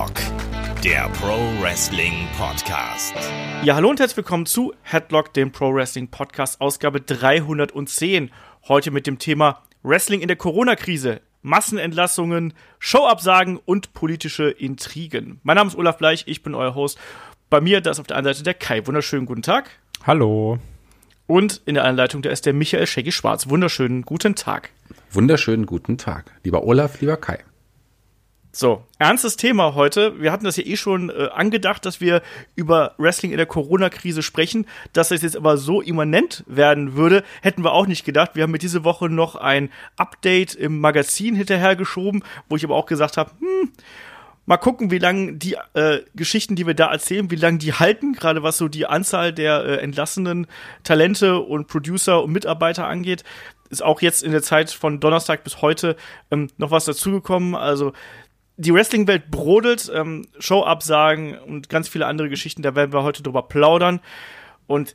Headlock, der Pro Wrestling Podcast. Ja, hallo und herzlich willkommen zu Headlock, dem Pro Wrestling Podcast, Ausgabe 310. Heute mit dem Thema Wrestling in der Corona-Krise, Massenentlassungen, Showabsagen und politische Intrigen. Mein Name ist Olaf Bleich, ich bin euer Host. Bei mir, da ist auf der einen Seite der Kai. Wunderschönen guten Tag. Hallo. Und in der Anleitung, da ist der Michael Shaggy Schwarz. Wunderschönen guten Tag. Wunderschönen guten Tag. Lieber Olaf, lieber Kai. So, ernstes Thema heute. Wir hatten das ja eh schon äh, angedacht, dass wir über Wrestling in der Corona-Krise sprechen. Dass das jetzt aber so immanent werden würde, hätten wir auch nicht gedacht. Wir haben mit dieser Woche noch ein Update im Magazin hinterhergeschoben, wo ich aber auch gesagt habe, hm, mal gucken, wie lange die äh, Geschichten, die wir da erzählen, wie lange die halten, gerade was so die Anzahl der äh, entlassenen Talente und Producer und Mitarbeiter angeht. Ist auch jetzt in der Zeit von Donnerstag bis heute ähm, noch was dazugekommen. Also die Wrestling-Welt brodelt, ähm, Show-Absagen und ganz viele andere Geschichten, da werden wir heute drüber plaudern. Und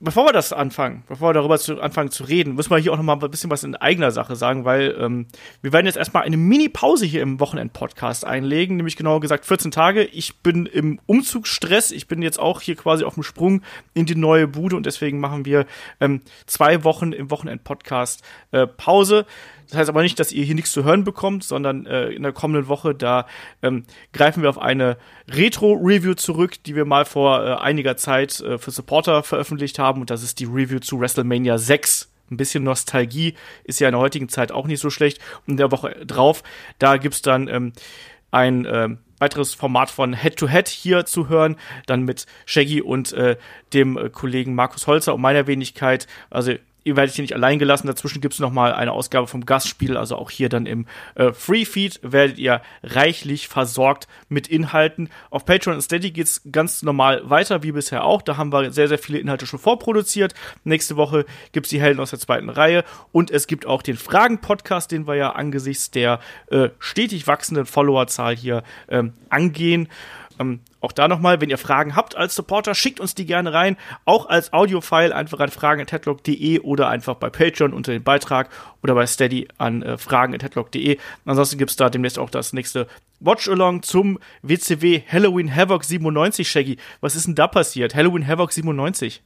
bevor wir das anfangen, bevor wir darüber zu, anfangen zu reden, müssen wir hier auch noch mal ein bisschen was in eigener Sache sagen, weil ähm, wir werden jetzt erstmal eine Mini-Pause hier im Wochenend-Podcast einlegen, nämlich genauer gesagt 14 Tage. Ich bin im Umzugsstress, ich bin jetzt auch hier quasi auf dem Sprung in die neue Bude und deswegen machen wir ähm, zwei Wochen im Wochenend-Podcast äh, Pause. Das heißt aber nicht, dass ihr hier nichts zu hören bekommt, sondern äh, in der kommenden Woche, da ähm, greifen wir auf eine Retro-Review zurück, die wir mal vor äh, einiger Zeit äh, für Supporter veröffentlicht haben. Und das ist die Review zu WrestleMania 6 ein bisschen Nostalgie ist ja in der heutigen Zeit auch nicht so schlecht. Und in der Woche drauf, da gibt's dann ähm, ein äh, weiteres Format von Head-to-Head -Head hier zu hören, dann mit Shaggy und äh, dem äh, Kollegen Markus Holzer und meiner Wenigkeit. Also ihr werdet hier nicht allein gelassen. Dazwischen gibt es nochmal eine Ausgabe vom Gastspiel, also auch hier dann im äh, Free Feed werdet ihr reichlich versorgt mit Inhalten. Auf Patreon und Steady geht es ganz normal weiter, wie bisher auch. Da haben wir sehr, sehr viele Inhalte schon vorproduziert. Nächste Woche gibt es die Helden aus der zweiten Reihe und es gibt auch den Fragen-Podcast, den wir ja angesichts der äh, stetig wachsenden Followerzahl hier ähm, angehen. Ähm, auch da nochmal, wenn ihr Fragen habt als Supporter, schickt uns die gerne rein. Auch als Audiofile einfach an fragen.headlock.de oder einfach bei Patreon unter den Beitrag oder bei Steady an äh, fragen.headlock.de. Ansonsten gibt's da demnächst auch das nächste Watch-Along zum WCW Halloween Havoc 97, Shaggy. Was ist denn da passiert? Halloween Havoc 97.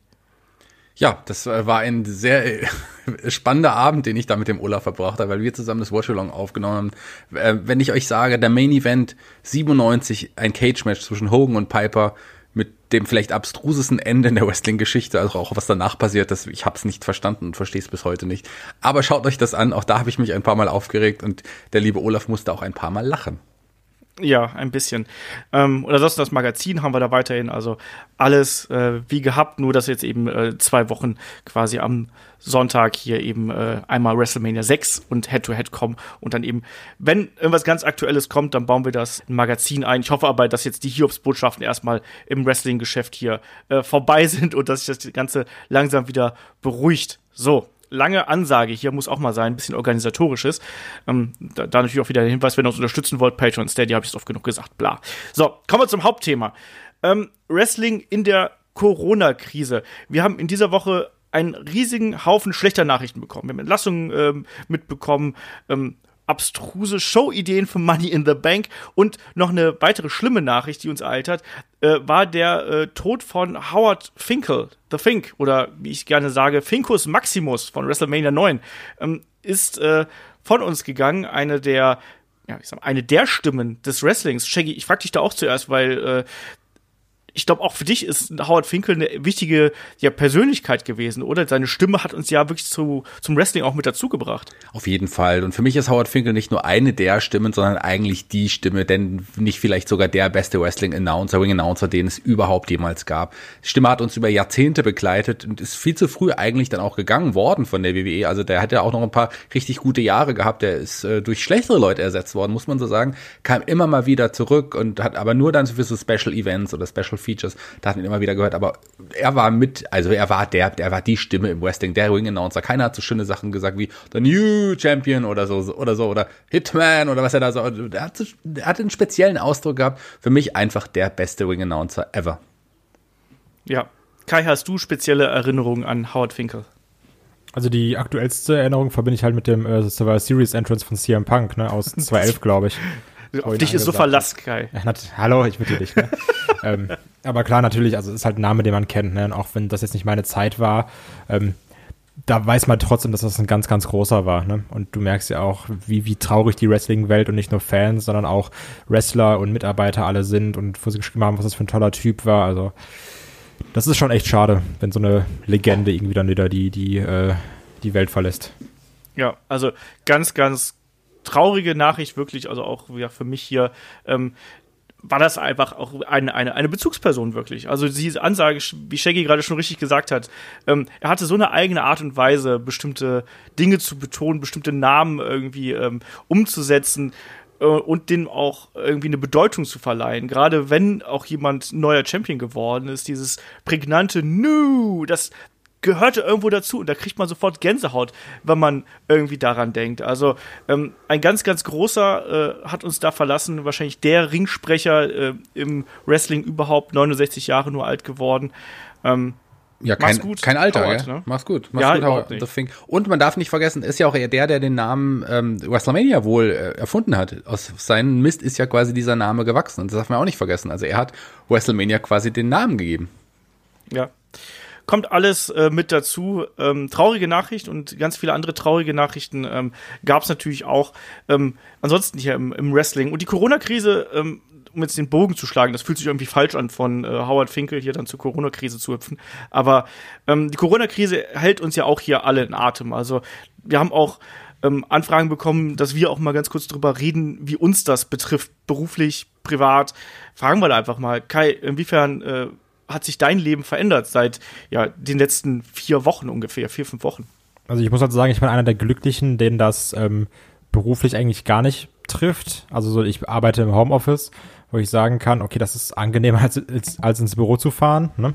Ja, das äh, war ein sehr äh, spannender Abend, den ich da mit dem Olaf verbracht habe, weil wir zusammen das Watch-Along aufgenommen haben. Äh, wenn ich euch sage, der Main Event 97, ein Cage-Match zwischen Hogan und Piper mit dem vielleicht abstrusesten Ende in der Wrestling-Geschichte, also auch was danach passiert, das, ich habe es nicht verstanden und verstehe es bis heute nicht. Aber schaut euch das an, auch da habe ich mich ein paar Mal aufgeregt und der liebe Olaf musste auch ein paar Mal lachen. Ja, ein bisschen. Ähm, oder sonst das Magazin haben wir da weiterhin. Also alles äh, wie gehabt, nur dass jetzt eben äh, zwei Wochen quasi am Sonntag hier eben äh, einmal WrestleMania 6 und Head-to-Head -Head kommen und dann eben, wenn irgendwas ganz Aktuelles kommt, dann bauen wir das Magazin ein. Ich hoffe aber, dass jetzt die Hiobs-Botschaften erstmal im Wrestling-Geschäft hier äh, vorbei sind und dass sich das Ganze langsam wieder beruhigt. So, lange Ansage hier muss auch mal sein, ein bisschen organisatorisches. Ähm, da, da, natürlich auch wieder der Hinweis, wenn ihr uns unterstützen wollt, Patreon, Steady, habe ich es oft genug gesagt, bla. So, kommen wir zum Hauptthema. Ähm, Wrestling in der Corona-Krise. Wir haben in dieser Woche einen riesigen Haufen schlechter Nachrichten bekommen. Wir haben Entlassungen ähm, mitbekommen, ähm, abstruse Show-Ideen für Money in the Bank und noch eine weitere schlimme Nachricht, die uns hat, äh, war der äh, Tod von Howard Finkel, The Fink, oder wie ich gerne sage, Finkus Maximus von WrestleMania 9, ähm, ist äh, von uns gegangen, eine der ja, ich sag, eine der Stimmen des Wrestlings. Shaggy, ich frag dich da auch zuerst, weil äh, ich glaube, auch für dich ist Howard Finkel eine wichtige ja, Persönlichkeit gewesen, oder? Seine Stimme hat uns ja wirklich zu, zum Wrestling auch mit dazugebracht. Auf jeden Fall. Und für mich ist Howard Finkel nicht nur eine der Stimmen, sondern eigentlich die Stimme, denn nicht vielleicht sogar der beste Wrestling-Announcer, Ring-Announcer, den es überhaupt jemals gab. Die Stimme hat uns über Jahrzehnte begleitet und ist viel zu früh eigentlich dann auch gegangen worden von der WWE. Also der hat ja auch noch ein paar richtig gute Jahre gehabt. Der ist äh, durch schlechtere Leute ersetzt worden, muss man so sagen. Kam immer mal wieder zurück und hat aber nur dann für so Special Events oder Special Features, da hat man immer wieder gehört, aber er war mit, also er war der, er war die Stimme im Wrestling, der Ring Announcer. Keiner hat so schöne Sachen gesagt wie The New Champion oder so, oder so, oder Hitman oder was er da so, er hat, er hat einen speziellen Ausdruck gehabt. Für mich einfach der beste Ring Announcer ever. Ja. Kai, hast du spezielle Erinnerungen an Howard Finkel? Also die aktuellste Erinnerung verbinde ich halt mit dem äh, Survivor Series Entrance von CM Punk, ne, aus 2011, glaube ich. Auf dich ist so Verlass, Kai. Hallo, ich bitte dich. Ne? ähm, aber klar, natürlich, also es ist halt ein Name, den man kennt. Ne? Und auch wenn das jetzt nicht meine Zeit war, ähm, da weiß man trotzdem, dass das ein ganz, ganz großer war. Ne? Und du merkst ja auch, wie, wie traurig die Wrestling-Welt und nicht nur Fans, sondern auch Wrestler und Mitarbeiter alle sind und wo sie geschrieben haben, was das für ein toller Typ war. Also das ist schon echt schade, wenn so eine Legende irgendwie dann wieder die, die, äh, die Welt verlässt. Ja, also ganz, ganz traurige Nachricht wirklich, also auch ja, für mich hier. Ähm, war das einfach auch eine, eine, eine Bezugsperson wirklich. Also diese Ansage, wie Shaggy gerade schon richtig gesagt hat, ähm, er hatte so eine eigene Art und Weise, bestimmte Dinge zu betonen, bestimmte Namen irgendwie ähm, umzusetzen äh, und dem auch irgendwie eine Bedeutung zu verleihen. Gerade wenn auch jemand neuer Champion geworden ist, dieses prägnante Nu, das gehörte irgendwo dazu und da kriegt man sofort Gänsehaut, wenn man irgendwie daran denkt. Also ähm, ein ganz, ganz großer äh, hat uns da verlassen, wahrscheinlich der Ringsprecher äh, im Wrestling überhaupt, 69 Jahre nur alt geworden. Ähm, ja, kein, gut, kein Alter, Howard, ja. Ne? Mach's gut. Mach's ja, gut, Howard. Nicht. Und man darf nicht vergessen, ist ja auch eher der, der den Namen ähm, WrestleMania wohl äh, erfunden hat. Aus seinem Mist ist ja quasi dieser Name gewachsen. Und das darf man auch nicht vergessen. Also er hat WrestleMania quasi den Namen gegeben. Ja kommt alles äh, mit dazu. Ähm, traurige Nachricht und ganz viele andere traurige Nachrichten ähm, gab es natürlich auch. Ähm, ansonsten hier im, im, Wrestling. Und die Corona-Krise, ähm, um jetzt den Bogen zu schlagen, das fühlt sich irgendwie falsch an, von äh, Howard Finkel hier dann zur Corona-Krise zu hüpfen. Aber ähm, die Corona-Krise hält uns ja auch hier alle in Atem. Also wir haben auch ähm, Anfragen bekommen, dass wir auch mal ganz kurz drüber reden, wie uns das betrifft, beruflich, privat. Fragen wir da einfach mal, Kai, inwiefern äh, hat sich dein Leben verändert seit ja, den letzten vier Wochen ungefähr, vier, fünf Wochen? Also ich muss halt sagen, ich bin einer der Glücklichen, denen das ähm, beruflich eigentlich gar nicht trifft. Also so, ich arbeite im Homeoffice, wo ich sagen kann, okay, das ist angenehmer als, als, als ins Büro zu fahren. Ne?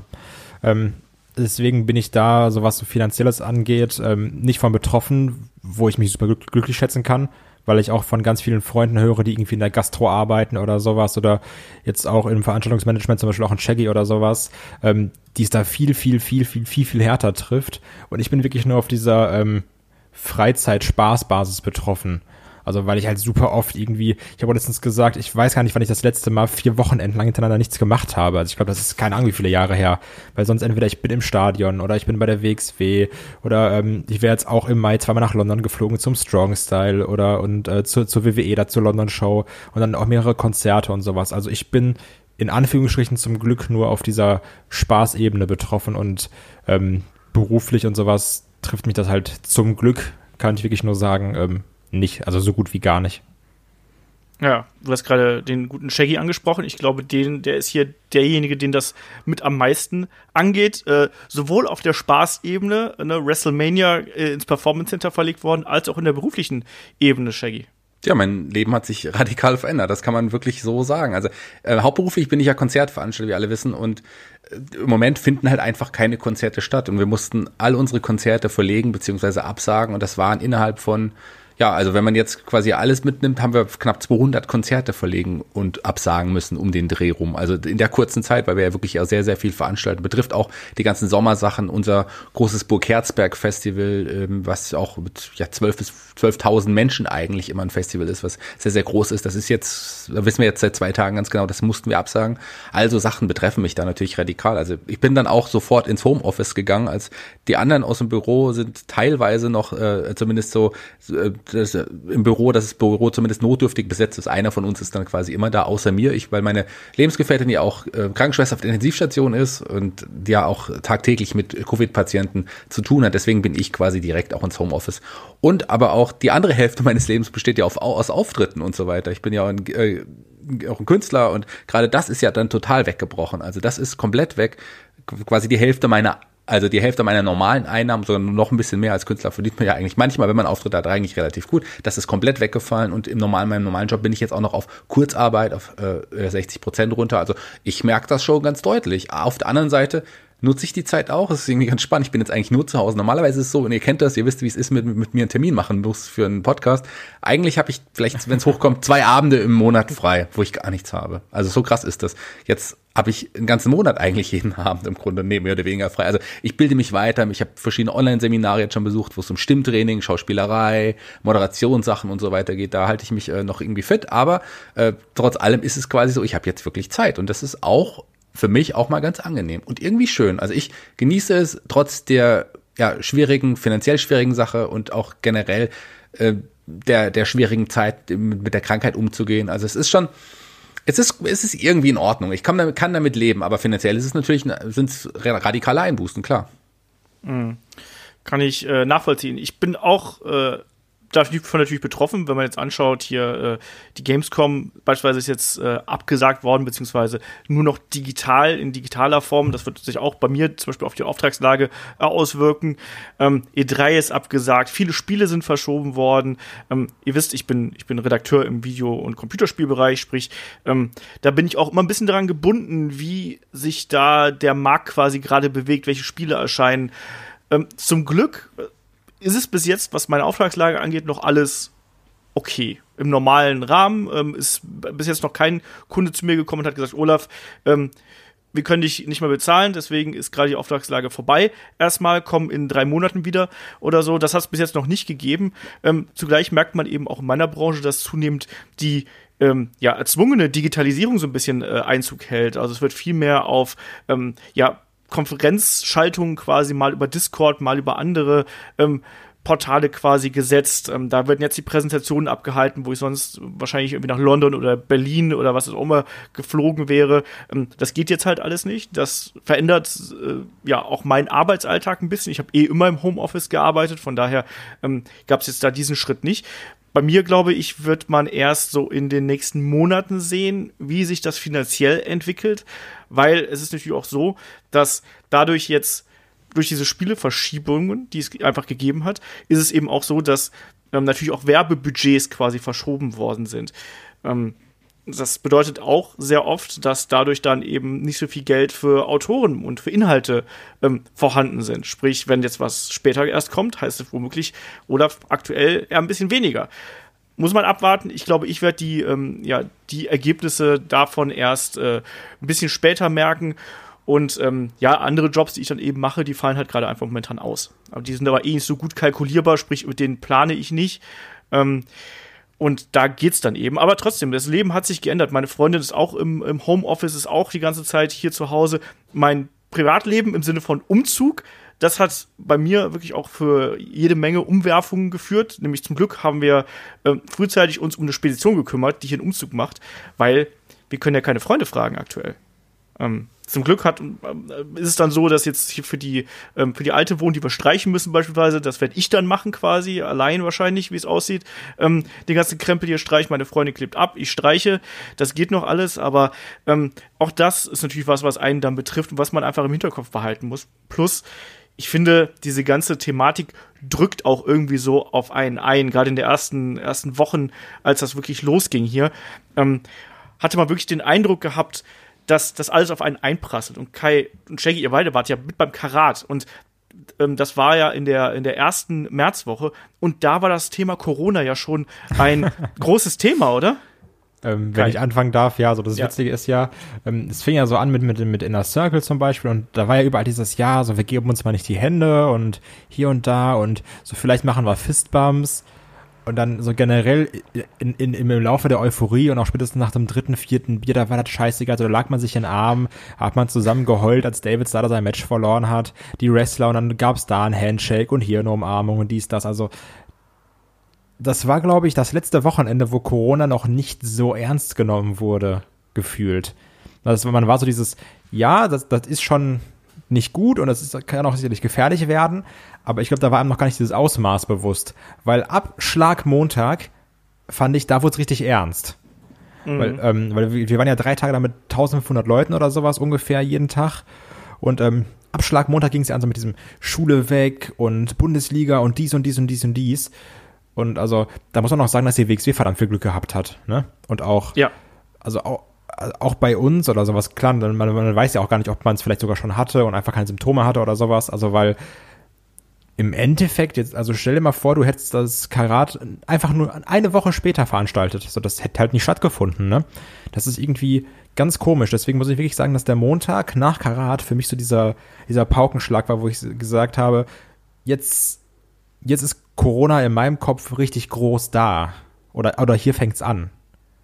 Ähm, deswegen bin ich da, so was so finanzielles angeht, ähm, nicht von betroffen, wo ich mich super glücklich schätzen kann weil ich auch von ganz vielen Freunden höre, die irgendwie in der Gastro arbeiten oder sowas oder jetzt auch im Veranstaltungsmanagement zum Beispiel auch ein Shaggy oder sowas, ähm, die es da viel, viel, viel, viel, viel, viel härter trifft. Und ich bin wirklich nur auf dieser ähm, Freizeit-Spaß-Basis betroffen. Also weil ich halt super oft irgendwie, ich habe letztens gesagt, ich weiß gar nicht, wann ich das letzte Mal vier Wochenenden lang hintereinander nichts gemacht habe. Also ich glaube, das ist keine Ahnung, wie viele Jahre her. Weil sonst entweder ich bin im Stadion oder ich bin bei der WXW oder ähm, ich wäre jetzt auch im Mai zweimal nach London geflogen zum Strong Style oder und äh, zur, zur WWE, da zur London Show und dann auch mehrere Konzerte und sowas. Also ich bin in Anführungsstrichen zum Glück nur auf dieser Spaßebene betroffen und ähm, beruflich und sowas trifft mich das halt zum Glück, kann ich wirklich nur sagen, ähm, nicht, also so gut wie gar nicht. Ja, du hast gerade den guten Shaggy angesprochen. Ich glaube, den, der ist hier derjenige, den das mit am meisten angeht. Äh, sowohl auf der Spaßebene, ne, WrestleMania äh, ins Performance Center verlegt worden, als auch in der beruflichen Ebene, Shaggy. Ja, mein Leben hat sich radikal verändert. Das kann man wirklich so sagen. Also äh, hauptberuflich bin ich ja Konzertveranstalter, wie alle wissen, und äh, im Moment finden halt einfach keine Konzerte statt. Und wir mussten all unsere Konzerte verlegen bzw. absagen. Und das waren innerhalb von ja, also wenn man jetzt quasi alles mitnimmt, haben wir knapp 200 Konzerte verlegen und absagen müssen um den Dreh rum. Also in der kurzen Zeit, weil wir ja wirklich sehr, sehr viel veranstalten. Betrifft auch die ganzen Sommersachen, unser großes Burg Herzberg Festival, ähm, was auch mit ja, 12 bis 12.000 Menschen eigentlich immer ein Festival ist, was sehr, sehr groß ist. Das ist jetzt, da wissen wir jetzt seit zwei Tagen ganz genau, das mussten wir absagen. Also Sachen betreffen mich da natürlich radikal. Also ich bin dann auch sofort ins Homeoffice gegangen, als die anderen aus dem Büro sind teilweise noch äh, zumindest so äh, das, äh, im Büro, dass das Büro zumindest notdürftig besetzt ist. Einer von uns ist dann quasi immer da, außer mir. Ich, weil meine Lebensgefährtin ja auch äh, Krankenschwester auf der Intensivstation ist und die ja auch tagtäglich mit Covid-Patienten zu tun hat. Deswegen bin ich quasi direkt auch ins Homeoffice. Und aber auch die andere Hälfte meines Lebens besteht ja auf, aus Auftritten und so weiter. Ich bin ja auch ein, äh, auch ein Künstler und gerade das ist ja dann total weggebrochen. Also das ist komplett weg. Quasi die Hälfte meiner also die Hälfte meiner normalen Einnahmen, sogar noch ein bisschen mehr als Künstler verdient man ja eigentlich manchmal, wenn man Auftritt hat, eigentlich relativ gut. Das ist komplett weggefallen und im normalen, meinem normalen Job bin ich jetzt auch noch auf Kurzarbeit auf äh, 60 Prozent runter. Also ich merke das schon ganz deutlich. Auf der anderen Seite nutze ich die Zeit auch. Es ist irgendwie ganz spannend. Ich bin jetzt eigentlich nur zu Hause. Normalerweise ist es so, und ihr kennt das, ihr wisst, wie es ist, mit, mit mir einen Termin machen muss für einen Podcast. Eigentlich habe ich vielleicht, wenn es hochkommt, zwei Abende im Monat frei, wo ich gar nichts habe. Also so krass ist das. Jetzt habe ich einen ganzen Monat eigentlich jeden Abend im Grunde nee, mehr oder weniger frei. Also ich bilde mich weiter. Ich habe verschiedene Online-Seminare jetzt schon besucht, wo es um Stimmtraining, Schauspielerei, Moderationssachen und so weiter geht. Da halte ich mich äh, noch irgendwie fit. Aber äh, trotz allem ist es quasi so, ich habe jetzt wirklich Zeit. Und das ist auch für mich auch mal ganz angenehm und irgendwie schön. Also ich genieße es trotz der ja, schwierigen, finanziell schwierigen Sache und auch generell äh, der, der schwierigen Zeit mit der Krankheit umzugehen. Also es ist schon, es ist, es ist irgendwie in Ordnung. Ich kann damit, kann damit leben, aber finanziell ist es natürlich, sind es radikale Einbußen, klar. Mhm. Kann ich äh, nachvollziehen. Ich bin auch äh, davon natürlich betroffen, wenn man jetzt anschaut, hier äh, die Gamescom beispielsweise ist jetzt äh, abgesagt worden, beziehungsweise nur noch digital, in digitaler Form. Das wird sich auch bei mir zum Beispiel auf die Auftragslage äh, auswirken. Ähm, E3 ist abgesagt, viele Spiele sind verschoben worden. Ähm, ihr wisst, ich bin, ich bin Redakteur im Video- und Computerspielbereich, sprich, ähm, da bin ich auch immer ein bisschen daran gebunden, wie sich da der Markt quasi gerade bewegt, welche Spiele erscheinen. Ähm, zum Glück ist es bis jetzt, was meine Auftragslage angeht, noch alles okay. Im normalen Rahmen ähm, ist bis jetzt noch kein Kunde zu mir gekommen und hat gesagt, Olaf, ähm, wir können dich nicht mehr bezahlen, deswegen ist gerade die Auftragslage vorbei. Erstmal kommen in drei Monaten wieder oder so. Das hat es bis jetzt noch nicht gegeben. Ähm, zugleich merkt man eben auch in meiner Branche, dass zunehmend die ähm, ja, erzwungene Digitalisierung so ein bisschen äh, Einzug hält. Also es wird viel mehr auf ähm, ja, Konferenzschaltungen quasi mal über Discord, mal über andere ähm, Portale quasi gesetzt. Ähm, da werden jetzt die Präsentationen abgehalten, wo ich sonst wahrscheinlich irgendwie nach London oder Berlin oder was auch immer geflogen wäre. Ähm, das geht jetzt halt alles nicht. Das verändert äh, ja auch meinen Arbeitsalltag ein bisschen. Ich habe eh immer im Homeoffice gearbeitet, von daher ähm, gab es jetzt da diesen Schritt nicht. Bei mir, glaube ich, wird man erst so in den nächsten Monaten sehen, wie sich das finanziell entwickelt, weil es ist natürlich auch so, dass dadurch jetzt durch diese Spieleverschiebungen, die es einfach gegeben hat, ist es eben auch so, dass ähm, natürlich auch Werbebudgets quasi verschoben worden sind. Ähm, das bedeutet auch sehr oft, dass dadurch dann eben nicht so viel Geld für Autoren und für Inhalte ähm, vorhanden sind. Sprich, wenn jetzt was später erst kommt, heißt es womöglich oder aktuell eher ein bisschen weniger. Muss man abwarten. Ich glaube, ich werde die, ähm, ja, die Ergebnisse davon erst äh, ein bisschen später merken. Und ähm, ja, andere Jobs, die ich dann eben mache, die fallen halt gerade einfach momentan aus. Aber die sind aber eh nicht so gut kalkulierbar, sprich, mit denen plane ich nicht. Ähm, und da geht's dann eben. Aber trotzdem, das Leben hat sich geändert. Meine Freundin ist auch im, im Homeoffice, ist auch die ganze Zeit hier zu Hause. Mein Privatleben im Sinne von Umzug, das hat bei mir wirklich auch für jede Menge Umwerfungen geführt. Nämlich zum Glück haben wir äh, frühzeitig uns um eine Spedition gekümmert, die hier einen Umzug macht, weil wir können ja keine Freunde fragen aktuell. Ähm, zum Glück hat, äh, ist es dann so, dass jetzt hier für die, ähm, für die alte Wohnung, die wir streichen müssen beispielsweise, das werde ich dann machen quasi, allein wahrscheinlich, wie es aussieht. Ähm, den ganzen Krempel hier streichen, meine Freundin klebt ab, ich streiche, das geht noch alles, aber ähm, auch das ist natürlich was, was einen dann betrifft und was man einfach im Hinterkopf behalten muss. Plus, ich finde, diese ganze Thematik drückt auch irgendwie so auf einen ein, gerade in den ersten, ersten Wochen, als das wirklich losging hier, ähm, hatte man wirklich den Eindruck gehabt, dass das alles auf einen einprasselt. Und Kai und Shaggy, ihr beide wart ja mit beim Karat und ähm, das war ja in der, in der ersten Märzwoche und da war das Thema Corona ja schon ein großes Thema, oder? Ähm, wenn ich anfangen darf, ja, so das ja. Witzige ist ja, ähm, es fing ja so an mit, mit, mit Inner Circle zum Beispiel und da war ja überall dieses Ja, so wir geben uns mal nicht die Hände und hier und da und so vielleicht machen wir Fistbumps und dann so generell in, in, im Laufe der Euphorie und auch spätestens nach dem dritten, vierten Bier, da war das scheißegal. Also da lag man sich in den Arm, hat man zusammen geheult, als David Starter sein Match verloren hat, die Wrestler und dann gab's da ein Handshake und hier eine Umarmung und dies, das. Also das war, glaube ich, das letzte Wochenende, wo Corona noch nicht so ernst genommen wurde, gefühlt. Also man war so dieses, ja, das, das ist schon nicht gut und das ist, kann auch sicherlich gefährlich werden, aber ich glaube, da war einem noch gar nicht dieses Ausmaß bewusst. Weil ab Schlagmontag fand ich, da wurde es richtig ernst. Mhm. Weil, ähm, weil wir waren ja drei Tage da mit 1500 Leuten oder sowas ungefähr jeden Tag. Und ähm, ab Schlagmontag ging es ja an so mit diesem Schule weg und Bundesliga und dies und dies und dies und dies. Und also, da muss man auch sagen, dass die WXW verdammt viel Glück gehabt hat. Ne? Und auch, ja. also auch, auch bei uns oder sowas, klar, man, man weiß ja auch gar nicht, ob man es vielleicht sogar schon hatte und einfach keine Symptome hatte oder sowas. Also weil im Endeffekt jetzt, also stell dir mal vor, du hättest das Karat einfach nur eine Woche später veranstaltet. So, das hätte halt nicht stattgefunden, ne? Das ist irgendwie ganz komisch. Deswegen muss ich wirklich sagen, dass der Montag nach Karat für mich so dieser, dieser Paukenschlag war, wo ich gesagt habe, jetzt, jetzt ist Corona in meinem Kopf richtig groß da. Oder, oder hier fängt's an.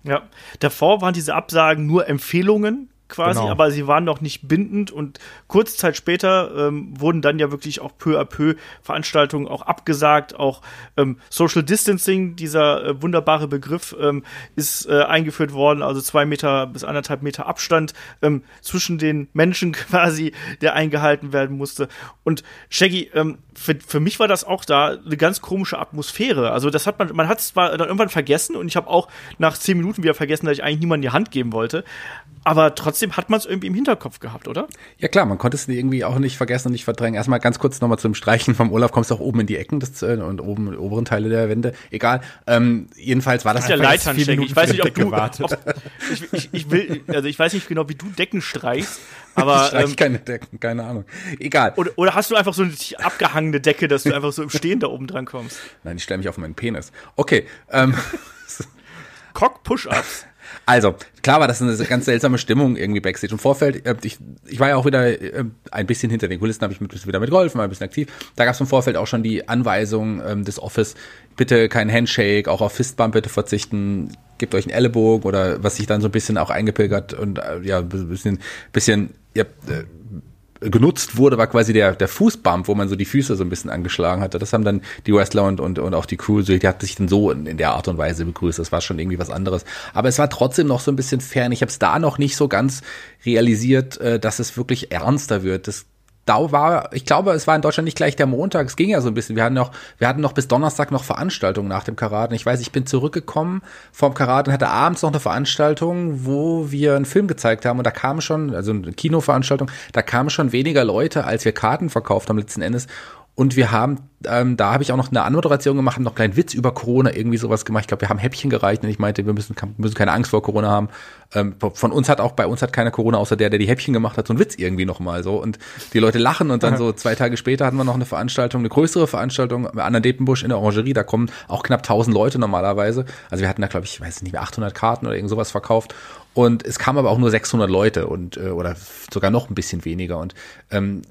Ja, davor waren diese Absagen nur Empfehlungen, quasi, genau. aber sie waren noch nicht bindend und kurze Zeit später ähm, wurden dann ja wirklich auch peu à peu Veranstaltungen auch abgesagt, auch ähm, Social Distancing, dieser äh, wunderbare Begriff, ähm, ist äh, eingeführt worden, also zwei Meter bis anderthalb Meter Abstand ähm, zwischen den Menschen quasi, der eingehalten werden musste. Und Shaggy, ähm, für, für mich war das auch da eine ganz komische Atmosphäre. Also das hat man, man hat es zwar dann irgendwann vergessen und ich habe auch nach zehn Minuten wieder vergessen, dass ich eigentlich niemandem die Hand geben wollte. Aber trotzdem hat man es irgendwie im Hinterkopf gehabt, oder? Ja klar, man konnte es irgendwie auch nicht vergessen und nicht verdrängen. Erstmal ganz kurz nochmal zum Streichen vom Olaf, kommst du auch oben in die Ecken des, äh, und oben oberen Teile der Wände. Egal. Ähm, jedenfalls war das, das ist ja Leithandcheck. Ich weiß nicht, ob du, ob, ich, ich, ich, will, also ich weiß nicht genau, wie du Decken streichst, aber ich streich ähm, keine Decken, keine Ahnung. Egal. Oder, oder hast du einfach so eine abgehangene Decke, dass du einfach so im Stehen da oben dran kommst? Nein, ich stelle mich auf meinen Penis. Okay. Ähm. Cock-Push-Ups. Also, klar war das eine ganz seltsame Stimmung irgendwie Backstage. Im Vorfeld, äh, ich, ich war ja auch wieder äh, ein bisschen hinter den Kulissen, habe ich mit, wieder mitgeholfen, war ein bisschen aktiv. Da gab es im Vorfeld auch schon die Anweisung ähm, des Office, bitte kein Handshake, auch auf Fistbump bitte verzichten, gebt euch einen Ellenbogen oder was sich dann so ein bisschen auch eingepilgert und äh, ja, ein bisschen, bisschen ja, äh, genutzt wurde, war quasi der, der Fußbump, wo man so die Füße so ein bisschen angeschlagen hatte. Das haben dann die Wrestler und, und, und auch die Crew, die hat sich dann so in, in der Art und Weise begrüßt. Das war schon irgendwie was anderes. Aber es war trotzdem noch so ein bisschen fern. Ich habe es da noch nicht so ganz realisiert, äh, dass es wirklich ernster wird. Das da war, ich glaube, es war in Deutschland nicht gleich der Montag, es ging ja so ein bisschen. Wir hatten noch, wir hatten noch bis Donnerstag noch Veranstaltungen nach dem Karat. Ich weiß, ich bin zurückgekommen vom Karat und hatte abends noch eine Veranstaltung, wo wir einen Film gezeigt haben und da kamen schon, also eine Kinoveranstaltung, da kamen schon weniger Leute, als wir Karten verkauft haben letzten Endes. Und wir haben, ähm, da habe ich auch noch eine Anmoderation gemacht, noch einen kleinen Witz über Corona, irgendwie sowas gemacht. Ich glaube, wir haben Häppchen gereicht und ich meinte, wir müssen, müssen keine Angst vor Corona haben. Ähm, von uns hat auch, bei uns hat keiner Corona, außer der, der die Häppchen gemacht hat, so ein Witz irgendwie nochmal so. Und die Leute lachen und dann so zwei Tage später hatten wir noch eine Veranstaltung, eine größere Veranstaltung an der Depenbusch in der Orangerie. Da kommen auch knapp 1000 Leute normalerweise. Also wir hatten da, glaube ich, ich weiß nicht mehr, 800 Karten oder irgend sowas verkauft. Und es kam aber auch nur 600 Leute und äh, oder sogar noch ein bisschen weniger. Und ähm,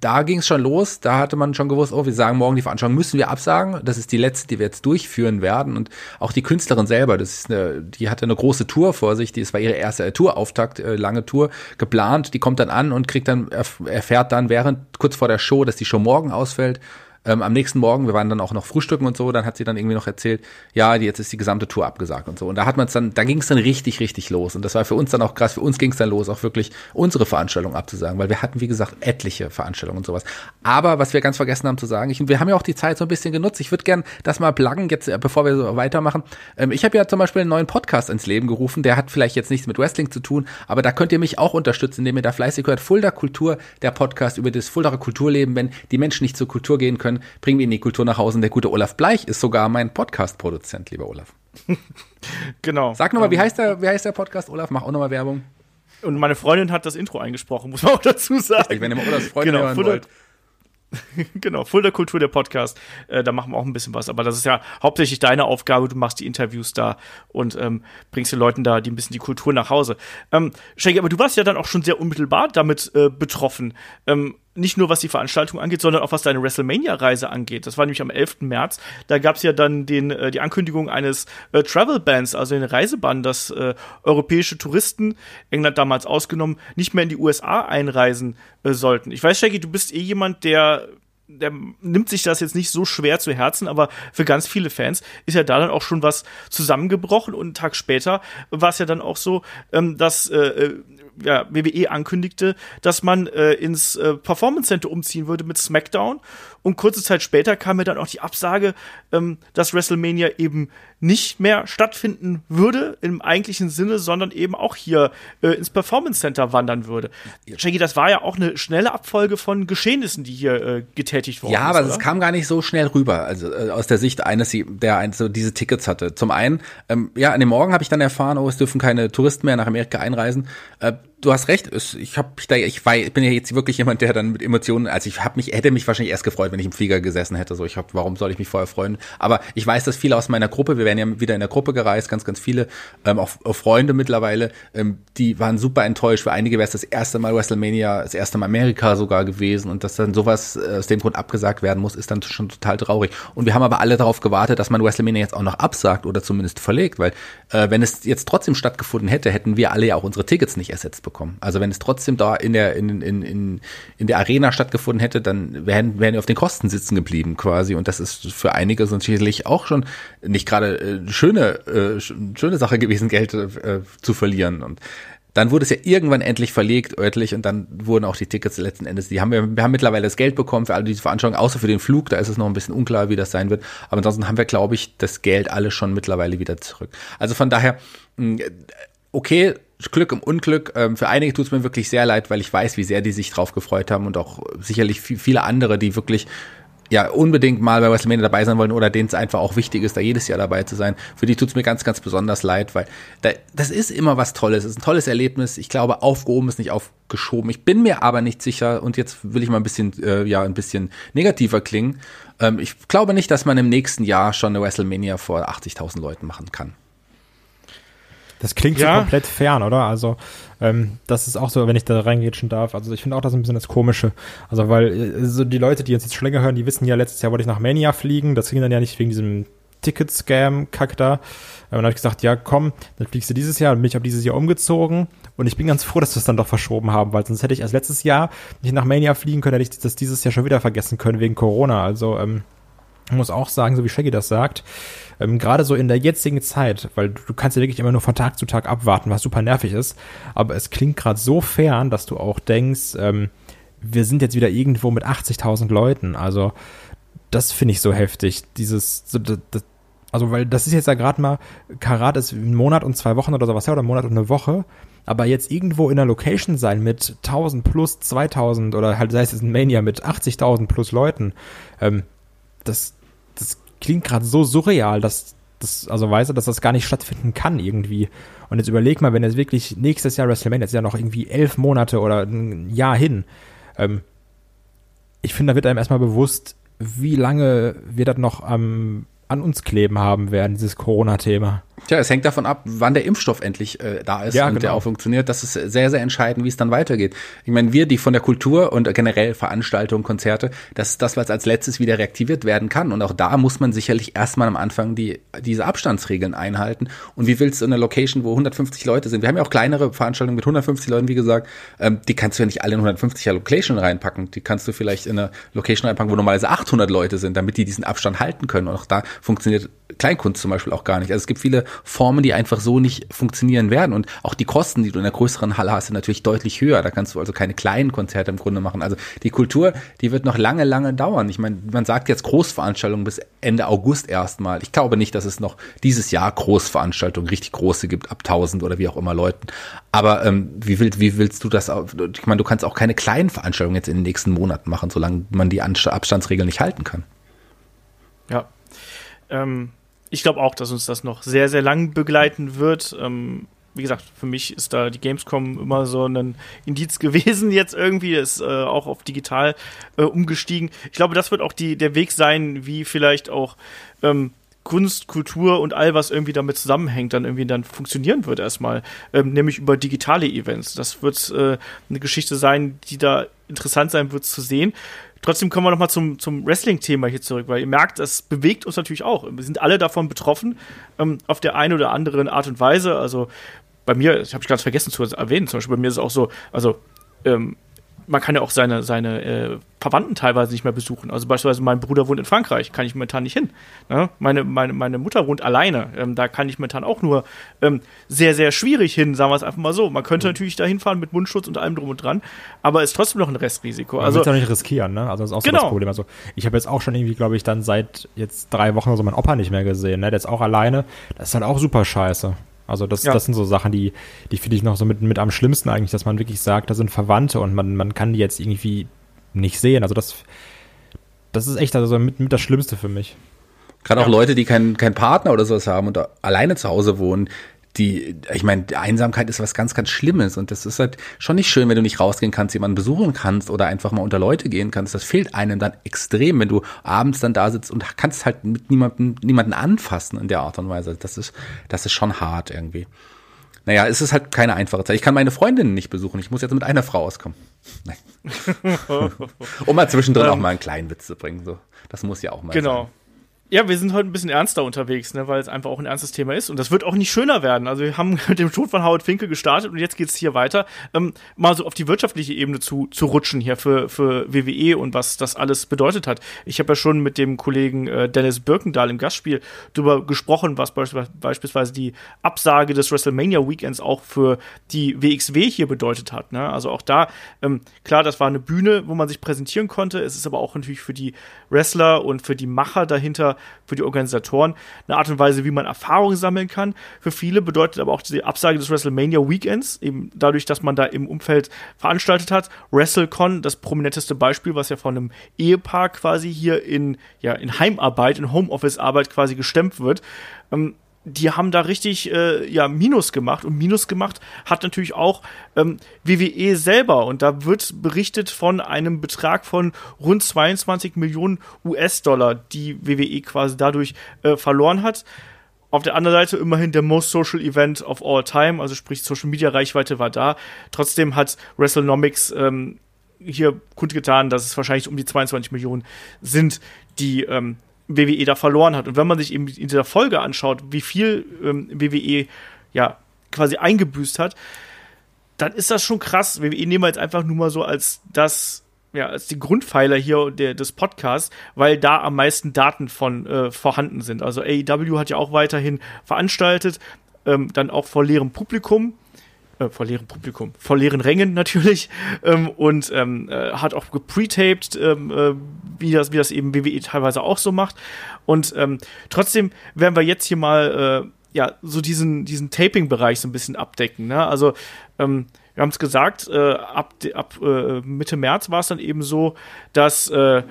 da ging es schon los. Da hatte man schon gewusst, oh, wir sagen morgen die Veranstaltung müssen wir absagen. Das ist die letzte, die wir jetzt durchführen werden. Und auch die Künstlerin selber, das ist eine, die hatte eine große Tour vor sich. Die, das war ihre erste Tourauftakt, äh, lange Tour geplant. Die kommt dann an und kriegt dann erfährt dann während kurz vor der Show, dass die Show morgen ausfällt ähm, am nächsten Morgen, wir waren dann auch noch frühstücken und so, dann hat sie dann irgendwie noch erzählt, ja, jetzt ist die gesamte Tour abgesagt und so. Und da hat man es dann, da ging es dann richtig, richtig los. Und das war für uns dann auch krass, für uns ging es dann los, auch wirklich unsere Veranstaltung abzusagen, weil wir hatten, wie gesagt, etliche Veranstaltungen und sowas. Aber was wir ganz vergessen haben zu sagen, ich, wir haben ja auch die Zeit so ein bisschen genutzt. Ich würde gern das mal pluggen, jetzt, äh, bevor wir so weitermachen. Ähm, ich habe ja zum Beispiel einen neuen Podcast ins Leben gerufen, der hat vielleicht jetzt nichts mit Wrestling zu tun, aber da könnt ihr mich auch unterstützen, indem ihr da fleißig hört. Fulda Kultur, der Podcast über das Fuldaer Kulturleben. Wenn die Menschen nicht zur Kultur gehen können, bringen wir in die Kultur nach Hause. Und der gute Olaf Bleich ist sogar mein Podcast-Produzent, lieber Olaf. genau. Sag nochmal, wie heißt der, wie heißt der Podcast, Olaf? Mach auch nochmal Werbung. Und meine Freundin hat das Intro eingesprochen, muss man auch dazu sagen. Wenn ihr mal Olafs Freundin genau, hören wollt. genau, Full der Kultur, der Podcast. Äh, da machen wir auch ein bisschen was. Aber das ist ja hauptsächlich deine Aufgabe. Du machst die Interviews da und ähm, bringst den Leuten da die ein bisschen die Kultur nach Hause. Ähm, Shaggy, aber du warst ja dann auch schon sehr unmittelbar damit äh, betroffen. Ähm, nicht nur was die Veranstaltung angeht, sondern auch was deine WrestleMania-Reise angeht. Das war nämlich am 11. März. Da gab es ja dann den, äh, die Ankündigung eines äh, Travel-Bans, also den Reisebann, dass äh, europäische Touristen, England damals ausgenommen, nicht mehr in die USA einreisen äh, sollten. Ich weiß, Shaggy, du bist eh jemand, der der nimmt sich das jetzt nicht so schwer zu Herzen, aber für ganz viele Fans ist ja da dann auch schon was zusammengebrochen und einen Tag später war es ja dann auch so, ähm, dass äh, äh ja, WWE ankündigte, dass man äh, ins äh, Performance Center umziehen würde mit SmackDown. Und kurze Zeit später kam mir dann auch die Absage, ähm, dass WrestleMania eben nicht mehr stattfinden würde im eigentlichen Sinne, sondern eben auch hier äh, ins Performance Center wandern würde. Shaggy, das war ja auch eine schnelle Abfolge von Geschehnissen, die hier äh, getätigt wurden. Ja, aber es kam gar nicht so schnell rüber, also äh, aus der Sicht eines, der ein, so diese Tickets hatte. Zum einen, ähm, ja, an dem Morgen habe ich dann erfahren, oh, es dürfen keine Touristen mehr nach Amerika einreisen. Äh, du hast recht, ich habe da ich war ich bin ja jetzt wirklich jemand, der dann mit Emotionen, also ich habe mich hätte mich wahrscheinlich erst gefreut, wenn ich im Flieger gesessen hätte, so ich hab, warum soll ich mich vorher freuen? Aber ich weiß, dass viele aus meiner Gruppe, wir werden ja wieder in der Gruppe gereist, ganz ganz viele ähm, auch, auch Freunde mittlerweile, ähm, die waren super enttäuscht, für einige wäre es das erste Mal WrestleMania, das erste Mal Amerika sogar gewesen und dass dann sowas äh, aus dem Grund abgesagt werden muss, ist dann schon total traurig. Und wir haben aber alle darauf gewartet, dass man WrestleMania jetzt auch noch absagt oder zumindest verlegt, weil äh, wenn es jetzt trotzdem stattgefunden hätte, hätten wir alle ja auch unsere Tickets nicht ersetzt bekommen. Also wenn es trotzdem da in der, in, in, in, in der Arena stattgefunden hätte, dann wären, wären wir auf den Kosten sitzen geblieben quasi. Und das ist für einige sicherlich auch schon nicht gerade äh, schöne, äh, schöne Sache gewesen, Geld äh, zu verlieren. Und dann wurde es ja irgendwann endlich verlegt, örtlich, und dann wurden auch die Tickets letzten Endes, die haben wir, wir haben mittlerweile das Geld bekommen für alle diese Veranstaltungen, außer für den Flug, da ist es noch ein bisschen unklar, wie das sein wird. Aber ansonsten haben wir, glaube ich, das Geld alle schon mittlerweile wieder zurück. Also von daher, okay, Glück im Unglück. Ähm, für einige tut es mir wirklich sehr leid, weil ich weiß, wie sehr die sich drauf gefreut haben und auch sicherlich viele andere, die wirklich ja unbedingt mal bei WrestleMania dabei sein wollen oder denen es einfach auch wichtig ist, da jedes Jahr dabei zu sein. Für die tut es mir ganz, ganz besonders leid, weil da, das ist immer was Tolles. Es ist ein tolles Erlebnis. Ich glaube, aufgehoben ist nicht aufgeschoben. Ich bin mir aber nicht sicher und jetzt will ich mal ein bisschen, äh, ja, ein bisschen negativer klingen. Ähm, ich glaube nicht, dass man im nächsten Jahr schon eine WrestleMania vor 80.000 Leuten machen kann. Das klingt ja. so komplett fern, oder? Also, ähm, das ist auch so, wenn ich da reingehen darf. Also, ich finde auch das ein bisschen das Komische. Also, weil äh, so die Leute, die uns jetzt schon länger hören, die wissen ja, letztes Jahr wollte ich nach Mania fliegen. Das ging dann ja nicht wegen diesem Ticket-Scam-Kack da. Und dann habe ich gesagt, ja, komm, dann fliegst du dieses Jahr. Dann bin ich auf dieses Jahr umgezogen. Und ich bin ganz froh, dass wir es dann doch verschoben haben, weil sonst hätte ich erst letztes Jahr nicht nach Mania fliegen können, hätte ich das dieses Jahr schon wieder vergessen können wegen Corona. Also, ähm, muss auch sagen, so wie Shaggy das sagt, ähm, gerade so in der jetzigen Zeit, weil du, du kannst ja wirklich immer nur von Tag zu Tag abwarten, was super nervig ist, aber es klingt gerade so fern, dass du auch denkst, ähm, wir sind jetzt wieder irgendwo mit 80.000 Leuten, also das finde ich so heftig, dieses, so, das, also weil das ist jetzt ja gerade mal, Karat ist ein Monat und zwei Wochen oder sowas her, oder ein Monat und eine Woche, aber jetzt irgendwo in einer Location sein mit 1000 plus 2000 oder halt sei es ein Mania mit 80.000 plus Leuten, ähm, das, das klingt gerade so surreal, dass das, also weiß er, dass das gar nicht stattfinden kann irgendwie. Und jetzt überleg mal, wenn jetzt wirklich nächstes Jahr WrestleMania, ist ja noch irgendwie elf Monate oder ein Jahr hin. Ähm, ich finde, da wird einem erstmal bewusst, wie lange wir das noch am an uns kleben haben werden, dieses Corona-Thema. Tja, es hängt davon ab, wann der Impfstoff endlich äh, da ist ja, und genau. der auch funktioniert. Das ist sehr, sehr entscheidend, wie es dann weitergeht. Ich meine, wir, die von der Kultur und generell Veranstaltungen, Konzerte, das ist das, was als letztes wieder reaktiviert werden kann. Und auch da muss man sicherlich erstmal am Anfang die, diese Abstandsregeln einhalten. Und wie willst du in einer Location, wo 150 Leute sind? Wir haben ja auch kleinere Veranstaltungen mit 150 Leuten, wie gesagt. Ähm, die kannst du ja nicht alle in 150er Location reinpacken. Die kannst du vielleicht in eine Location reinpacken, wo normalerweise 800 Leute sind, damit die diesen Abstand halten können. Und auch da funktioniert Kleinkunst zum Beispiel auch gar nicht. Also es gibt viele Formen, die einfach so nicht funktionieren werden. Und auch die Kosten, die du in der größeren Halle hast, sind natürlich deutlich höher. Da kannst du also keine kleinen Konzerte im Grunde machen. Also die Kultur, die wird noch lange, lange dauern. Ich meine, man sagt jetzt Großveranstaltungen bis Ende August erstmal. Ich glaube nicht, dass es noch dieses Jahr Großveranstaltungen, richtig große gibt, ab 1000 oder wie auch immer Leuten. Aber ähm, wie, willst, wie willst du das? Ich meine, du kannst auch keine kleinen Veranstaltungen jetzt in den nächsten Monaten machen, solange man die Abstandsregeln nicht halten kann. Ja. Ähm, ich glaube auch, dass uns das noch sehr, sehr lang begleiten wird. Ähm, wie gesagt, für mich ist da die Gamescom immer so ein Indiz gewesen jetzt irgendwie, ist äh, auch auf digital äh, umgestiegen. Ich glaube, das wird auch die, der Weg sein, wie vielleicht auch ähm, Kunst, Kultur und all was irgendwie damit zusammenhängt, dann irgendwie dann funktionieren wird erstmal, ähm, nämlich über digitale Events. Das wird äh, eine Geschichte sein, die da interessant sein wird zu sehen. Trotzdem kommen wir nochmal zum, zum Wrestling-Thema hier zurück, weil ihr merkt, das bewegt uns natürlich auch. Wir sind alle davon betroffen, ähm, auf der einen oder anderen Art und Weise. Also bei mir, ich habe ich ganz vergessen zu erwähnen, zum Beispiel bei mir ist es auch so, also ähm, man kann ja auch seine, seine äh, Verwandten teilweise nicht mehr besuchen. Also beispielsweise mein Bruder wohnt in Frankreich, kann ich momentan nicht hin. Ne? Meine, meine, meine Mutter wohnt alleine, ähm, da kann ich momentan auch nur ähm, sehr, sehr schwierig hin, sagen wir es einfach mal so. Man könnte mhm. natürlich da hinfahren mit Mundschutz und allem drum und dran, aber ist trotzdem noch ein Restrisiko. Man also ja nicht riskieren, ne? Also das ist auch so genau. das Problem. Also ich habe jetzt auch schon irgendwie, glaube ich, dann seit jetzt drei Wochen so meinen Opa nicht mehr gesehen, ne? Der ist auch alleine. Das ist dann auch super scheiße. Also das, ja. das sind so Sachen, die, die finde ich noch so mit, mit am schlimmsten eigentlich, dass man wirklich sagt, da sind Verwandte und man, man kann die jetzt irgendwie nicht sehen. Also das, das ist echt also mit, mit das Schlimmste für mich. Gerade ja. auch Leute, die keinen kein Partner oder sowas haben und alleine zu Hause wohnen, die, ich meine, Einsamkeit ist was ganz, ganz Schlimmes und das ist halt schon nicht schön, wenn du nicht rausgehen kannst, jemanden besuchen kannst oder einfach mal unter Leute gehen kannst. Das fehlt einem dann extrem, wenn du abends dann da sitzt und kannst halt mit niemandem, niemanden anfassen in der Art und Weise. Das ist, das ist schon hart irgendwie. Naja, es ist halt keine einfache Zeit. Ich kann meine Freundinnen nicht besuchen. Ich muss jetzt mit einer Frau auskommen. Nein. um mal zwischendrin auch ähm. mal einen kleinen Witz zu bringen. So, das muss ja auch mal genau. sein. Genau. Ja, wir sind heute ein bisschen ernster unterwegs, ne, weil es einfach auch ein ernstes Thema ist. Und das wird auch nicht schöner werden. Also wir haben mit dem Tod von Howard Finkel gestartet und jetzt geht es hier weiter. Ähm, mal so auf die wirtschaftliche Ebene zu, zu rutschen hier für, für WWE und was das alles bedeutet hat. Ich habe ja schon mit dem Kollegen äh, Dennis Birkendahl im Gastspiel darüber gesprochen, was beispielsweise die Absage des WrestleMania Weekends auch für die WXW hier bedeutet hat. Ne? Also auch da, ähm, klar, das war eine Bühne, wo man sich präsentieren konnte. Es ist aber auch natürlich für die Wrestler und für die Macher dahinter für die Organisatoren eine Art und Weise, wie man Erfahrungen sammeln kann. Für viele bedeutet aber auch die Absage des WrestleMania Weekends, eben dadurch, dass man da im Umfeld veranstaltet hat. WrestleCon, das prominenteste Beispiel, was ja von einem Ehepaar quasi hier in, ja, in Heimarbeit, in Homeoffice-Arbeit quasi gestemmt wird. Ähm, die haben da richtig äh, ja Minus gemacht und Minus gemacht hat natürlich auch ähm, WWE selber und da wird berichtet von einem Betrag von rund 22 Millionen US-Dollar, die WWE quasi dadurch äh, verloren hat. Auf der anderen Seite immerhin der most social event of all time, also sprich Social Media Reichweite war da. Trotzdem hat WrestleNomics ähm, hier kundgetan, dass es wahrscheinlich um die 22 Millionen sind, die ähm, WWE da verloren hat. Und wenn man sich eben in dieser Folge anschaut, wie viel ähm, WWE ja quasi eingebüßt hat, dann ist das schon krass. WWE nehmen wir jetzt einfach nur mal so als das ja, als die Grundpfeiler hier der, des Podcasts, weil da am meisten Daten von äh, vorhanden sind. Also AEW hat ja auch weiterhin veranstaltet, ähm, dann auch vor leerem Publikum äh, vor leerem Publikum, vor leeren Rängen natürlich ähm, und ähm, äh, hat auch gepretaped, ähm, äh, wie, das, wie das eben WWE teilweise auch so macht. Und ähm, trotzdem werden wir jetzt hier mal äh, ja so diesen, diesen Taping-Bereich so ein bisschen abdecken. Ne? Also ähm, wir haben es gesagt, äh, ab, ab äh, Mitte März war es dann eben so, dass äh,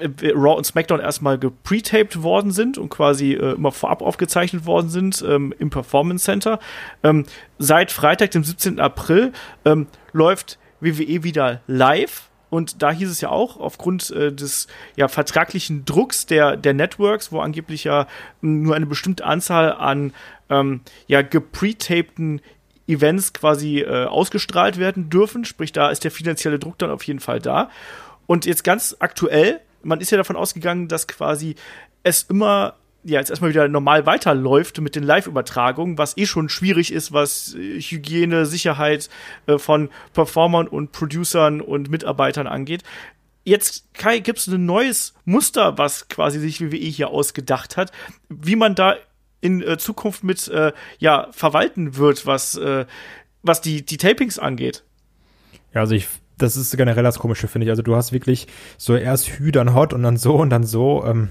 Raw und SmackDown erstmal gepretaped worden sind und quasi äh, immer vorab aufgezeichnet worden sind ähm, im Performance Center. Ähm, seit Freitag, dem 17. April, ähm, läuft WWE wieder live. Und da hieß es ja auch, aufgrund äh, des ja, vertraglichen Drucks der, der Networks, wo angeblich ja nur eine bestimmte Anzahl an ähm, ja, gepretapten Events quasi äh, ausgestrahlt werden dürfen. Sprich, da ist der finanzielle Druck dann auf jeden Fall da. Und jetzt ganz aktuell man ist ja davon ausgegangen, dass quasi es immer ja, jetzt erstmal wieder normal weiterläuft mit den Live-Übertragungen, was eh schon schwierig ist, was äh, Hygiene, Sicherheit äh, von Performern und Producern und Mitarbeitern angeht. Jetzt, Kai, gibt es ein neues Muster, was quasi sich WWE hier ausgedacht hat, wie man da in äh, Zukunft mit äh, ja, verwalten wird, was, was die, die Tapings angeht. Ja, also ich das ist generell das Komische, finde ich. Also du hast wirklich so erst Hü, dann Hot und dann so und dann so. Ähm,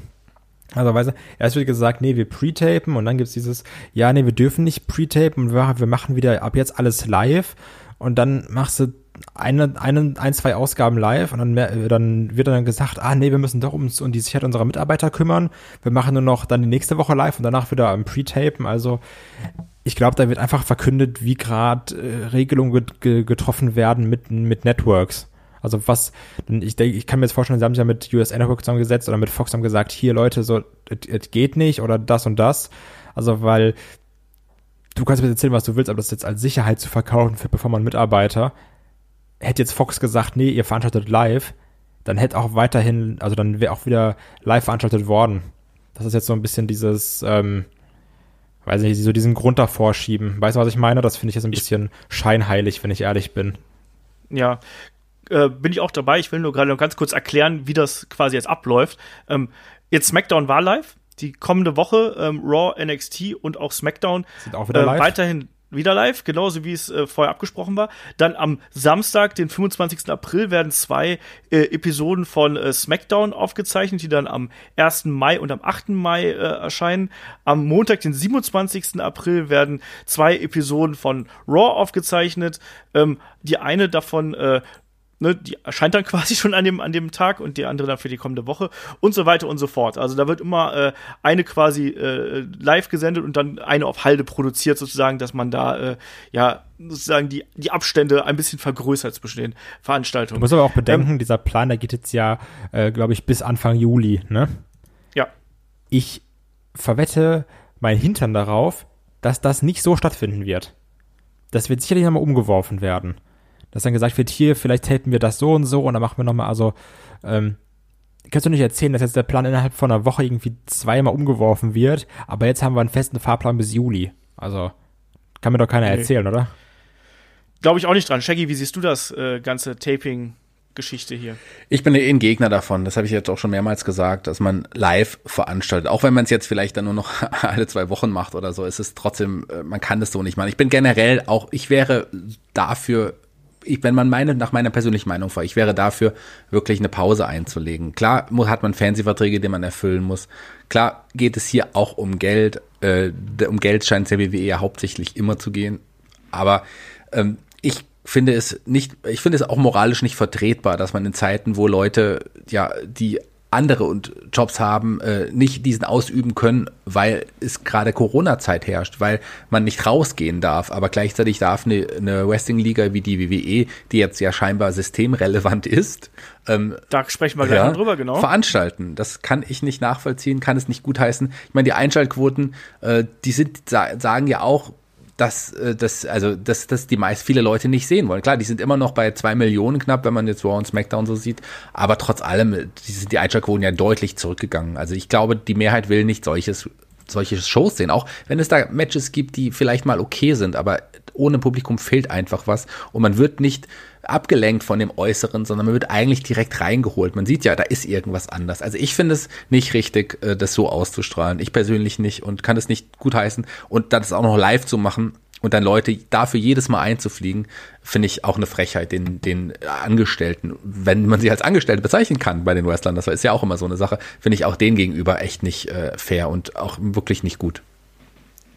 also weißt du, erst wird gesagt, nee, wir pre-tapen und dann gibt's dieses, ja, nee, wir dürfen nicht pre-tapen, wir, wir machen wieder ab jetzt alles live und dann machst du eine, eine, ein, zwei Ausgaben live und dann, dann wird dann gesagt, ah nee, wir müssen doch um die Sicherheit unserer Mitarbeiter kümmern. Wir machen nur noch dann die nächste Woche live und danach wieder am Pre-Tapen. Also ich glaube, da wird einfach verkündet, wie gerade äh, Regelungen ge getroffen werden mit, mit Networks. Also was, ich denke, ich kann mir jetzt vorstellen, sie haben sich ja mit US Network zusammengesetzt oder mit Fox haben gesagt, hier Leute, so, es geht nicht oder das und das. Also weil du kannst mir erzählen, was du willst, aber das jetzt als Sicherheit zu verkaufen für Performer Mitarbeiter, hätte jetzt Fox gesagt, nee, ihr veranstaltet live, dann hätte auch weiterhin, also dann wäre auch wieder live veranstaltet worden. Das ist jetzt so ein bisschen dieses, ähm, weiß nicht, so diesen Grund davor schieben. Weißt du, was ich meine? Das finde ich jetzt ein bisschen scheinheilig, wenn ich ehrlich bin. Ja, äh, bin ich auch dabei. Ich will nur gerade noch ganz kurz erklären, wie das quasi jetzt abläuft. Ähm, jetzt SmackDown war live. Die kommende Woche ähm, Raw, NXT und auch SmackDown Sind auch wieder äh, live? weiterhin wieder live, genauso wie es äh, vorher abgesprochen war. Dann am Samstag, den 25. April, werden zwei äh, Episoden von äh, SmackDown aufgezeichnet, die dann am 1. Mai und am 8. Mai äh, erscheinen. Am Montag, den 27. April, werden zwei Episoden von Raw aufgezeichnet. Ähm, die eine davon äh, Ne, die erscheint dann quasi schon an dem, an dem Tag und die andere dann für die kommende Woche und so weiter und so fort. Also da wird immer äh, eine quasi äh, live gesendet und dann eine auf Halde produziert, sozusagen, dass man da äh, ja sozusagen die, die Abstände ein bisschen vergrößert zwischen den Du Veranstaltungen. musst aber auch bedenken, dieser Plan, der geht jetzt ja, äh, glaube ich, bis Anfang Juli, ne? Ja. Ich verwette mein Hintern darauf, dass das nicht so stattfinden wird. Das wird sicherlich nochmal umgeworfen werden. Dass dann gesagt wird, hier, vielleicht tapen wir das so und so und dann machen wir nochmal, also, ähm, kannst du nicht erzählen, dass jetzt der Plan innerhalb von einer Woche irgendwie zweimal umgeworfen wird, aber jetzt haben wir einen festen Fahrplan bis Juli. Also, kann mir doch keiner Nee. erzählen, oder? Glaube ich auch nicht dran. Shaggy, wie siehst du das äh, ganze Taping-Geschichte hier? Ich bin eh ein Gegner davon, das habe ich jetzt auch schon mehrmals gesagt, dass man live veranstaltet. Auch wenn man es jetzt vielleicht dann nur noch alle zwei Wochen macht oder so, ist es trotzdem, äh, man kann das so nicht machen. Ich bin generell auch, ich wäre dafür, ich, wenn man meine, nach meiner persönlichen Meinung fragt, ich wäre dafür, wirklich eine Pause einzulegen. Klar mu- hat man Fernsehverträge, die man erfüllen muss. Klar geht es hier auch um Geld. Äh, um Geld scheint es der WWE ja hauptsächlich immer zu gehen. Aber ähm, ich finde es nicht, ich finde es auch moralisch nicht vertretbar, dass man in Zeiten, wo Leute, ja, die andere und Jobs haben, äh, nicht diesen ausüben können, weil es gerade Corona-Zeit herrscht, weil man nicht rausgehen darf. Aber gleichzeitig darf eine, eine Wrestling-Liga wie die WWE, die jetzt ja scheinbar systemrelevant ist, ähm, Da sprechen wir gleich mal drüber, genau. veranstalten. Das kann ich nicht nachvollziehen, kann es nicht gutheißen. Ich meine, die Einschaltquoten, äh, die sind, sa sagen ja auch, dass, äh, dass, also, dass, dass die meist viele Leute nicht sehen wollen. Klar, die sind immer noch bei zwei Millionen knapp, wenn man jetzt Raw und SmackDown so sieht. Aber trotz allem, äh, die sind die Einschaltquoten ja deutlich zurückgegangen. Also ich glaube, die Mehrheit will nicht solches, solche Shows sehen. Auch wenn es da Matches gibt, die vielleicht mal okay sind, aber ohne Publikum fehlt einfach was. Und man wird nicht abgelenkt von dem Äußeren, sondern man wird eigentlich direkt reingeholt. Man sieht ja, da ist irgendwas anders. Also ich finde es nicht richtig, äh, das so auszustrahlen. Ich persönlich nicht und kann es nicht gutheißen. Und das auch noch live zu machen und dann Leute dafür jedes Mal einzufliegen, finde ich auch eine Frechheit den, den Angestellten, wenn man sie als Angestellte bezeichnen kann bei den Wrestlern. Das ist ja auch immer so eine Sache. Finde ich auch denen gegenüber echt nicht äh, fair und auch wirklich nicht gut.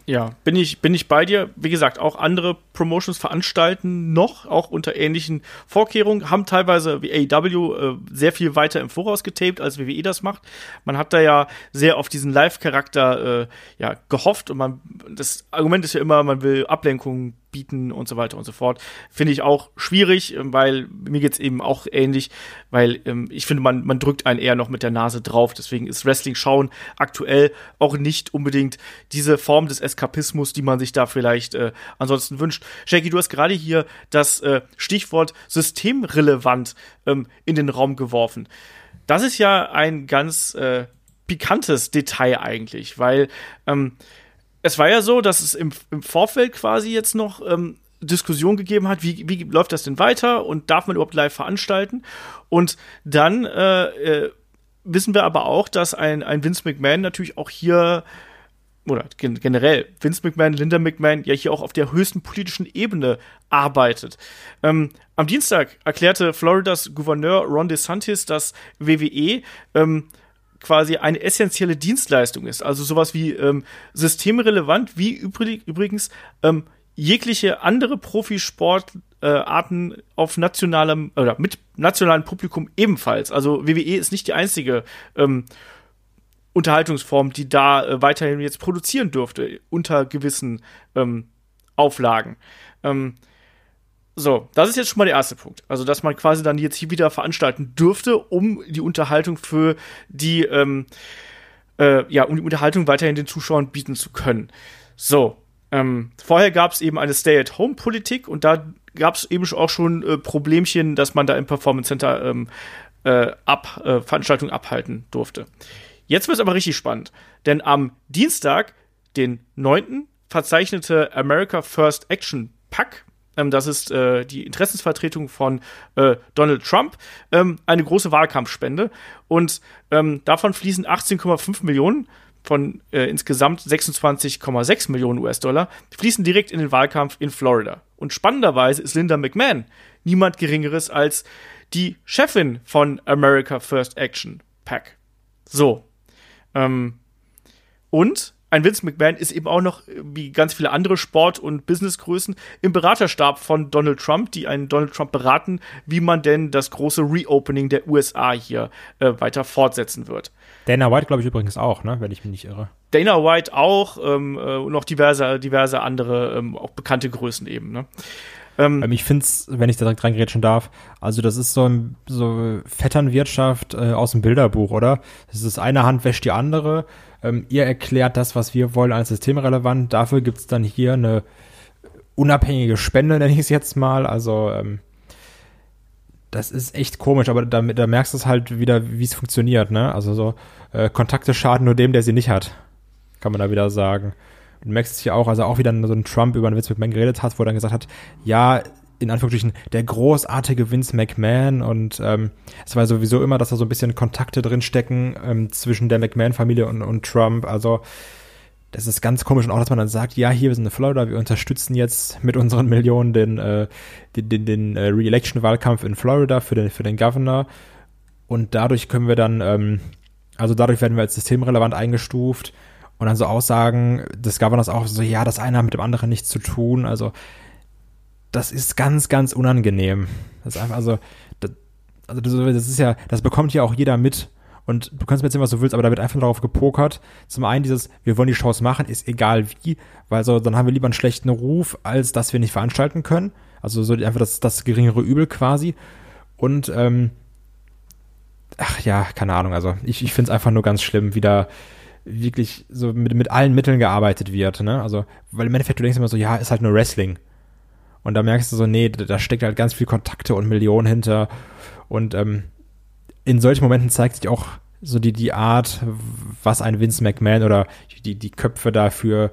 Ja, bin ich, bin ich bei dir. Wie gesagt, auch andere Promotions veranstalten noch, auch unter ähnlichen Vorkehrungen, haben teilweise wie AEW äh, sehr viel weiter im Voraus getaped, als WWE das macht. Man hat da ja sehr auf diesen Live-Charakter äh, ja, gehofft und man, das Argument ist ja immer, man will Ablenkungen bieten und so weiter und so fort. Finde ich auch schwierig, ähm, weil mir geht's eben auch ähnlich, weil ähm, ich finde, man, man drückt einen eher noch mit der Nase drauf. Deswegen ist Wrestling schauen aktuell auch nicht unbedingt diese Form des Eskapismus, die man sich da vielleicht äh, ansonsten wünscht. Shaggy, du hast gerade hier das äh, Stichwort systemrelevant ähm, in den Raum geworfen. Das ist ja ein ganz äh, pikantes Detail eigentlich, weil ähm, es war ja so, dass es im, im Vorfeld quasi jetzt noch ähm, Diskussion gegeben hat, wie, wie läuft das denn weiter und darf man überhaupt live veranstalten? Und dann äh, äh, wissen wir aber auch, dass ein, ein Vince McMahon natürlich auch hier oder gen generell Vince McMahon, Linda McMahon ja hier auch auf der höchsten politischen Ebene arbeitet. Ähm, am Dienstag erklärte Floridas Gouverneur Ron DeSantis, dass WWE ähm, quasi eine essentielle Dienstleistung ist. Also sowas wie ähm, systemrelevant, wie übrig, übrigens ähm, jegliche andere Profisportarten äh, auf nationalem oder mit nationalem Publikum ebenfalls. Also WWE ist nicht die einzige ähm, Unterhaltungsform, die da äh, weiterhin jetzt produzieren dürfte, unter gewissen ähm, Auflagen. Ähm, so, das ist jetzt schon mal der erste Punkt. Also, dass man quasi dann jetzt hier wieder veranstalten dürfte, um die Unterhaltung für die, ähm, äh, ja, um die Unterhaltung weiterhin den Zuschauern bieten zu können. So, ähm, vorher gab es eben eine Stay-at-Home-Politik und da gab es eben auch schon äh, Problemchen, dass man da im Performance Center ähm, äh, ab, äh, Veranstaltungen abhalten durfte. Jetzt wird es aber richtig spannend, denn am Dienstag, den 9., verzeichnete America First Action PAC, ähm, das ist äh, die Interessensvertretung von äh, Donald Trump, ähm, eine große Wahlkampfspende. Und ähm, davon fließen 18,5 Millionen von äh, insgesamt 26,6 Millionen US-Dollar, fließen direkt in den Wahlkampf in Florida. Und spannenderweise ist Linda McMahon niemand Geringeres als die Chefin von America First Action PAC. So. Ähm, und ein Vince McMahon ist eben auch noch, wie ganz viele andere Sport- und Businessgrößen, im Beraterstab von Donald Trump, die einen Donald Trump beraten, wie man denn das große Reopening der USA hier äh, weiter fortsetzen wird. Dana White, glaube ich, übrigens auch, ne? wenn ich mich nicht irre. Dana White auch, ähm, äh, und noch diverse, diverse andere, ähm, auch bekannte Größen eben. Ne? Ähm, ähm ich finde es, wenn ich da direkt reingrätschen darf, also das ist so, ein, so Vetternwirtschaft äh, aus dem Bilderbuch, oder? Das ist eine Hand wäscht die andere ähm, ihr erklärt das, was wir wollen, als systemrelevant. Dafür gibt es dann hier eine unabhängige Spende, nenne ich es jetzt mal. Also ähm, das ist echt komisch, aber da, da merkst du es halt wieder, wie es funktioniert. Ne? Also so äh, Kontakte schaden nur dem, der sie nicht hat, kann man da wieder sagen. Du merkst es hier auch, also auch wieder so ein Trump über einen mit Man geredet hat, wo er dann gesagt hat, ja, in Anführungsstrichen der großartige Vince McMahon und ähm, es war sowieso immer, dass da so ein bisschen Kontakte drin stecken ähm, zwischen der McMahon-Familie und, und Trump. Also das ist ganz komisch und auch, dass man dann sagt, ja, hier wir sind in Florida, wir unterstützen jetzt mit unseren Millionen den, äh, den, den, den äh, Re-Election-Wahlkampf in Florida für den, für den Governor und dadurch können wir dann, ähm, also dadurch werden wir als systemrelevant eingestuft und dann so Aussagen des Governors auch so, ja, das eine hat mit dem anderen nichts zu tun, also das ist ganz, ganz unangenehm. Das ist einfach, also, das, also das ist ja, das bekommt ja auch jeder mit. Und du kannst mir erzählen, was du willst, aber da wird einfach darauf gepokert. Zum einen dieses, wir wollen die Shows machen, ist egal wie, weil so, dann haben wir lieber einen schlechten Ruf, als dass wir nicht veranstalten können. Also so einfach das, das geringere Übel quasi. Und, ähm, ach ja, keine Ahnung, also ich, ich finde es einfach nur ganz schlimm, wie da wirklich so mit, mit allen Mitteln gearbeitet wird, ne? Also, weil im Endeffekt du denkst immer so, ja, ist halt nur Wrestling. Und da merkst du so, nee, da steckt halt ganz viel Kontakte und Millionen hinter. Und ähm, in solchen Momenten zeigt sich auch so die, die Art, was ein Vince McMahon oder die, die Köpfe dafür,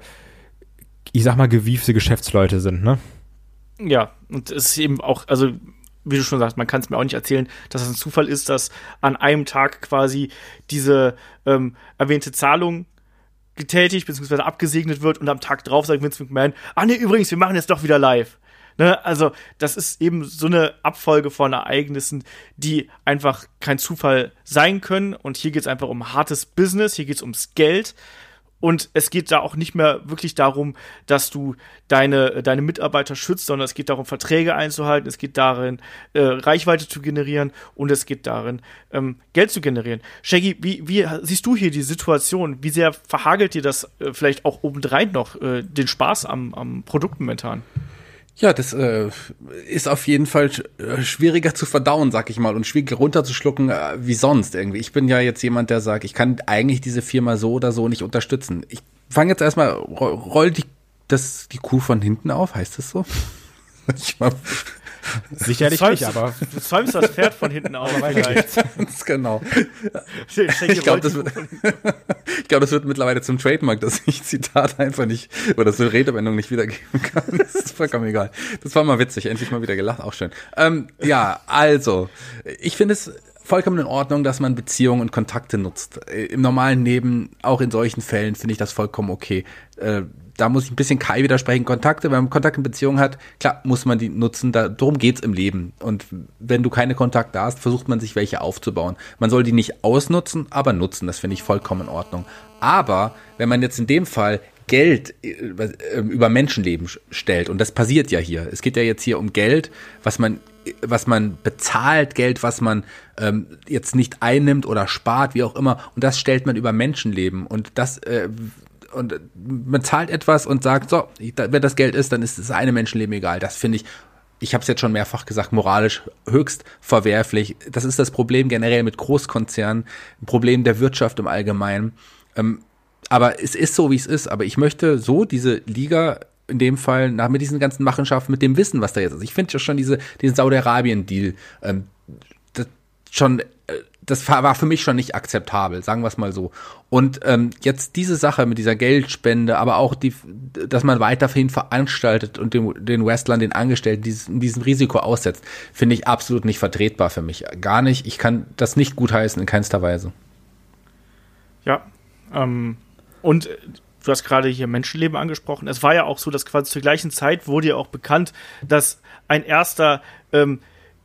ich sag mal, gewiefte Geschäftsleute sind, ne? Ja, und es ist eben auch, also wie du schon sagst, man kann es mir auch nicht erzählen, dass es ein Zufall ist, dass an einem Tag quasi diese ähm, erwähnte Zahlung getätigt bzw. abgesegnet wird und am Tag drauf sagt Vince McMahon, ah nee, übrigens, wir machen jetzt doch wieder live. Ne? Also, das ist eben so eine Abfolge von Ereignissen, die einfach kein Zufall sein können. Und hier geht es einfach um hartes Business, hier geht es ums Geld. Und es geht da auch nicht mehr wirklich darum, dass du deine, deine Mitarbeiter schützt, sondern es geht darum, Verträge einzuhalten, es geht darin, äh, Reichweite zu generieren und es geht darin, ähm, Geld zu generieren. Shaggy, wie, wie siehst du hier die Situation? Wie sehr verhagelt dir das äh, vielleicht auch obendrein noch äh, den Spaß am, am Produkt momentan? Ja, das äh, ist auf jeden Fall äh, schwieriger zu verdauen, sag ich mal, und schwieriger runterzuschlucken äh, wie sonst irgendwie. Ich bin ja jetzt jemand, der sagt, ich kann eigentlich diese Firma so oder so nicht unterstützen. Ich fange jetzt erstmal, roll die, das, die Kuh von hinten auf, heißt das so? ich mal, Sicherlich nicht, aber. Du zäumst das Pferd von hinten auf, vielleicht. Ganz genau. ich glaube, das, wird, glaub, das wird mittlerweile zum Trademark, dass ich Zitat einfach nicht, oder so Redewendung nicht wiedergeben kann. Das ist vollkommen egal. Das war mal witzig, endlich mal wieder gelacht, auch schön. Ähm, ja, also, ich finde es vollkommen in Ordnung, dass man Beziehungen und Kontakte nutzt. Äh, Im normalen Leben, auch in solchen Fällen, finde ich das vollkommen okay. Äh, da muss ich ein bisschen Kai widersprechen. Kontakte, wenn man Kontakt in Beziehung hat, klar, muss man die nutzen. Da, darum geht's im Leben. Und wenn du keine Kontakte hast, versucht man sich welche aufzubauen. Man soll die nicht ausnutzen, aber nutzen. Das finde ich vollkommen in Ordnung. Aber wenn man jetzt in dem Fall Geld äh, über Menschenleben stellt, und das passiert ja hier. Es geht ja jetzt hier um Geld, was man was man bezahlt, Geld, was man ähm, jetzt nicht einnimmt oder spart, wie auch immer. Und das stellt man über Menschenleben. Und das äh, und man zahlt etwas und sagt, so, wenn das Geld ist, dann ist das eine Menschenleben egal. Das finde ich, ich habe es jetzt schon mehrfach gesagt, moralisch höchst verwerflich. Das ist das Problem generell mit Großkonzernen, ein Problem der Wirtschaft im Allgemeinen. Ähm, aber es ist so, wie es ist. Aber ich möchte so diese Liga in dem Fall nach mit diesen ganzen Machenschaften, mit dem Wissen, was da jetzt ist. Ich finde ja schon diese, diesen Saudi-Arabien-Deal ähm, schon äh, das war für mich schon nicht akzeptabel, sagen wir es mal so. Und ähm, jetzt diese Sache mit dieser Geldspende, aber auch die, dass man weiterhin veranstaltet und den, den Wrestlern, den Angestellten dieses, diesem Risiko aussetzt, finde ich absolut nicht vertretbar für mich. Gar nicht. Ich kann das nicht gutheißen in keinster Weise. Ja. Ähm, und äh, du hast gerade hier Menschenleben angesprochen. Es war ja auch so, dass quasi zur gleichen Zeit wurde ja auch bekannt, dass ein erster ähm,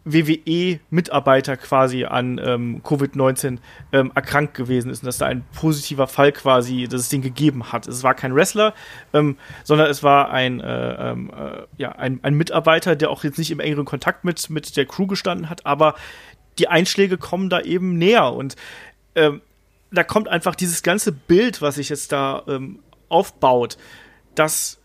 WWE-Mitarbeiter quasi an ähm, Covid-19 ähm, erkrankt gewesen ist und dass da ein positiver Fall quasi, dass es den gegeben hat. Es war kein Wrestler, ähm, sondern es war ein, äh, ähm, äh, ja, ein, ein Mitarbeiter, der auch jetzt nicht im engeren Kontakt mit, mit der Crew gestanden hat, aber die Einschläge kommen da eben näher und ähm, da kommt einfach dieses ganze Bild, was sich jetzt da ähm, aufbaut, das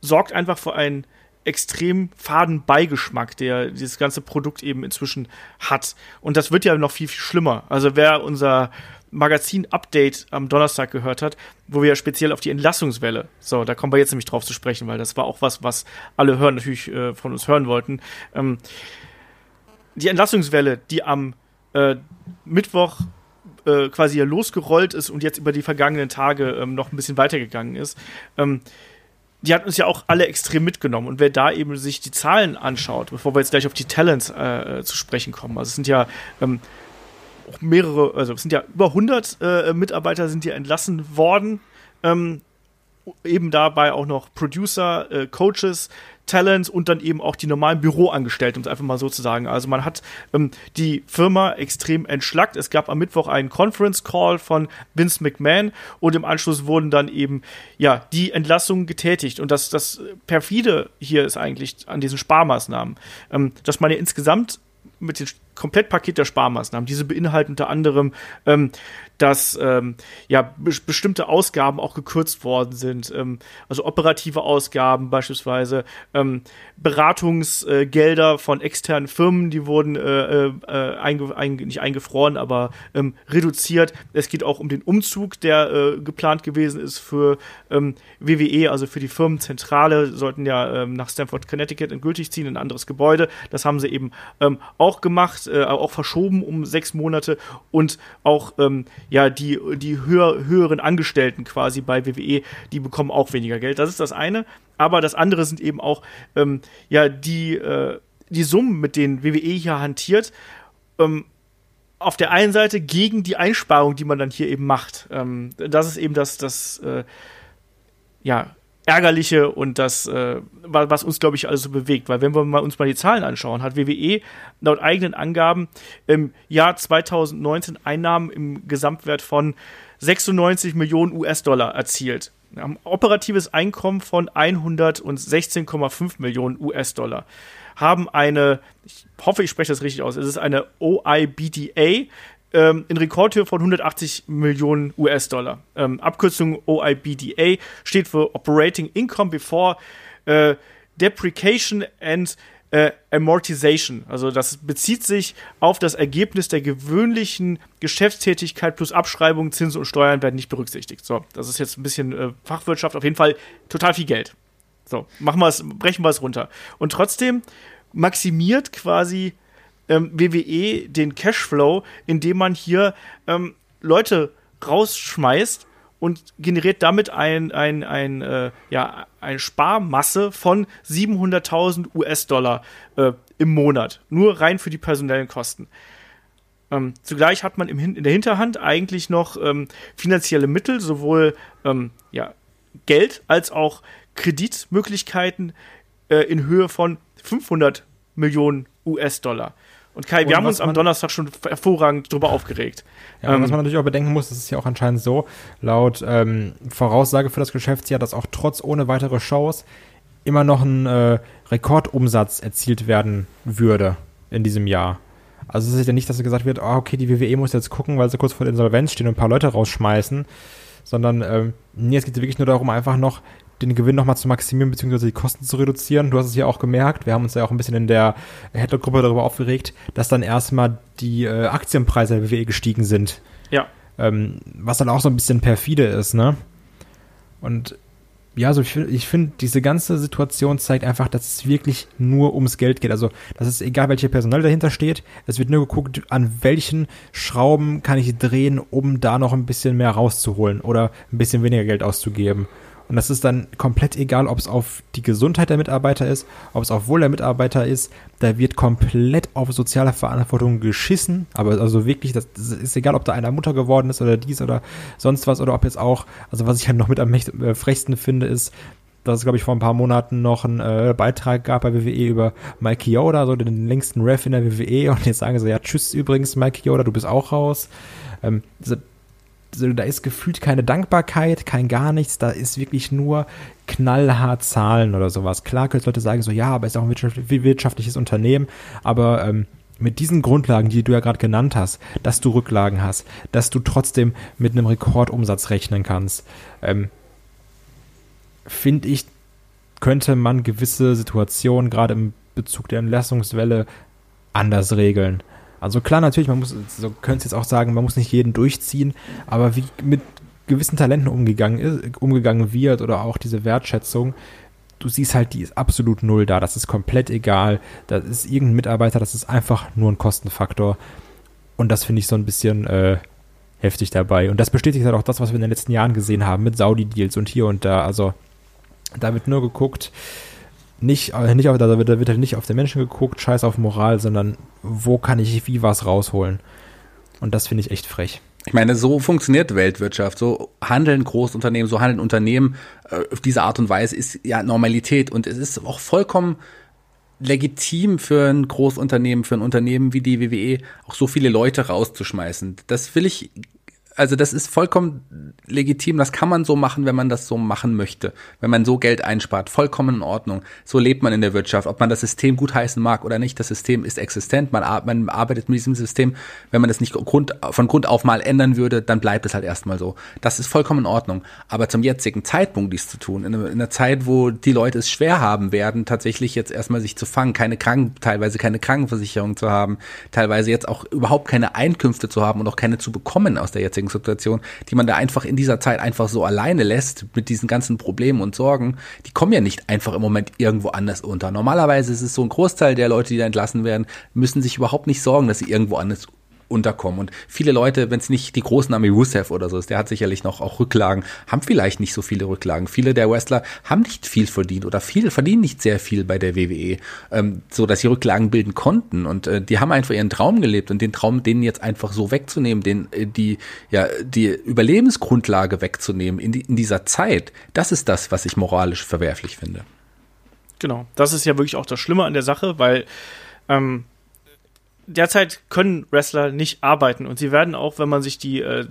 sorgt einfach für ein extrem faden Beigeschmack, der dieses ganze Produkt eben inzwischen hat. Und das wird ja noch viel, viel schlimmer. Also wer unser Magazin-Update am Donnerstag gehört hat, wo wir speziell auf die Entlassungswelle, so, da kommen wir jetzt nämlich drauf zu sprechen, weil das war auch was, was alle hören, natürlich äh, von uns hören wollten. Ähm, die Entlassungswelle, die am äh, Mittwoch äh, quasi losgerollt ist und jetzt über die vergangenen Tage ähm, noch ein bisschen weitergegangen ist, ähm, die hat uns ja auch alle extrem mitgenommen. Und wer da eben sich die Zahlen anschaut, bevor wir jetzt gleich auf die Talents äh, zu sprechen kommen, also es sind ja ähm, mehrere, also es sind ja über 100 äh, Mitarbeiter sind hier entlassen worden. Ähm, eben dabei auch noch Producer, äh, Coaches, Talents und dann eben auch die normalen Büroangestellten, um es einfach mal so zu sagen. Also man hat ähm, die Firma extrem entschlackt. Es gab am Mittwoch einen Conference Call von Vince McMahon und im Anschluss wurden dann eben ja die Entlassungen getätigt. Und das, das perfide hier ist eigentlich an diesen Sparmaßnahmen, ähm, dass man ja insgesamt mit dem Komplettpaket der Sparmaßnahmen. Diese beinhalten unter anderem ähm, dass ähm, ja be bestimmte Ausgaben auch gekürzt worden sind, ähm, also operative Ausgaben beispielsweise, ähm, Beratungsgelder äh, von externen Firmen, die wurden äh, äh, einge einge nicht eingefroren, aber ähm, reduziert. Es geht auch um den Umzug, der äh, geplant gewesen ist für ähm, WWE, also für die Firmenzentrale, sollten ja nach Stanford, Connecticut endgültig ziehen, in ein anderes Gebäude. Das haben sie eben auch gemacht, äh, auch verschoben um sechs Monate und auch ähm, ja, die, die höher, höheren Angestellten quasi bei WWE, die bekommen auch weniger Geld. Das ist das eine. Aber das andere sind eben auch, ähm, ja, die, äh, die Summen, mit denen WWE hier hantiert, ähm, auf der einen Seite gegen die Einsparung, die man dann hier eben macht. Ähm, das ist eben das, das äh, ja, Ärgerliche und das, äh, was uns, glaube ich, alles so bewegt. Weil wenn wir mal, uns mal die Zahlen anschauen, hat WWE laut eigenen Angaben im Jahr 2019 Einnahmen im Gesamtwert von 96 Millionen US-Dollar erzielt. Wir haben operatives Einkommen von 116,5 Millionen US-Dollar. Haben eine, ich hoffe, ich spreche das richtig aus, es ist eine OIBDA, ähm, in Rekordhöhe von 180 Millionen US-Dollar. Ähm, Abkürzung OIBDA steht für Operating Income Before äh, Depreciation and äh, Amortization. Also das bezieht sich auf das Ergebnis der gewöhnlichen Geschäftstätigkeit plus Abschreibungen, Zinsen und Steuern werden nicht berücksichtigt. So, das ist jetzt ein bisschen äh, Fachwirtschaft, auf jeden Fall total viel Geld. So, machen wir es, brechen wir es runter. Und trotzdem maximiert quasi ähm, WWE den Cashflow, indem man hier ähm, Leute rausschmeißt und generiert damit ein, ein, ein, äh, ja, eine Sparmasse von 700.000 US-Dollar äh, im Monat. Nur rein für die personellen Kosten. Ähm, zugleich hat man im, in der Hinterhand eigentlich noch ähm, finanzielle Mittel, sowohl ähm, ja, Geld als auch Kreditmöglichkeiten äh, in Höhe von 500 Millionen US-Dollar. Und Kai, wir haben uns am Donnerstag schon hervorragend darüber aufgeregt. Ja, ähm, was man natürlich auch bedenken muss, das ist ja auch anscheinend so, laut ähm, Voraussage für das Geschäftsjahr, dass auch trotz ohne weitere Shows immer noch ein äh, Rekordumsatz erzielt werden würde in diesem Jahr. Also es ist ja nicht, dass gesagt wird, oh, okay, die WWE muss jetzt gucken, weil sie kurz vor der Insolvenz stehen und ein paar Leute rausschmeißen, sondern ähm, nee, es geht wirklich nur darum, einfach noch den Gewinn nochmal zu maximieren, beziehungsweise die Kosten zu reduzieren. Du hast es ja auch gemerkt, wir haben uns ja auch ein bisschen in der Headlock-Gruppe darüber aufgeregt, dass dann erstmal die äh, Aktienpreise der WWE gestiegen sind. Ja. Ähm, was dann auch so ein bisschen perfide ist, ne? Und ja, also ich finde, ich find, diese ganze Situation zeigt einfach, dass es wirklich nur ums Geld geht. Also, das ist egal, welche Personal dahinter steht. Es wird nur geguckt, an welchen Schrauben kann ich drehen, um da noch ein bisschen mehr rauszuholen oder ein bisschen weniger Geld auszugeben. Und das ist dann komplett egal, ob es auf die Gesundheit der Mitarbeiter ist, ob es auf Wohl der Mitarbeiter ist. Da wird komplett auf soziale Verantwortung geschissen. Aber also wirklich, das ist egal, ob da einer Mutter geworden ist oder dies oder sonst was oder ob jetzt auch, also was ich halt noch mit am äh, frechsten finde, ist, dass es, glaube ich, vor ein paar Monaten noch einen äh, Beitrag gab bei WWE über Mike Yoda, so den längsten Ref in der WWE. Und jetzt sagen sie, ja, tschüss übrigens, Mike Yoda, du bist auch raus. Ähm, da ist gefühlt keine Dankbarkeit, kein gar nichts, da ist wirklich nur knallhart Zahlen oder sowas. Klar können Leute sagen so, ja, aber ist auch ein wirtschaftliches Unternehmen, aber ähm, mit diesen Grundlagen, die du ja gerade genannt hast, dass du Rücklagen hast, dass du trotzdem mit einem Rekordumsatz rechnen kannst, ähm, finde ich, könnte man gewisse Situationen gerade im Bezug der Entlassungswelle anders regeln. Also klar, natürlich, man muss, so könnte jetzt auch sagen, man muss nicht jeden durchziehen, aber wie mit gewissen Talenten umgegangen, ist, umgegangen wird oder auch diese Wertschätzung, du siehst halt, die ist absolut null da. Das ist komplett egal. Das ist irgendein Mitarbeiter, das ist einfach nur ein Kostenfaktor. Und das finde ich so ein bisschen äh, heftig dabei. Und das bestätigt halt auch das, was wir in den letzten Jahren gesehen haben mit Saudi-Deals und hier und da. Also da wird nur geguckt, nicht, äh, nicht auf, da wird, da wird halt nicht auf den Menschen geguckt, scheiß auf Moral, sondern wo kann ich wie was rausholen. Und das finde ich echt frech. Ich meine, so funktioniert Weltwirtschaft, so handeln Großunternehmen, so handeln Unternehmen äh, auf diese Art und Weise ist ja Normalität und es ist auch vollkommen legitim für ein Großunternehmen, für ein Unternehmen wie die WWE auch so viele Leute rauszuschmeißen. Das will ich also das ist vollkommen legitim, das kann man so machen, wenn man das so machen möchte. Wenn man so Geld einspart, vollkommen in Ordnung. So lebt man in der Wirtschaft. Ob man das System gut heißen mag oder nicht, das System ist existent. Man, man arbeitet mit diesem System. Wenn man das nicht Grund, von Grund auf mal ändern würde, dann bleibt es halt erstmal so. Das ist vollkommen in Ordnung. Aber zum jetzigen Zeitpunkt dies zu tun, in einer Zeit, wo die Leute es schwer haben werden, tatsächlich jetzt erstmal sich zu fangen, keine Kranken, teilweise keine Krankenversicherung zu haben, teilweise jetzt auch überhaupt keine Einkünfte zu haben und auch keine zu bekommen aus der jetzigen Situation, die man da einfach in dieser Zeit einfach so alleine lässt mit diesen ganzen Problemen und Sorgen, die kommen ja nicht einfach im Moment irgendwo anders unter. Normalerweise ist es so ein Großteil der Leute, die da entlassen werden, müssen sich überhaupt nicht sorgen, dass sie irgendwo anders unterkommen. Und viele Leute, wenn es nicht die großen Ami Rusev oder so ist, der hat sicherlich noch auch Rücklagen, haben vielleicht nicht so viele Rücklagen. Viele der Wrestler haben nicht viel verdient oder viele verdienen nicht sehr viel bei der WWE, ähm, so dass sie Rücklagen bilden konnten. Und äh, die haben einfach ihren Traum gelebt und den Traum, denen jetzt einfach so wegzunehmen, den äh, die ja die Überlebensgrundlage wegzunehmen in, die, in dieser Zeit, das ist das, was ich moralisch verwerflich finde. Genau, das ist ja wirklich auch das Schlimme an der Sache, weil ähm, derzeit können Wrestler nicht arbeiten und sie werden auch, wenn man sich die äh,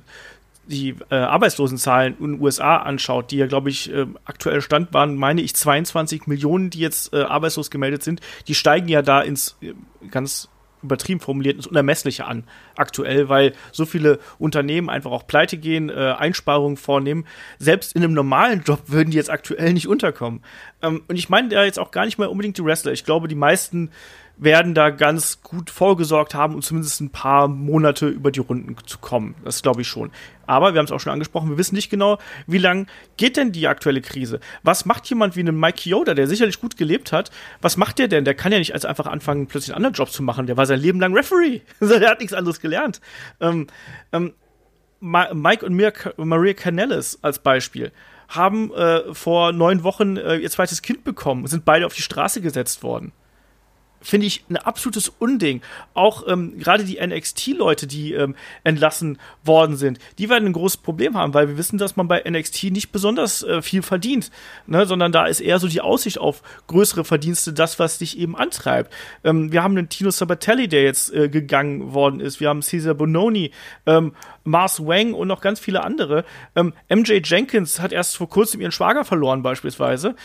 die äh, Arbeitslosenzahlen in den USA anschaut, die ja, glaube ich, äh, aktuell Stand waren, meine ich, 22 Millionen, die jetzt äh, arbeitslos gemeldet sind, die steigen ja da ins äh, ganz übertrieben formuliert ins Unermessliche an aktuell, weil so viele Unternehmen einfach auch pleite gehen, äh, Einsparungen vornehmen. Selbst in einem normalen Job würden die jetzt aktuell nicht unterkommen. Ähm, und ich meine da jetzt auch gar nicht mehr unbedingt die Wrestler. Ich glaube, die meisten werden da ganz gut vorgesorgt haben, um zumindest ein paar Monate über die Runden zu kommen. Das glaube ich schon. Aber wir haben es auch schon angesprochen, wir wissen nicht genau, wie lang geht denn die aktuelle Krise? Was macht jemand wie ein Mike Yoda, der sicherlich gut gelebt hat? Was macht der denn? Der kann ja nicht als einfach anfangen, plötzlich einen anderen Job zu machen. Der war sein Leben lang Referee. der hat nichts anderes gelernt. Ähm, ähm, Mike und Maria Canellis als Beispiel haben äh, vor neun Wochen äh, ihr zweites Kind bekommen und sind beide auf die Straße gesetzt worden finde ich ein absolutes Unding. Auch ähm, gerade die NXT-Leute, die ähm, entlassen worden sind, die werden ein großes Problem haben, weil wir wissen, dass man bei NXT nicht besonders äh, viel verdient, ne, sondern da ist eher so die Aussicht auf größere Verdienste das, was dich eben antreibt. Ähm, wir haben einen Tino Sabatelli, der jetzt äh, gegangen worden ist. Wir haben Cesar Bononi, ähm, Mars Wang und noch ganz viele andere. Ähm, MJ Jenkins hat erst vor kurzem ihren Schwager verloren, beispielsweise.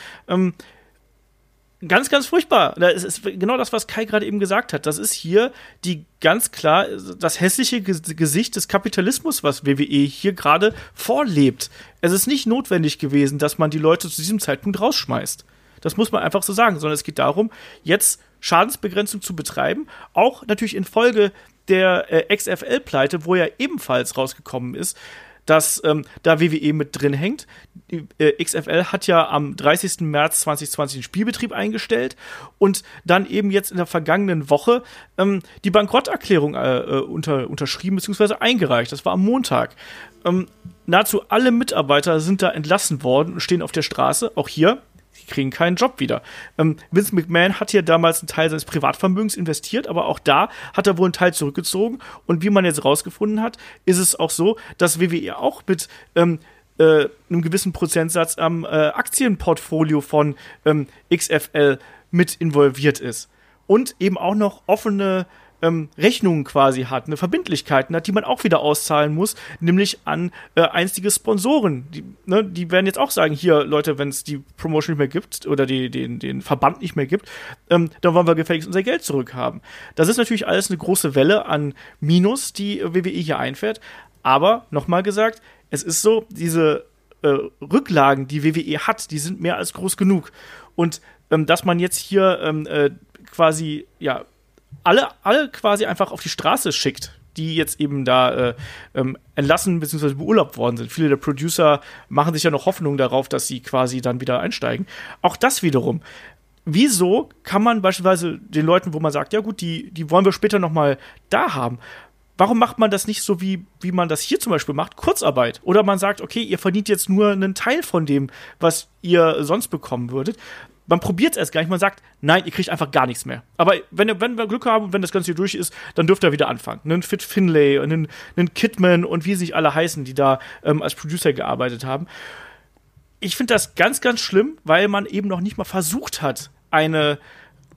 Ganz, ganz furchtbar. Das ist genau das, was Kai gerade eben gesagt hat. Das ist hier die ganz klar das hässliche Gesicht des Kapitalismus, was WWE hier gerade vorlebt. Es ist nicht notwendig gewesen, dass man die Leute zu diesem Zeitpunkt rausschmeißt. Das muss man einfach so sagen, sondern es geht darum, jetzt Schadensbegrenzung zu betreiben, auch natürlich infolge der äh, XFL-Pleite, wo ja ebenfalls rausgekommen ist, dass ähm, da WWE mit drin hängt. Die, äh, XFL hat ja am 30. März 2020 den Spielbetrieb eingestellt und dann eben jetzt in der vergangenen Woche ähm, die Bankrotterklärung äh, äh unter, unterschrieben bzw. eingereicht. Das war am Montag. Ähm, nahezu alle Mitarbeiter sind da entlassen worden und stehen auf der Straße. Auch hier kriegen keinen Job wieder. Ähm, Vince McMahon hat hier damals einen Teil seines Privatvermögens investiert, aber auch da hat er wohl einen Teil zurückgezogen. Und wie man jetzt rausgefunden hat, ist es auch so, dass WWE auch mit ähm, äh, einem gewissen Prozentsatz am äh, Aktienportfolio von ähm, XFL mit involviert ist. Und eben auch noch offene ähm, Rechnungen quasi hat, eine Verbindlichkeiten hat, die man auch wieder auszahlen muss, nämlich an äh, einstige Sponsoren. Die, ne, die werden jetzt auch sagen, hier Leute, wenn es die Promotion nicht mehr gibt oder die, den, den Verband nicht mehr gibt, ähm, dann wollen wir gefälligst unser Geld zurückhaben. Das ist natürlich alles eine große Welle an Minus, die WWE hier einfährt. Aber nochmal gesagt, es ist so, diese äh, Rücklagen, die WWE hat, die sind mehr als groß genug. Und ähm, dass man jetzt hier ähm, äh, quasi ja alle, alle quasi einfach auf die Straße schickt, die jetzt eben da äh, ähm, entlassen bzw. beurlaubt worden sind. Viele der Producer machen sich ja noch Hoffnung darauf, dass sie quasi dann wieder einsteigen. Auch das wiederum. Wieso kann man beispielsweise den Leuten, wo man sagt, ja gut, die, die wollen wir später noch mal da haben, warum macht man das nicht so, wie, wie man das hier zum Beispiel macht? Kurzarbeit. Oder man sagt, okay, ihr verdient jetzt nur einen Teil von dem, was ihr sonst bekommen würdet man probiert es erst gar nicht, man sagt, nein, ihr kriegt einfach gar nichts mehr. Aber wenn, wenn wir Glück haben und wenn das Ganze hier durch ist, dann dürft ihr wieder anfangen. Einen Fit Finlay, einen, einen Kidman und wie sie sich alle heißen, die da ähm, als Producer gearbeitet haben. Ich finde das ganz, ganz schlimm, weil man eben noch nicht mal versucht hat, eine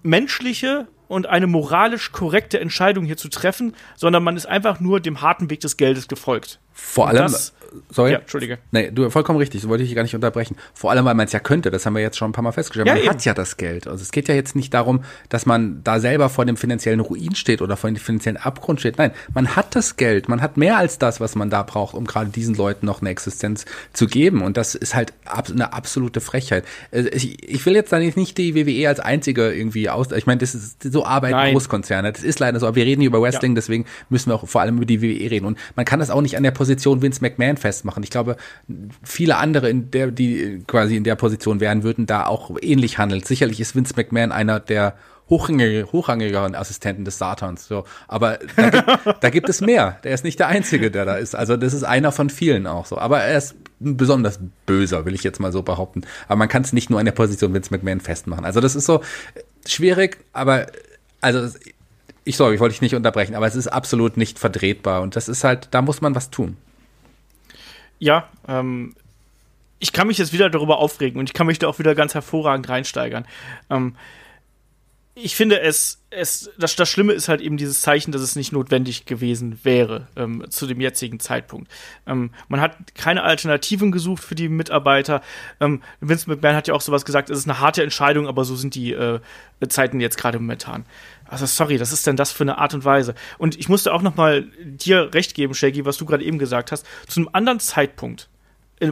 menschliche und eine moralisch korrekte Entscheidung hier zu treffen, sondern man ist einfach nur dem harten Weg des Geldes gefolgt. Vor allem, das, sorry. Ja, Entschuldige. Nee, du vollkommen richtig, so wollte ich dich gar nicht unterbrechen. Vor allem, weil man es ja könnte, das haben wir jetzt schon ein paar Mal festgestellt. Ja, man eben. hat ja das Geld. Also es geht ja jetzt nicht darum, dass man da selber vor dem finanziellen Ruin steht oder vor dem finanziellen Abgrund steht. Nein, man hat das Geld, man hat mehr als das, was man da braucht, um gerade diesen Leuten noch eine Existenz zu geben. Und das ist halt eine absolute Frechheit. Äh, ich will jetzt da nicht die WWE als einzige irgendwie aus. Ich meine, das ist so arbeiten Nein. Großkonzerne. Das ist leider so. Aber wir reden über Wrestling, ja. deswegen müssen wir auch vor allem über die WWE reden. Und man kann das auch nicht an der Position Vince McMahon festmachen. Ich glaube, viele andere, in der, die quasi in der Position wären, würden da auch ähnlich handeln. Sicherlich ist Vince McMahon einer der hochrangige, hochrangigeren Assistenten des Satans. So, aber da gibt, da gibt es mehr. Der ist nicht der einzige, der da ist. Also das ist einer von vielen auch so. Aber er ist besonders böser, will ich jetzt mal so behaupten. Aber man kann es nicht nur an der Position Vince McMahon festmachen. Also das ist so schwierig, aber also ich sorry, ich wollte dich nicht unterbrechen, aber es ist absolut nicht verdrehtbar und das ist halt, da muss man was tun ja, ähm, ich kann mich jetzt wieder darüber aufregen und ich kann mich da auch wieder ganz hervorragend reinsteigern. Ähm, ich finde es, es das, das Schlimme ist halt eben dieses Zeichen, dass es nicht notwendig gewesen wäre ähm, zu dem jetzigen Zeitpunkt. Ähm, man hat keine Alternativen gesucht für die Mitarbeiter. Ähm, Vince McMahon hat ja auch sowas gesagt, es ist eine harte Entscheidung, aber so sind die äh, Zeiten jetzt gerade momentan. Also sorry, was ist denn das für eine Art und Weise? Und ich musste auch noch mal dir recht geben, Shaggy, was du gerade eben gesagt hast. Zu einem anderen Zeitpunkt,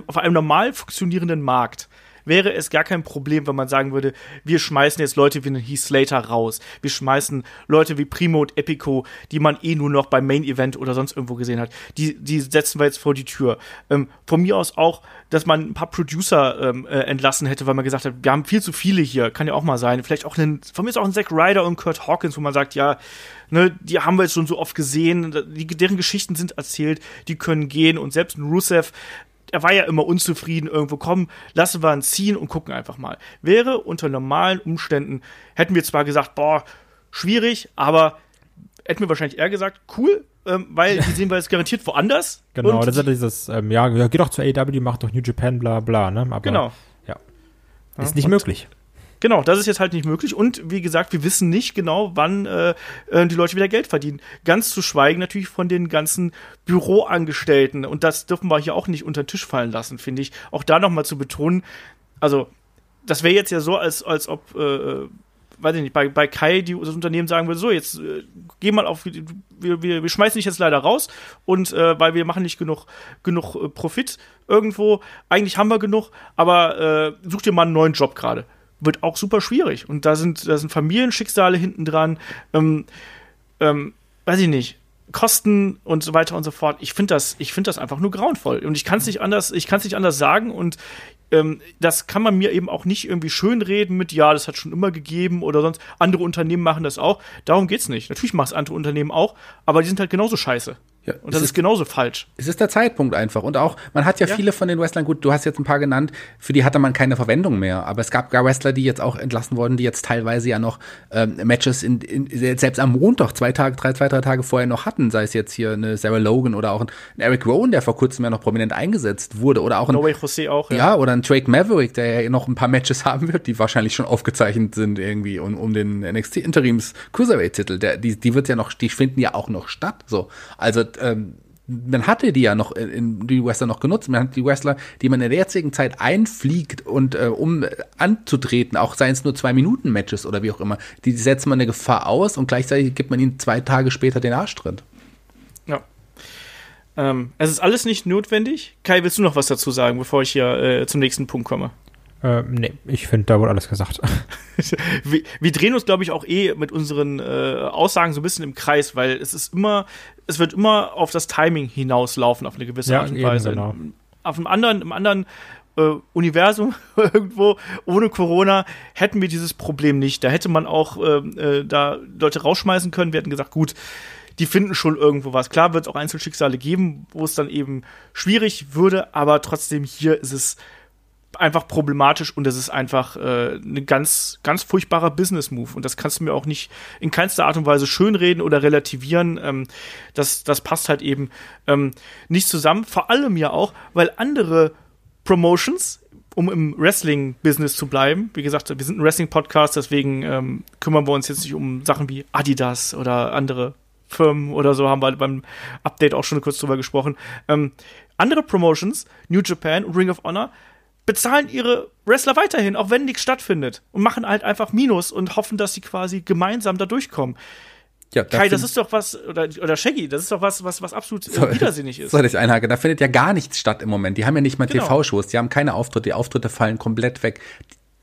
auf einem normal funktionierenden Markt, wäre es gar kein Problem, wenn man sagen würde, wir schmeißen jetzt Leute wie einen Heath Slater raus. Wir schmeißen Leute wie Primo und Epico, die man eh nur noch beim Main Event oder sonst irgendwo gesehen hat. Die, die setzen wir jetzt vor die Tür. Ähm, von mir aus auch, dass man ein paar Producer ähm, äh, entlassen hätte, weil man gesagt hat, wir haben viel zu viele hier. Kann ja auch mal sein. Vielleicht auch einen, von mir ist auch ein Zack Ryder und Kurt Hawkins, wo man sagt, ja, ne, die haben wir jetzt schon so oft gesehen, die, deren Geschichten sind erzählt, die können gehen und selbst ein Rusev er war ja immer unzufrieden irgendwo, komm, lassen wir ihn ziehen und gucken einfach mal. Wäre unter normalen Umständen, hätten wir zwar gesagt, boah, schwierig, aber hätten wir wahrscheinlich eher gesagt, cool, ähm, weil die sehen wir jetzt garantiert woanders. Genau, das ist ja dieses, ähm, ja, geh doch zur AW, mach doch New Japan, bla bla, ne? Aber, genau. Ja. Ist nicht möglich. Genau, das ist jetzt halt nicht möglich. Und wie gesagt, wir wissen nicht genau, wann äh, äh, die Leute wieder Geld verdienen. Ganz zu schweigen natürlich von den ganzen Büroangestellten. Und das dürfen wir hier auch nicht unter den Tisch fallen lassen, finde ich. Auch da nochmal zu betonen, also das wäre jetzt ja so, als, als ob, äh, äh, weiß ich nicht, bei, bei Kai die, das Unternehmen sagen würde, so, jetzt äh, geh mal auf, wir, wir, wir schmeißen dich jetzt leider raus und äh, weil wir machen nicht genug, genug äh, Profit irgendwo. Eigentlich haben wir genug, aber äh, such dir mal einen neuen Job gerade wird auch super schwierig. Und da sind, da sind Familienschicksale hinten dran. Ähm, ähm, weiß ich nicht. Kosten und so weiter und so fort. Ich finde das, ich finde das einfach nur grauenvoll und ich kann es nicht anders, ich kann nicht anders sagen und ähm, das kann man mir eben auch nicht irgendwie schönreden mit, ja, das hat schon immer gegeben oder sonst. Andere Unternehmen machen das auch. Darum geht's nicht. Natürlich machen es andere Unternehmen auch, aber die sind halt genauso scheiße. Ja, und das ist, ist, genauso falsch. Es ist der Zeitpunkt einfach. Und auch, man hat ja, ja, viele von den Wrestlern, gut, du hast jetzt ein paar genannt, für die hatte man keine Verwendung mehr. Aber es gab gar Wrestler, die jetzt auch entlassen wurden, die jetzt teilweise ja noch ähm, Matches in, in, selbst am Montag, zwei Tage, drei, zwei, drei Tage vorher noch hatten. Sei es jetzt hier eine Sarah Logan oder auch ein, ein Eric Rowan, der vor kurzem ja noch prominent eingesetzt wurde. Oder auch ein. No Way Jose auch, ja. ja. oder ein Drake Maverick, der ja noch ein paar Matches haben wird, die wahrscheinlich schon aufgezeichnet sind irgendwie um, um den NXT Interims Cruiserweight-Titel. Die, die wird ja noch, die finden ja auch noch statt. So. Also, ähm, man hatte die ja noch in die Wrestler noch genutzt. Man hat die Wrestler, die man in der jetzigen Zeit einfliegt und äh, um anzutreten, auch seien es nur zwei Minuten Matches oder wie auch immer, die setzt man eine Gefahr aus und gleichzeitig gibt man ihnen zwei Tage später den Arschtritt. Ja. Ähm, es ist alles nicht notwendig. Kai, willst du noch was dazu sagen, bevor ich hier äh, zum nächsten Punkt komme? Äh, nee, ich finde, da wurde alles gesagt. wir, wir, drehen uns, glaube ich, auch eh mit unseren äh, Aussagen so ein bisschen im Kreis, weil es ist immer, es wird immer auf das Timing hinauslaufen, auf eine gewisse ja, Art und Weise. Genau. Auf einem anderen, im anderen äh, Universum irgendwo ohne Corona hätten wir dieses Problem nicht. Da hätte man auch äh, äh, da Leute rausschmeißen können. Wir hätten gesagt, gut, die finden schon irgendwo was. Klar wird es auch Einzelschicksale geben, wo es dann eben schwierig würde, aber trotzdem hier ist es einfach problematisch und das ist einfach äh, ein ganz, ganz furchtbarer Business-Move. Und das kannst du mir auch nicht in keinster Art und Weise schönreden oder relativieren. Ähm, das, das passt halt eben ähm, nicht zusammen. Vor allem ja auch, weil andere Promotions, um im Wrestling-Business zu bleiben, wie gesagt, wir sind ein Wrestling-Podcast, deswegen ähm, kümmern wir uns jetzt nicht um Sachen wie Adidas oder andere Firmen oder so, haben wir beim Update auch schon kurz drüber gesprochen. Ähm, andere Promotions, New Japan Ring of Honor, bezahlen ihre Wrestler weiterhin, auch wenn nichts stattfindet. Und machen halt einfach Minus und hoffen, dass sie quasi gemeinsam da durchkommen. Ja, Kai, das ist doch was, oder, oder Shaggy, das ist doch was, was, was absolut so, widersinnig ist. Soll ich einhaken? Da findet ja gar nichts statt im Moment. Die haben ja nicht mal genau. TV-Shows, die haben keine Auftritte, die Auftritte fallen komplett weg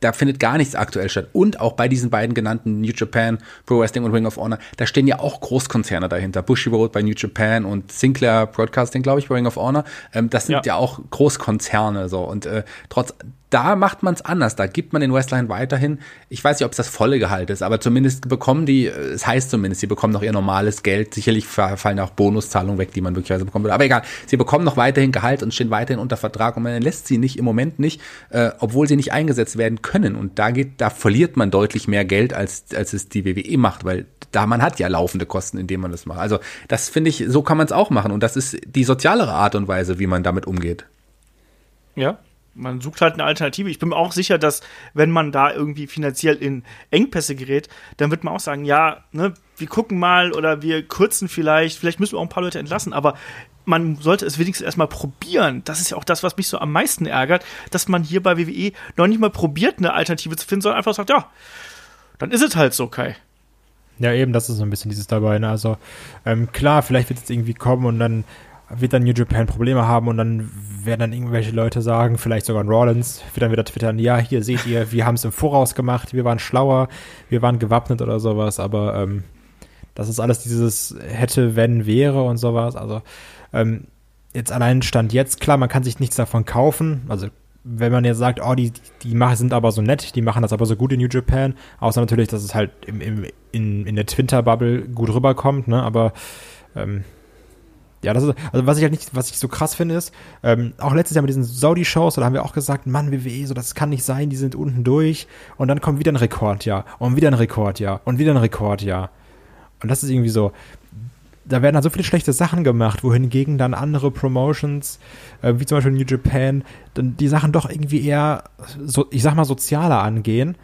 da findet gar nichts aktuell statt. Und auch bei diesen beiden genannten New Japan, Pro Wrestling und Ring of Honor, da stehen ja auch Großkonzerne dahinter. Bushiroad bei New Japan und Sinclair Broadcasting, glaube ich, bei Ring of Honor. Ähm, das sind ja. ja auch Großkonzerne so. Und äh, trotz da macht man es anders. Da gibt man den Wrestlern weiterhin, ich weiß nicht, ob es das volle Gehalt ist, aber zumindest bekommen die, es heißt zumindest, sie bekommen noch ihr normales Geld. Sicherlich fallen auch Bonuszahlungen weg, die man möglicherweise bekommen würde. Aber egal, sie bekommen noch weiterhin Gehalt und stehen weiterhin unter Vertrag und man lässt sie nicht im Moment nicht, äh, obwohl sie nicht eingesetzt werden können. Und da geht, da verliert man deutlich mehr Geld, als, als es die WWE macht, weil da man hat ja laufende Kosten, indem man das macht. Also das finde ich, so kann man es auch machen. Und das ist die sozialere Art und Weise, wie man damit umgeht. Ja, man sucht halt eine Alternative. Ich bin mir auch sicher, dass wenn man da irgendwie finanziell in Engpässe gerät, dann wird man auch sagen, ja, ne, wir gucken mal oder wir kürzen vielleicht, vielleicht müssen wir auch ein paar Leute entlassen, aber man sollte es wenigstens erstmal probieren. Das ist ja auch das, was mich so am meisten ärgert, dass man hier bei WWE noch nicht mal probiert, eine Alternative zu finden, sondern einfach sagt, ja, dann ist es halt so, Kai. Ja, eben, das ist so ein bisschen dieses dabei. Ne? Also ähm, klar, vielleicht wird es irgendwie kommen und dann wird dann New Japan Probleme haben und dann werden dann irgendwelche Leute sagen, vielleicht sogar ein Rollins, wird dann wieder twittern, ja, hier seht ihr, wir haben es im Voraus gemacht, wir waren schlauer, wir waren gewappnet oder sowas, aber ähm, das ist alles dieses hätte, wenn, wäre und sowas. Also ähm, jetzt allein Stand jetzt, klar, man kann sich nichts davon kaufen, also wenn man jetzt sagt, oh, die, die sind aber so nett, die machen das aber so gut in New Japan, außer natürlich, dass es halt im, im, in, in der Twitter-Bubble gut rüberkommt, ne, aber ähm, ja, das ist, also was ich halt nicht, was ich so krass finde, ist, ähm, auch letztes Jahr mit diesen Saudi-Shows, da haben wir auch gesagt, Mann, WWE, so, das kann nicht sein, die sind unten durch. Und dann kommt wieder ein Rekordjahr. Und wieder ein Rekordjahr. Und wieder ein Rekordjahr. Und das ist irgendwie so, da werden dann so viele schlechte Sachen gemacht, wohingegen dann andere Promotions, äh, wie zum Beispiel New Japan, dann die Sachen doch irgendwie eher, so, ich sag mal, sozialer angehen.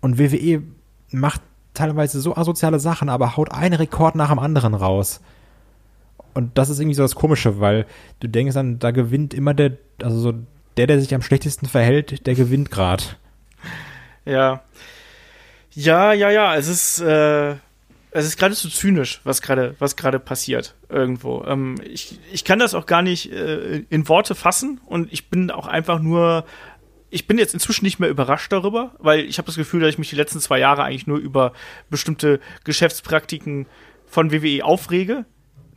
Und WWE macht teilweise so asoziale Sachen, aber haut einen Rekord nach dem anderen raus. Und das ist irgendwie so das Komische, weil du denkst dann, da gewinnt immer der, also so der, der sich am schlechtesten verhält, der gewinnt gerade. Ja. Ja, ja, ja, es ist, äh, es ist gerade so zynisch, was gerade, was gerade passiert irgendwo. Ähm, ich, ich kann das auch gar nicht äh, in Worte fassen und ich bin auch einfach nur, ich bin jetzt inzwischen nicht mehr überrascht darüber, weil ich habe das Gefühl, dass ich mich die letzten zwei Jahre eigentlich nur über bestimmte Geschäftspraktiken von WWE aufrege,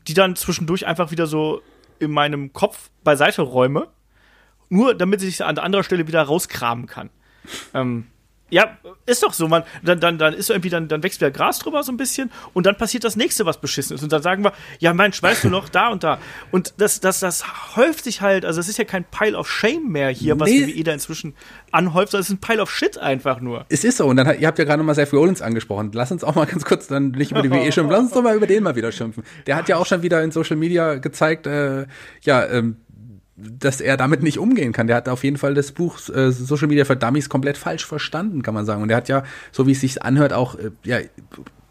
die dann zwischendurch einfach wieder so in meinem Kopf beiseite räume, nur damit ich sie an anderer Stelle wieder rauskramen kann. Ähm, ja, ist doch so, man, dann, dann, dann ist irgendwie, dann, dann wächst wieder Gras drüber so ein bisschen und dann passiert das nächste, was beschissen ist. Und dann sagen wir, ja, mein, weißt du noch, da und da. Und das, das, das häuft sich halt, also es ist ja kein Pile of Shame mehr hier, was Nee. WWE da inzwischen anhäuft, sondern es ist ein Pile of Shit einfach nur. Es ist so, und dann, ihr habt ja gerade nochmal Seth Rollins angesprochen. Lass uns auch mal ganz kurz dann nicht über die WE schimpfen, lass uns doch mal über den mal wieder schimpfen. Der hat ja auch schon wieder in Social Media gezeigt, äh, ja, ähm, dass er damit nicht umgehen kann. Der hat auf jeden Fall das Buch äh, Social Media für Dummies komplett falsch verstanden, kann man sagen. Und der hat ja, so wie es sich anhört, auch äh, ja,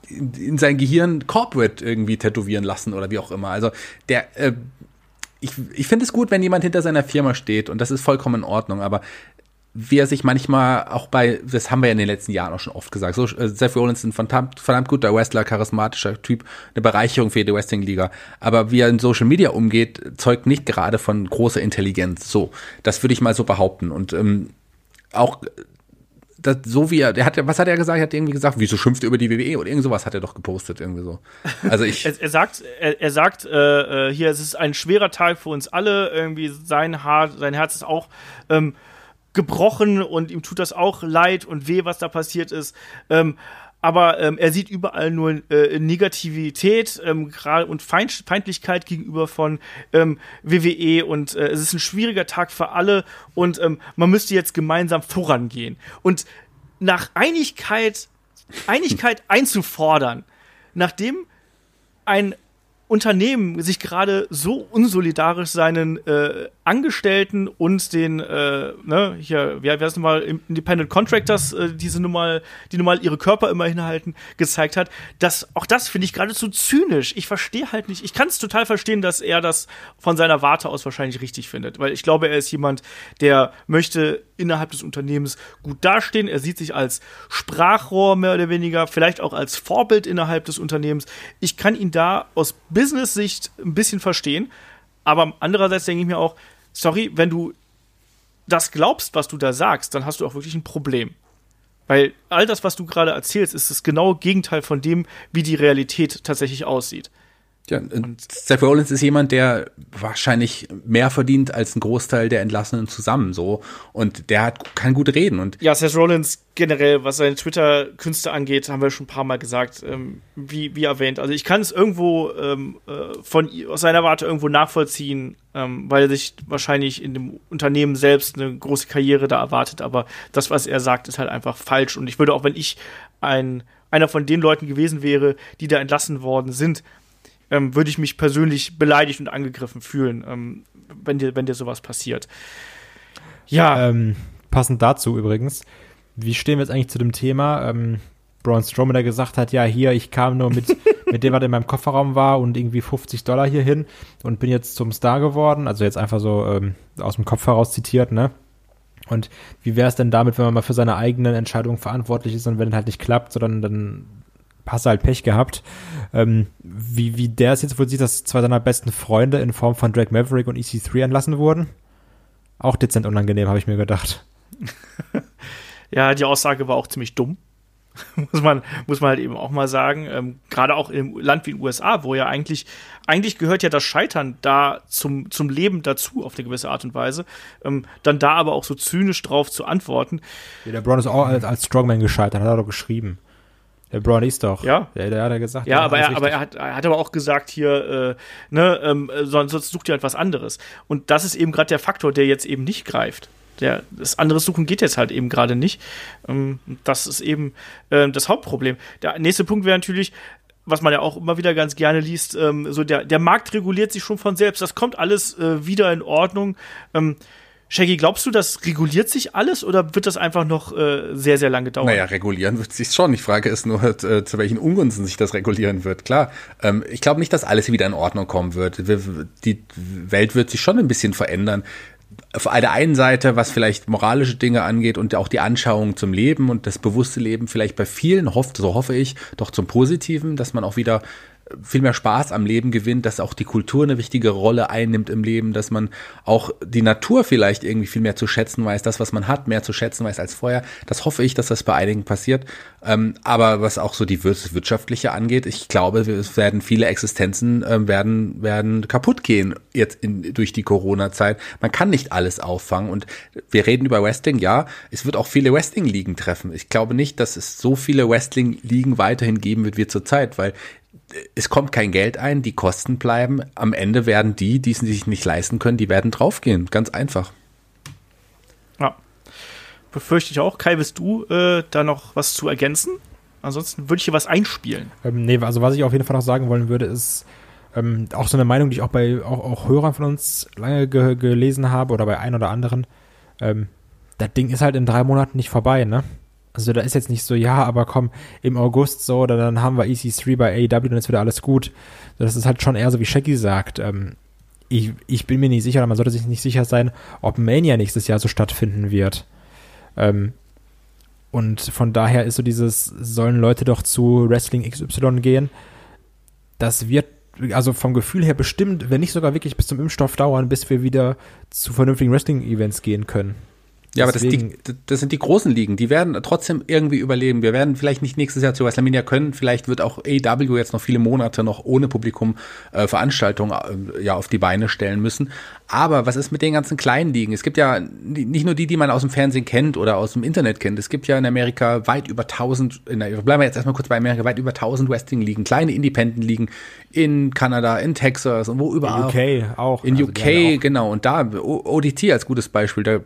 in, in sein Gehirn Corporate irgendwie tätowieren lassen oder wie auch immer. Also der, äh, ich, ich finde es gut, wenn jemand hinter seiner Firma steht und das ist vollkommen in Ordnung, aber wie er sich manchmal auch bei, das haben wir ja in den letzten Jahren auch schon oft gesagt, so, äh, Seth Rollins ist ein verdammt, verdammt guter Wrestler, charismatischer Typ, eine Bereicherung für die Wrestling-Liga. Aber wie er in Social Media umgeht, zeugt nicht gerade von großer Intelligenz. So, das würde ich mal so behaupten. Und ähm, auch das, so wie er, der hat, was hat er gesagt? Er hat irgendwie gesagt, wieso schimpft er über die WWE oder irgend sowas hat er doch gepostet irgendwie so. Also ich, Er, er sagt, er, er sagt, äh, äh, hier, es ist ein schwerer Tag für uns alle. Irgendwie sein Haar, sein Herz ist auch ähm, gebrochen und ihm tut das auch leid und weh, was da passiert ist. Ähm, aber ähm, er sieht überall nur äh, Negativität ähm, und Feind Feindlichkeit gegenüber von ähm, WWE und äh, es ist ein schwieriger Tag für alle und ähm, man müsste jetzt gemeinsam vorangehen. Und nach Einigkeit, Einigkeit einzufordern, nachdem ein Unternehmen sich gerade so unsolidarisch seinen äh, Angestellten und den, äh, ne, hier, wie heißt nochmal, Independent Contractors, äh, diese nun mal, die nun mal ihre Körper immer hinhalten, gezeigt hat, dass auch das finde ich geradezu zynisch. Ich verstehe halt nicht, ich kann es total verstehen, dass er das von seiner Warte aus wahrscheinlich richtig findet, weil ich glaube, er ist jemand, der möchte innerhalb des Unternehmens gut dastehen. Er sieht sich als Sprachrohr mehr oder weniger, vielleicht auch als Vorbild innerhalb des Unternehmens. Ich kann ihn da aus Business-Sicht ein bisschen verstehen, aber andererseits denke ich mir auch, sorry, wenn du das glaubst, was du da sagst, dann hast du auch wirklich ein Problem. Weil all das, was du gerade erzählst, ist das genaue Gegenteil von dem, wie die Realität tatsächlich aussieht. Ja, und Seth Rollins ist jemand, der wahrscheinlich mehr verdient als ein Großteil der Entlassenen zusammen, so. Und der hat, kann gut reden und Ja, Seth Rollins generell, was seine Twitter-Künste angeht, haben wir schon ein paar Mal gesagt, ähm, wie, wie erwähnt. Also ich kann es irgendwo ähm, äh, von aus seiner Warte irgendwo nachvollziehen, ähm, weil er sich wahrscheinlich in dem Unternehmen selbst eine große Karriere da erwartet. Aber das, was er sagt, ist halt einfach falsch. Und ich würde auch, wenn ich ein einer von den Leuten gewesen wäre, die da entlassen worden sind, ähm, würde ich mich persönlich beleidigt und angegriffen fühlen, ähm, wenn dir, wenn dir sowas passiert. Ja, Ähm, passend dazu übrigens, wie stehen wir jetzt eigentlich zu dem Thema? Ähm, Braun Strowman, der gesagt hat, ja, hier, ich kam nur mit, mit dem, was in meinem Kofferraum war und irgendwie 50 Dollar hier hin und bin jetzt zum Star geworden. Also jetzt einfach so ähm, aus dem Kopf heraus zitiert, ne? Und wie wäre es denn damit, wenn man mal für seine eigenen Entscheidungen verantwortlich ist und wenn es halt nicht klappt, sondern dann hast halt Pech gehabt. Ähm, wie, wie der es jetzt wohl sieht, dass zwei seiner besten Freunde in Form von Drake Maverick und EC3 entlassen wurden? Auch dezent unangenehm, habe ich mir gedacht. Ja, die Aussage war auch ziemlich dumm. muss man, muss man halt eben auch mal sagen. Ähm, Gerade auch im Land wie den USA, wo ja eigentlich, eigentlich gehört ja das Scheitern da zum, zum Leben dazu auf eine gewisse Art und Weise. Ähm, dann da aber auch so zynisch drauf zu antworten. Ja, der Braun ist auch als, als Strongman gescheitert, hat er doch geschrieben. Der Braun ist doch. Ja. Der, der hat er gesagt. Ja, aber er, aber er hat, er hat aber auch gesagt hier, äh, ne, ähm, sonst, sonst sucht ihr halt was anderes. Und das ist eben gerade der Faktor, der jetzt eben nicht greift. Der, das andere Suchen geht jetzt halt eben gerade nicht. Ähm, das ist eben äh, das Hauptproblem. Der nächste Punkt wäre natürlich, was man ja auch immer wieder ganz gerne liest, ähm, so der, der Markt reguliert sich schon von selbst. Das kommt alles äh, wieder in Ordnung. Ähm, Shaggy, glaubst du, das reguliert sich alles oder wird das einfach noch äh, sehr, sehr lange dauern? Naja, regulieren wird sich schon. Die Frage ist nur, äh, zu welchen Ungunsten sich das regulieren wird. Klar, ähm, ich glaube nicht, dass alles wieder in Ordnung kommen wird. Wir, die Welt wird sich schon ein bisschen verändern. Auf der einen Seite, was vielleicht moralische Dinge angeht und auch die Anschauung zum Leben und das bewusste Leben vielleicht bei vielen hofft, so hoffe ich, doch zum Positiven, dass man auch wieder viel mehr Spaß am Leben gewinnt, dass auch die Kultur eine wichtige Rolle einnimmt im Leben, dass man auch die Natur vielleicht irgendwie viel mehr zu schätzen weiß, das, was man hat, mehr zu schätzen weiß als vorher. Das hoffe ich, dass das bei einigen passiert. Ähm, aber was auch so die wirtschaftliche angeht, ich glaube, es werden viele Existenzen äh, werden, werden kaputt gehen jetzt in, durch die Corona-Zeit. Man kann nicht alles auffangen und wir reden über Wrestling, ja, es wird auch viele Wrestling-Ligen treffen. Ich glaube nicht, dass es so viele Wrestling-Ligen weiterhin geben wird wie zurzeit, weil es kommt kein Geld ein, die Kosten bleiben. Am Ende werden die, die es sich nicht leisten können, die werden draufgehen. Ganz einfach. Ja. Befürchte ich auch. Kai, willst du äh, da noch was zu ergänzen? Ansonsten würde ich hier was einspielen. Ähm, nee, also was ich auf jeden Fall noch sagen wollen würde, ist ähm, auch so eine Meinung, die ich auch bei auch, auch Hörern von uns lange ge gelesen habe oder bei ein oder anderen. Ähm, das Ding ist halt in drei Monaten nicht vorbei, ne? Also da ist jetzt nicht so, ja, aber komm, im August so, oder dann haben wir EC3 bei AEW und jetzt wieder alles gut. Das ist halt schon eher so, wie Shaggy sagt. Ähm, ich, ich bin mir nicht sicher, oder man sollte sich nicht sicher sein, ob Mania nächstes Jahr so stattfinden wird. Ähm, und von daher ist so dieses, sollen Leute doch zu Wrestling XY gehen. Das wird, also vom Gefühl her bestimmt, wenn nicht sogar wirklich bis zum Impfstoff dauern, bis wir wieder zu vernünftigen Wrestling-Events gehen können. Ja, aber das, die, das sind die großen Ligen, die werden trotzdem irgendwie überleben. Wir werden vielleicht nicht nächstes Jahr zu WrestleMania können, vielleicht wird auch AEW jetzt noch viele Monate noch ohne Publikum äh, Veranstaltungen äh, ja auf die Beine stellen müssen. Aber was ist mit den ganzen kleinen Ligen? Es gibt ja nicht nur die, die man aus dem Fernsehen kennt oder aus dem Internet kennt. Es gibt ja in Amerika weit über 1000, in der, bleiben wir jetzt erstmal kurz bei Amerika, weit über 1000 Wrestling-Ligen, kleine Independent-Ligen in Kanada, in Texas und wo überall. In UK auch. In also UK, genau. Und da, ODT als gutes Beispiel, da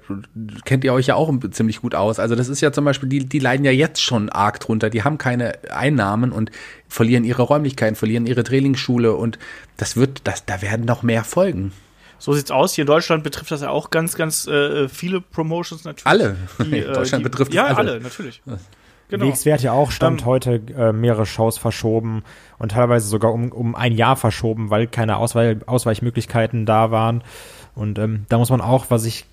kennt ihr euch ja auch ziemlich gut aus. Also das ist ja zum Beispiel, die, die leiden ja jetzt schon arg drunter. Die haben keine Einnahmen und verlieren ihre Räumlichkeiten, verlieren ihre Trainingsschule und das wird, das, da werden noch mehr folgen. So sieht's aus. Hier in Deutschland betrifft das ja auch ganz, ganz äh, viele Promotions natürlich. Alle. Die, in Deutschland die, betrifft ja, alle. alle, natürlich. Genau. WXW hat ja auch Stand ähm, heute äh, mehrere Shows verschoben und teilweise sogar um, um ein Jahr verschoben, weil keine Ausweich Ausweichmöglichkeiten da waren. Und ähm, da muss man auch, was ich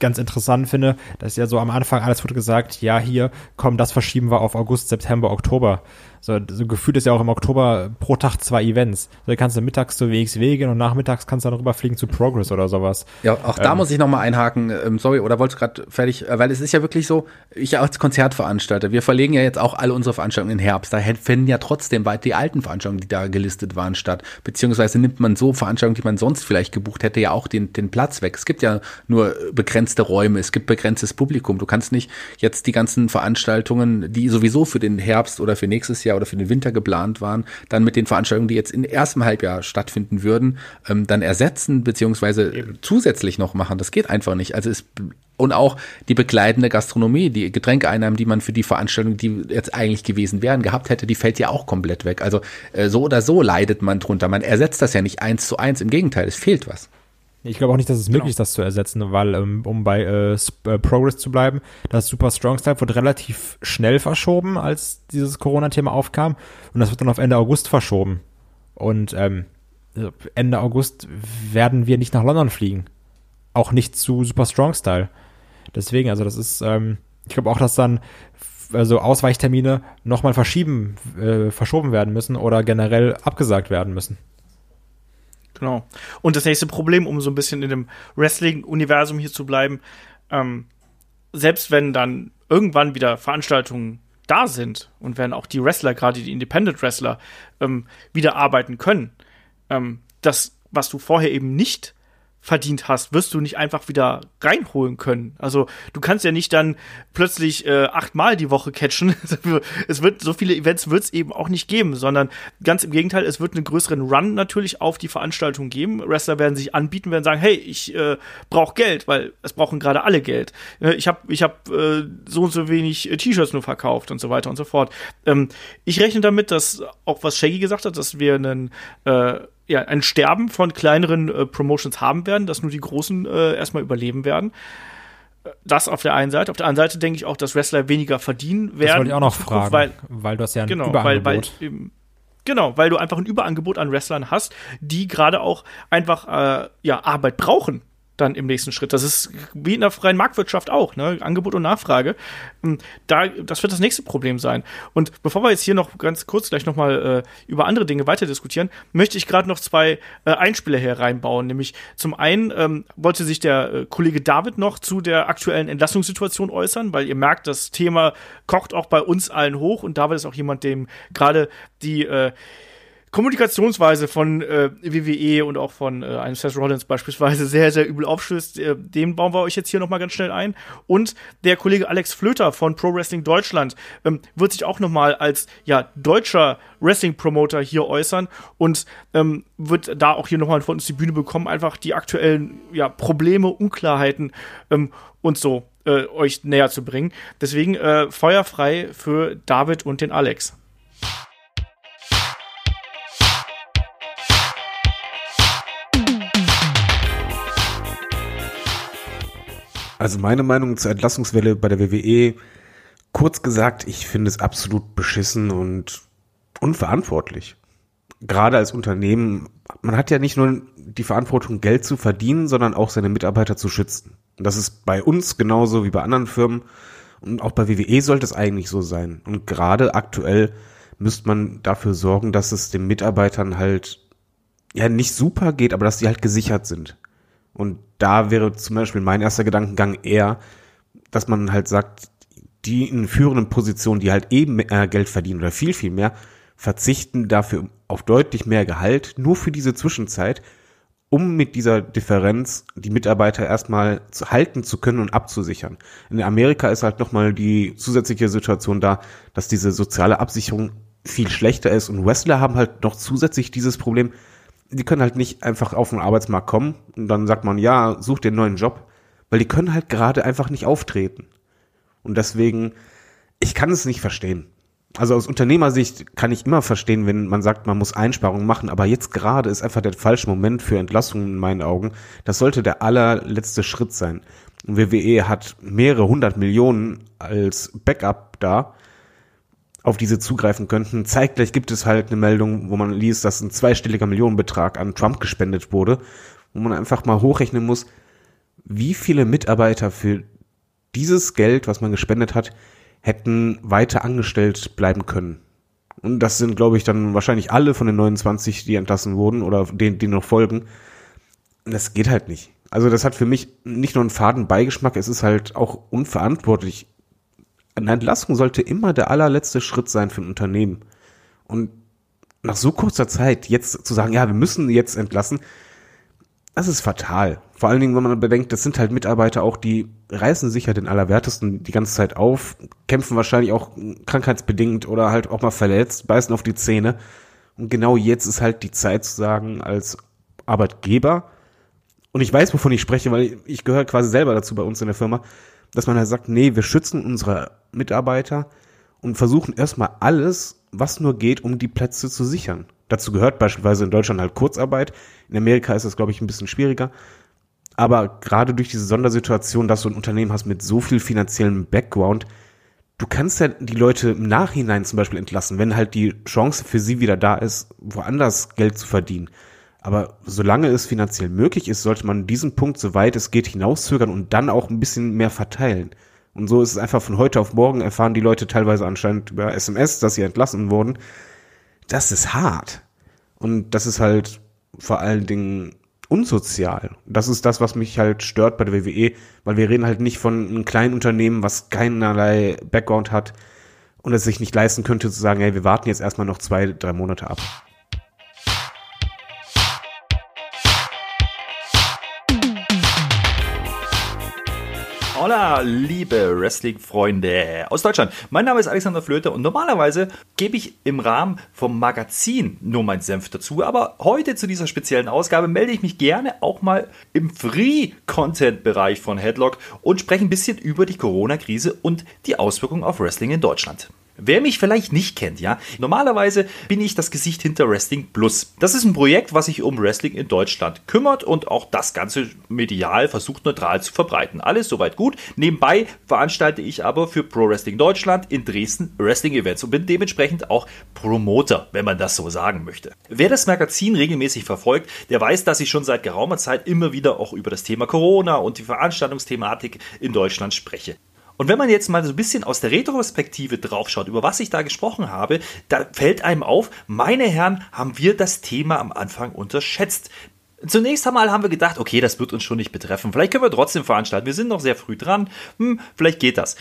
ganz interessant finde, dass ja so am Anfang alles wurde gesagt, ja, hier, komm, das verschieben wir auf August, September, Oktober. So, so gefühlt ist ja auch im Oktober pro Tag zwei Events. So, kannst du mittags zu WXW gehen und nachmittags kannst du dann rüberfliegen zu Progress oder sowas. Ja, auch da ähm, muss ich nochmal einhaken. Ähm, sorry, oder wolltest du gerade fertig? Äh, weil es ist ja wirklich so, ich als Konzertveranstalter, wir verlegen ja jetzt auch alle unsere Veranstaltungen in Herbst. Da finden ja trotzdem weit die alten Veranstaltungen, die da gelistet waren, statt. Beziehungsweise nimmt man so Veranstaltungen, die man sonst vielleicht gebucht hätte, ja auch den, den Platz weg. Es gibt ja nur begrenzte Räume, es gibt begrenztes Publikum. Du kannst nicht jetzt die ganzen Veranstaltungen, die sowieso für den Herbst oder für nächstes Jahr Jahr oder für den Winter geplant waren, dann mit den Veranstaltungen, die jetzt im ersten Halbjahr stattfinden würden, ähm, dann ersetzen beziehungsweise Eben. zusätzlich noch machen. Das geht einfach nicht. Also es und auch die begleitende Gastronomie, die Getränkeeinnahmen, die man für die Veranstaltung, die jetzt eigentlich gewesen wären, gehabt hätte, die fällt ja auch komplett weg. Also äh, so oder so leidet man drunter. Man ersetzt das ja nicht eins zu eins. Im Gegenteil, es fehlt was. Ich glaube auch nicht, dass es genau. möglich ist, das zu ersetzen, weil, ähm, um bei äh, äh, Progress zu bleiben, das Super Strong Style wurde relativ schnell verschoben, als dieses Corona-Thema aufkam. Und das wird dann auf Ende August verschoben. Und ähm, Ende August werden wir nicht nach London fliegen. Auch nicht zu Super Strong Style. Deswegen, also das ist, ähm, ich glaube auch, dass dann also Ausweichtermine nochmal verschieben, äh, verschoben werden müssen oder generell abgesagt werden müssen. Genau. Und das nächste Problem, um so ein bisschen in dem Wrestling-Universum hier zu bleiben, ähm, selbst wenn dann irgendwann wieder Veranstaltungen da sind und wenn auch die Wrestler, gerade die Independent-Wrestler, ähm, wieder arbeiten können, ähm, das, was du vorher eben nicht verdient hast, wirst du nicht einfach wieder reinholen können. Also du kannst ja nicht dann plötzlich äh, achtmal die Woche catchen. es wird so viele Events wird es eben auch nicht geben, sondern ganz im Gegenteil, es wird einen größeren Run natürlich auf die Veranstaltung geben. Wrestler werden sich anbieten, werden sagen, hey, ich äh, brauche Geld, weil es brauchen gerade alle Geld. Äh, ich habe ich hab, äh, so und so wenig äh, T-Shirts nur verkauft und so weiter und so fort. Ähm, ich rechne damit, dass auch was Shaggy gesagt hat, dass wir einen äh, ja, ein Sterben von kleineren äh, Promotions haben werden, dass nur die großen äh, erstmal überleben werden. Das auf der einen Seite. Auf der anderen Seite denke ich auch, dass Wrestler weniger verdienen werden. Das wollte ich auch noch fragen, weil, weil du hast ja ein genau, Überangebot. Weil, weil, genau, weil du einfach ein Überangebot an Wrestlern hast, die gerade auch einfach äh, ja, Arbeit brauchen. Dann im nächsten Schritt. Das ist wie in der freien Marktwirtschaft auch, ne? Angebot und Nachfrage. Ähm, da, das wird das nächste Problem sein. Und bevor wir jetzt hier noch ganz kurz gleich nochmal äh, über andere Dinge weiter diskutieren, möchte ich gerade noch zwei äh, Einspieler hier reinbauen. Nämlich zum einen ähm, wollte sich der äh, Kollege David noch zu der aktuellen Entlassungssituation äußern, weil ihr merkt, das Thema kocht auch bei uns allen hoch und David ist auch jemand, dem gerade die äh, Kommunikationsweise von äh, WWE und auch von äh, einem Seth Rollins beispielsweise sehr, sehr übel aufstößt. Äh, den bauen wir euch jetzt hier nochmal ganz schnell ein. Und der Kollege Alex Flöter von Pro Wrestling Deutschland ähm, wird sich auch nochmal als ja, deutscher Wrestling-Promoter hier äußern und ähm, wird da auch hier nochmal von uns die Bühne bekommen, einfach die aktuellen ja, Probleme, Unklarheiten ähm, und so äh, euch näher zu bringen. Deswegen äh, feuerfrei für David und den Alex. Also meine Meinung zur Entlassungswelle bei der WWE, kurz gesagt, ich finde es absolut beschissen und unverantwortlich. Gerade als Unternehmen, man hat ja nicht nur die Verantwortung, Geld zu verdienen, sondern auch seine Mitarbeiter zu schützen. Und das ist bei uns genauso wie bei anderen Firmen. Und auch bei WWE sollte es eigentlich so sein. Und gerade aktuell müsste man dafür sorgen, dass es den Mitarbeitern halt ja nicht super geht, aber dass sie halt gesichert sind. Und da wäre zum Beispiel mein erster Gedankengang eher, dass man halt sagt, die in führenden Positionen, die halt eben äh, Geld verdienen oder viel, viel mehr, verzichten dafür auf deutlich mehr Gehalt, nur für diese Zwischenzeit, um mit dieser Differenz die Mitarbeiter erstmal zu halten zu können und abzusichern. In Amerika ist halt nochmal die zusätzliche Situation da, dass diese soziale Absicherung viel schlechter ist und Wrestler haben halt noch zusätzlich dieses Problem, die können halt nicht einfach auf den Arbeitsmarkt kommen und dann sagt man, ja, such einen neuen Job, weil die können halt gerade einfach nicht auftreten. Und deswegen, ich kann es nicht verstehen. Also aus Unternehmersicht kann ich immer verstehen, wenn man sagt, man muss Einsparungen machen, aber jetzt gerade ist einfach der falsche Moment für Entlassungen in meinen Augen. Das sollte der allerletzte Schritt sein. Und WWE hat mehrere hundert Millionen als Backup da auf diese zugreifen könnten. Zeitgleich gibt es halt eine Meldung, wo man liest, dass ein zweistelliger Millionenbetrag an Trump gespendet wurde, wo man einfach mal hochrechnen muss, wie viele Mitarbeiter für dieses Geld, was man gespendet hat, hätten weiter angestellt bleiben können. Und das sind, glaube ich, dann wahrscheinlich alle von den 29, die entlassen wurden oder denen, die noch folgen. Das geht halt nicht. Also das hat für mich nicht nur einen faden Beigeschmack, es ist halt auch unverantwortlich eine Entlassung sollte immer der allerletzte Schritt sein für ein Unternehmen. Und nach so kurzer Zeit jetzt zu sagen, ja, wir müssen jetzt entlassen, das ist fatal. Vor allen Dingen, wenn man bedenkt, das sind halt Mitarbeiter auch, die reißen sich ja den Allerwertesten die ganze Zeit auf, kämpfen wahrscheinlich auch krankheitsbedingt oder halt auch mal verletzt, beißen auf die Zähne. Und genau jetzt ist halt die Zeit zu sagen, als Arbeitgeber, und ich weiß, wovon ich spreche, weil ich gehöre quasi selber dazu bei uns in der Firma, dass man halt sagt, nee, wir schützen unsere Mitarbeiter und versuchen erstmal alles, was nur geht, um die Plätze zu sichern. Dazu gehört beispielsweise in Deutschland halt Kurzarbeit. In Amerika ist das, glaube ich, ein bisschen schwieriger. Aber gerade durch diese Sondersituation, dass du ein Unternehmen hast mit so viel finanziellem Background, du kannst ja die Leute im Nachhinein zum Beispiel entlassen, wenn halt die Chance für sie wieder da ist, woanders Geld zu verdienen. Aber solange es finanziell möglich ist, sollte man diesen Punkt, soweit es geht, hinauszögern und dann auch ein bisschen mehr verteilen. Und so ist es einfach von heute auf morgen erfahren die Leute teilweise anscheinend über SMS, dass sie entlassen wurden. Das ist hart. Und das ist halt vor allen Dingen unsozial. Das ist das, was mich halt stört bei der WWE, weil wir reden halt nicht von einem kleinen Unternehmen, was keinerlei Background hat und es sich nicht leisten könnte zu sagen, hey, wir warten jetzt erstmal noch zwei, drei Monate ab. Hola, liebe Wrestling-Freunde aus Deutschland. Mein Name ist Alexander Flöter und normalerweise gebe ich im Rahmen vom Magazin nur meinen Senf dazu. Aber heute zu dieser speziellen Ausgabe melde ich mich gerne auch mal im Free-Content-Bereich von Headlock und spreche ein bisschen über die Corona-Krise und die Auswirkungen auf Wrestling in Deutschland. Wer mich vielleicht nicht kennt, ja, normalerweise bin ich das Gesicht hinter Wrestling Plus. Das ist ein Projekt, was sich um Wrestling in Deutschland kümmert und auch das Ganze medial versucht neutral zu verbreiten. Alles soweit gut. Nebenbei veranstalte ich aber für Pro Wrestling Deutschland in Dresden Wrestling-Events und bin dementsprechend auch Promoter, wenn man das so sagen möchte. Wer das Magazin regelmäßig verfolgt, der weiß, dass ich schon seit geraumer Zeit immer wieder auch über das Thema Corona und die Veranstaltungsthematik in Deutschland spreche. Und wenn man jetzt mal so ein bisschen aus der Retrospektive draufschaut, über was ich da gesprochen habe, da fällt einem auf, meine Herren, haben wir das Thema am Anfang unterschätzt. Zunächst einmal haben wir gedacht, okay, das wird uns schon nicht betreffen. Vielleicht können wir trotzdem veranstalten. Wir sind noch sehr früh dran. Hm, vielleicht geht das.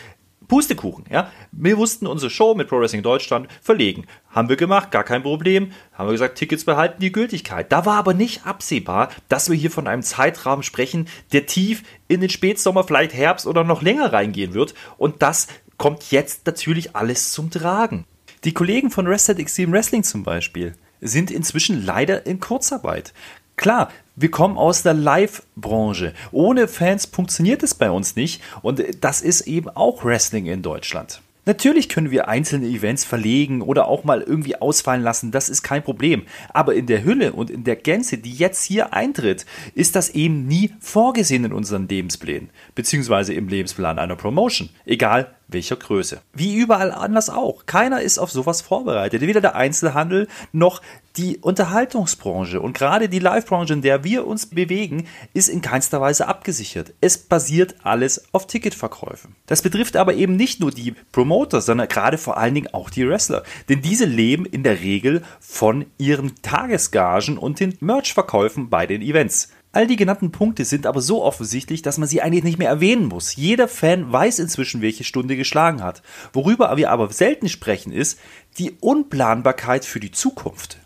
Pustekuchen, ja. Wir mussten unsere Show mit Pro Wrestling Deutschland verlegen. Haben wir gemacht, gar kein Problem. Haben wir gesagt, Tickets behalten die Gültigkeit. Da war aber nicht absehbar, dass wir hier von einem Zeitrahmen sprechen, der tief in den Spätsommer, vielleicht Herbst oder noch länger reingehen wird. Und das kommt jetzt natürlich alles zum Tragen. Die Kollegen von Wrestled Extreme Wrestling zum Beispiel sind inzwischen leider in Kurzarbeit. Klar, wir kommen aus der Live-Branche. Ohne Fans funktioniert es bei uns nicht und das ist eben auch Wrestling in Deutschland. Natürlich können wir einzelne Events verlegen oder auch mal irgendwie ausfallen lassen, das ist kein Problem. Aber in der Hülle und in der Gänze, die jetzt hier eintritt, ist das eben nie vorgesehen in unseren Lebensplänen, beziehungsweise im Lebensplan einer Promotion, egal welcher Größe. Wie überall anders auch. Keiner ist auf sowas vorbereitet. Weder der Einzelhandel noch die Unterhaltungsbranche und gerade die Live-Branche, in der wir uns bewegen, ist in keinster Weise abgesichert. Es basiert alles auf Ticketverkäufen. Das betrifft aber eben nicht nur die Promoter, sondern gerade vor allen Dingen auch die Wrestler. Denn diese leben in der Regel von ihren Tagesgagen und den Merch-Verkäufen bei den Events. All die genannten Punkte sind aber so offensichtlich, dass man sie eigentlich nicht mehr erwähnen muss. Jeder Fan weiß inzwischen, welche Stunde geschlagen hat. Worüber wir aber selten sprechen, ist die Unplanbarkeit für die Zukunft.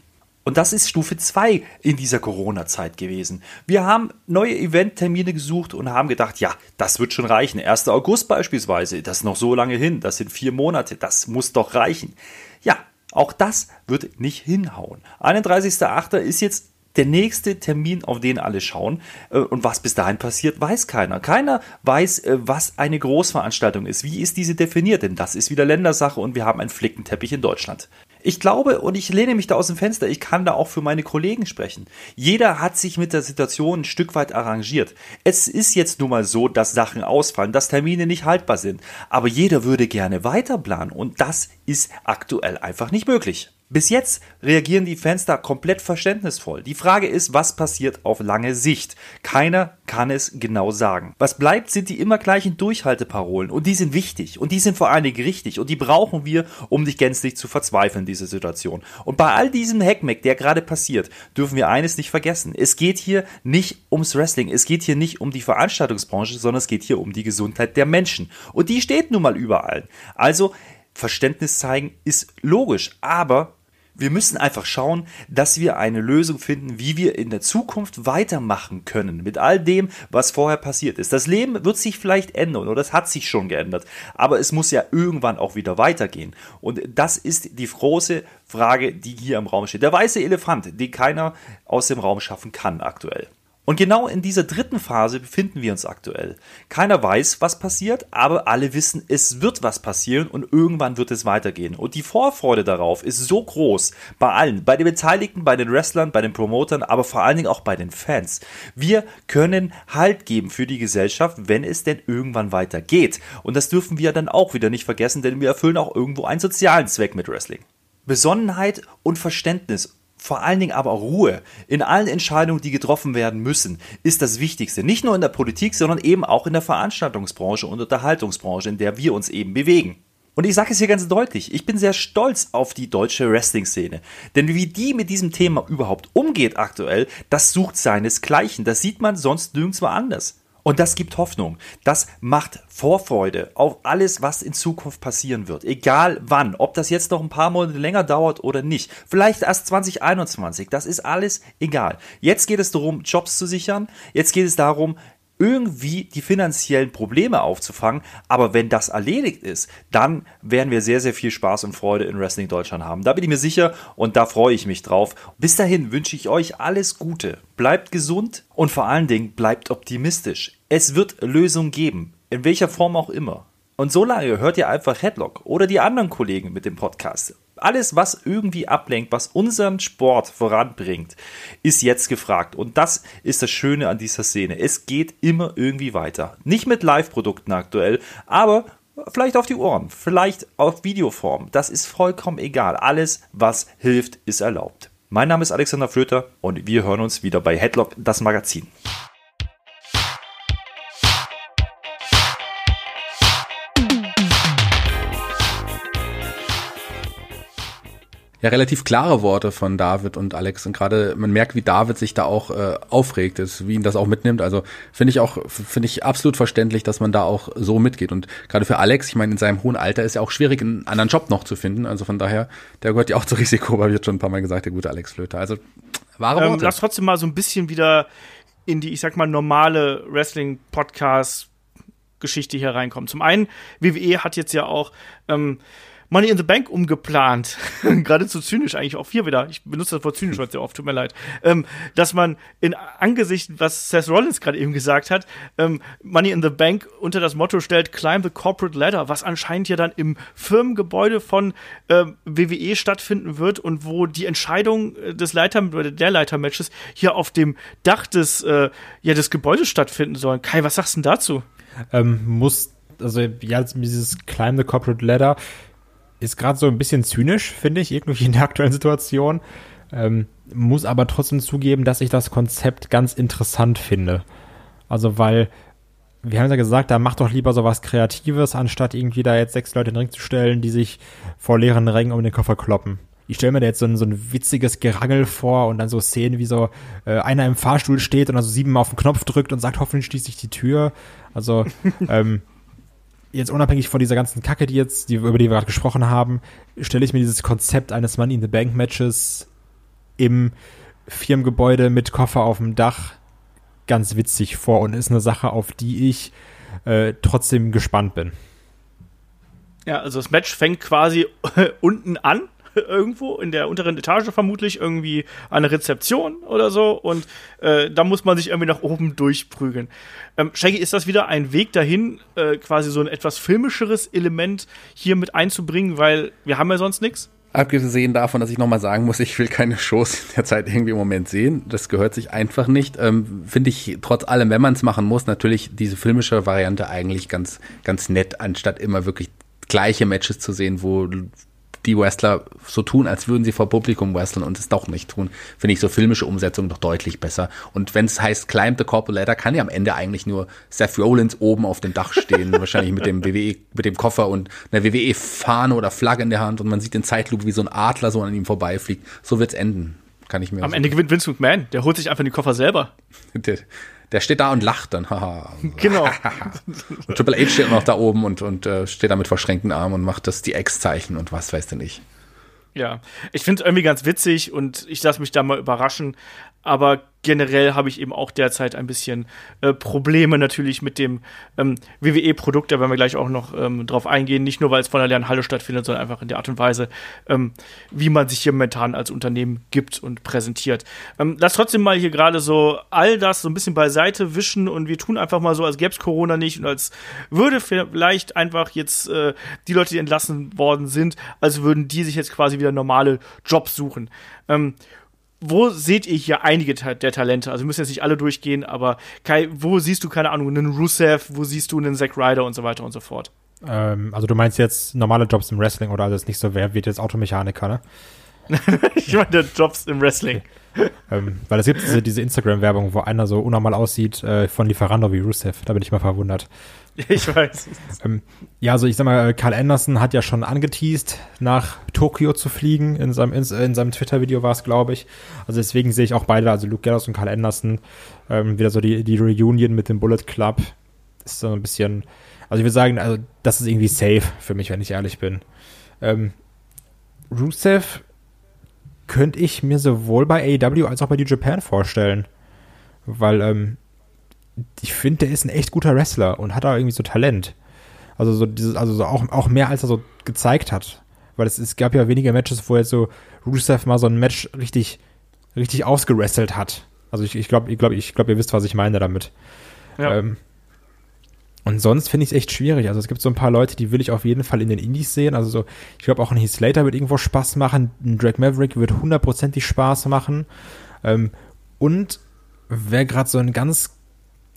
Und das ist Stufe 2 in dieser Corona-Zeit gewesen. Wir haben neue Eventtermine gesucht und haben gedacht, ja, das wird schon reichen. 1. August beispielsweise, das ist noch so lange hin, das sind vier Monate, das muss doch reichen. Ja, auch das wird nicht hinhauen. 31.8. ist jetzt der nächste Termin, auf den alle schauen. Äh, und was bis dahin passiert, weiß keiner. Keiner weiß, äh, was eine Großveranstaltung ist. Wie ist diese definiert? Denn das ist wieder Ländersache und wir haben einen Flickenteppich in Deutschland. Ich glaube, und ich lehne mich da aus dem Fenster, ich kann da auch für meine Kollegen sprechen. Jeder hat sich mit der Situation ein Stück weit arrangiert. Es ist jetzt nun mal so, dass Sachen ausfallen, dass Termine nicht haltbar sind. Aber jeder würde gerne weiterplanen und das ist aktuell einfach nicht möglich. Bis jetzt reagieren die Fans da komplett verständnisvoll. Die Frage ist, was passiert auf lange Sicht? Keiner kann es genau sagen. Was bleibt, sind die immer gleichen Durchhalteparolen und die sind wichtig und die sind vor allen Dingen richtig und die brauchen wir, um nicht gänzlich zu verzweifeln, diese Situation. Und bei all diesem Hackmack, der gerade passiert, dürfen wir eines nicht vergessen. Es geht hier nicht ums Wrestling, es geht hier nicht um die Veranstaltungsbranche, sondern es geht hier um die Gesundheit der Menschen. Und die steht nun mal überall. Also, Verständnis zeigen ist logisch, aber wir müssen einfach schauen, dass wir eine Lösung finden, wie wir in der Zukunft weitermachen können mit all dem, was vorher passiert ist. Das Leben wird sich vielleicht ändern oder es hat sich schon geändert, aber es muss ja irgendwann auch wieder weitergehen. Und das ist die große Frage, die hier im Raum steht. Der weiße Elefant, den keiner aus dem Raum schaffen kann aktuell. Und genau in dieser dritten Phase befinden wir uns aktuell. Keiner weiß, was passiert, aber alle wissen, es wird was passieren und irgendwann wird es weitergehen. Und die Vorfreude darauf ist so groß bei allen, bei den Beteiligten, bei den Wrestlern, bei den Promotern, aber vor allen Dingen auch bei den Fans. Wir können Halt geben für die Gesellschaft, wenn es denn irgendwann weitergeht. Und das dürfen wir dann auch wieder nicht vergessen, denn wir erfüllen auch irgendwo einen sozialen Zweck mit Wrestling. Besonnenheit und Verständnis vor allen Dingen aber Ruhe in allen Entscheidungen, die getroffen werden müssen, ist das Wichtigste. Nicht nur in der Politik, sondern eben auch in der Veranstaltungsbranche und Unterhaltungsbranche, in der wir uns eben bewegen. Und ich sage es hier ganz deutlich, ich bin sehr stolz auf die deutsche Wrestling-Szene. Denn wie die mit diesem Thema überhaupt umgeht aktuell, das sucht seinesgleichen. Das sieht man sonst nirgendwo anders. Und das gibt Hoffnung. Das macht Vorfreude auf alles, was in Zukunft passieren wird. Egal wann. Ob das jetzt noch ein paar Monate länger dauert oder nicht. Vielleicht erst 2021. Das ist alles egal. Jetzt geht es darum, Jobs zu sichern. Jetzt geht es darum, irgendwie die finanziellen Probleme aufzufangen. Aber wenn das erledigt ist, dann werden wir sehr, sehr viel Spaß und Freude in Wrestling Deutschland haben. Da bin ich mir sicher und da freue ich mich drauf. Bis dahin wünsche ich euch alles Gute. Bleibt gesund und vor allen Dingen bleibt optimistisch. Es wird Lösungen geben. In welcher Form auch immer. Und so lange hört ihr einfach Headlock oder die anderen Kollegen mit dem Podcast. Alles, was irgendwie ablenkt, was unseren Sport voranbringt, ist jetzt gefragt. Und das ist das Schöne an dieser Szene. Es geht immer irgendwie weiter. Nicht mit Live-Produkten aktuell, aber vielleicht auf die Ohren, vielleicht auf Videoform. Das ist vollkommen egal. Alles, was hilft, ist erlaubt. Mein Name ist Alexander Flöter und wir hören uns wieder bei Headlock, das Magazin. Ja relativ klare Worte von David und Alex und gerade man merkt, wie David sich da auch äh, aufregt, ist, wie ihn das auch mitnimmt. Also finde ich auch finde ich absolut verständlich, dass man da auch so mitgeht und gerade für Alex, ich meine in seinem hohen Alter ist ja auch schwierig einen anderen Job noch zu finden. Also von daher, der gehört ja auch zu Risiko, weil wird schon ein paar Mal gesagt, der gute Alex Flöter. Also wahre Ähm, Worte. lass trotzdem mal so ein bisschen wieder in die, ich sag mal, normale Wrestling-Podcast-Geschichte hier reinkommen. Zum einen, WWE hat jetzt ja auch ähm, Money in the Bank umgeplant. Geradezu zynisch eigentlich auch hier wieder. Ich benutze das Wort zynisch heute sehr oft, tut mir leid. Ähm, dass man in Angesicht, was Seth Rollins gerade eben gesagt hat, ähm, Money in the Bank unter das Motto stellt, climb the corporate ladder, was anscheinend ja dann im Firmengebäude von ähm, WWE stattfinden wird und wo die Entscheidung äh, des Leiter der Leitermatches hier auf dem Dach des, äh, ja, des Gebäudes stattfinden sollen. Kai, was sagst du dazu? ähm, muss, also ja, dieses Climb the Corporate Ladder ist gerade so ein bisschen zynisch, finde ich, irgendwie in der aktuellen Situation. Ähm, muss aber trotzdem zugeben, dass ich das Konzept ganz interessant finde. Also, weil, wir haben ja gesagt, da macht doch lieber so was Kreatives, anstatt irgendwie da jetzt sechs Leute in den Ring zu stellen, die sich vor leeren Rängen um den Koffer kloppen. Ich stelle mir da jetzt so ein, so ein witziges Gerangel vor und dann so Szenen, wie so äh, einer im Fahrstuhl steht und also siebenmal auf den Knopf drückt und sagt, hoffentlich schließt sich die Tür. Also, ähm, jetzt unabhängig von dieser ganzen Kacke, die jetzt, die, über die wir gerade gesprochen haben, stelle ich mir dieses Konzept eines Money in the Bank Matches im Firmengebäude mit Koffer auf dem Dach ganz witzig vor und ist eine Sache, auf die ich äh, trotzdem gespannt bin. Ja, also das Match fängt quasi unten an, irgendwo in der unteren Etage vermutlich, irgendwie eine Rezeption oder so und äh, da muss man sich irgendwie nach oben durchprügeln. Ähm, Shaggy, ist das wieder ein Weg dahin, äh, quasi so ein etwas filmischeres Element hier mit einzubringen, weil wir haben ja sonst nichts? Abgesehen davon, dass ich nochmal sagen muss, ich will keine Shows in der Zeit irgendwie im Moment sehen. Das gehört sich einfach nicht. Ähm, Finde ich trotz allem, wenn man es machen muss, natürlich diese filmische Variante eigentlich ganz, ganz nett, anstatt immer wirklich gleiche Matches zu sehen, wo die Wrestler so tun, als würden sie vor Publikum wresteln und es doch nicht tun, finde ich so filmische Umsetzung doch deutlich besser. Und wenn es heißt Climb the Corporate Ladder, kann ja am Ende eigentlich nur Seth Rollins oben auf dem Dach stehen, wahrscheinlich mit dem WWE, mit dem Koffer und einer WWE-Fahne oder Flagge in der Hand und man sieht in Zeitlupe, wie so ein Adler so an ihm vorbeifliegt. So wird's enden. Kann ich mir Am Ende gewinnt Vince McMahon, der holt sich einfach den Koffer selber. der, steht da und lacht dann. Haha. Genau. Und Triple H steht noch da oben und, und äh, steht da mit verschränkten Armen und macht das die X-Zeichen und was weiß denn ich. Ja, ich finde es irgendwie ganz witzig und ich lasse mich da mal überraschen. Aber generell habe ich eben auch derzeit ein bisschen äh, Probleme natürlich mit dem ähm, WWE-Produkt. Da werden wir gleich auch noch ähm, drauf eingehen. Nicht nur, weil es von der leeren Halle stattfindet, sondern einfach in der Art und Weise, ähm, wie man sich hier momentan als Unternehmen gibt und präsentiert. Ähm, lass trotzdem mal hier gerade so all das so ein bisschen beiseite wischen und wir tun einfach mal so, als gäbe es Corona nicht und als würde vielleicht einfach jetzt äh, die Leute, die entlassen worden sind, als würden die sich jetzt quasi wieder normale Jobs suchen. Wo seht ihr hier einige der Talente? Also wir müssen jetzt nicht alle durchgehen, aber Kai, wo siehst du, keine Ahnung, einen Rusev, wo siehst du einen Zack Ryder und so weiter und so fort? Ähm, also du meinst jetzt normale Jobs im Wrestling oder also ist nicht so, wer wird jetzt Automechaniker, ne? ich meine, Jobs im Wrestling. Ähm, weil es gibt diese, diese Instagram-Werbung, wo einer so unnormal aussieht äh, von Lieferando wie Rusev. Da bin ich mal verwundert. Ich weiß. Ähm, ja, also ich sag mal, Carl Anderson hat ja schon angeteased, nach Tokio zu fliegen. In seinem, in, in seinem Twitter-Video war es, glaube ich. Also deswegen sehe ich auch beide, also Luke Gallows und Carl Anderson, ähm, wieder so die, die Reunion mit dem Bullet Club. Ist so ein bisschen, also ich würde sagen, also das ist irgendwie safe für mich, wenn ich ehrlich bin. Ähm, Rusev könnte ich mir sowohl bei AEW als auch bei New Japan vorstellen. Weil, ähm, ich finde, der ist ein echt guter Wrestler und hat da irgendwie so Talent. Also so dieses, also so auch, auch mehr als er so gezeigt hat. Weil es, es gab ja wenige Matches, wo jetzt so Rusev mal so ein Match richtig, richtig ausgerestelt hat. Also ich, ich glaube, ich glaube, ich glaube, ihr wisst, was ich meine damit. Ja. Ähm, Und sonst finde ich es echt schwierig. Also es gibt so ein paar Leute, die will ich auf jeden Fall in den Indies sehen. Also so, ich glaube auch ein Heath Slater wird irgendwo Spaß machen. Ein Drake Maverick wird hundertprozentig Spaß machen. Ähm, und wer gerade so einen ganz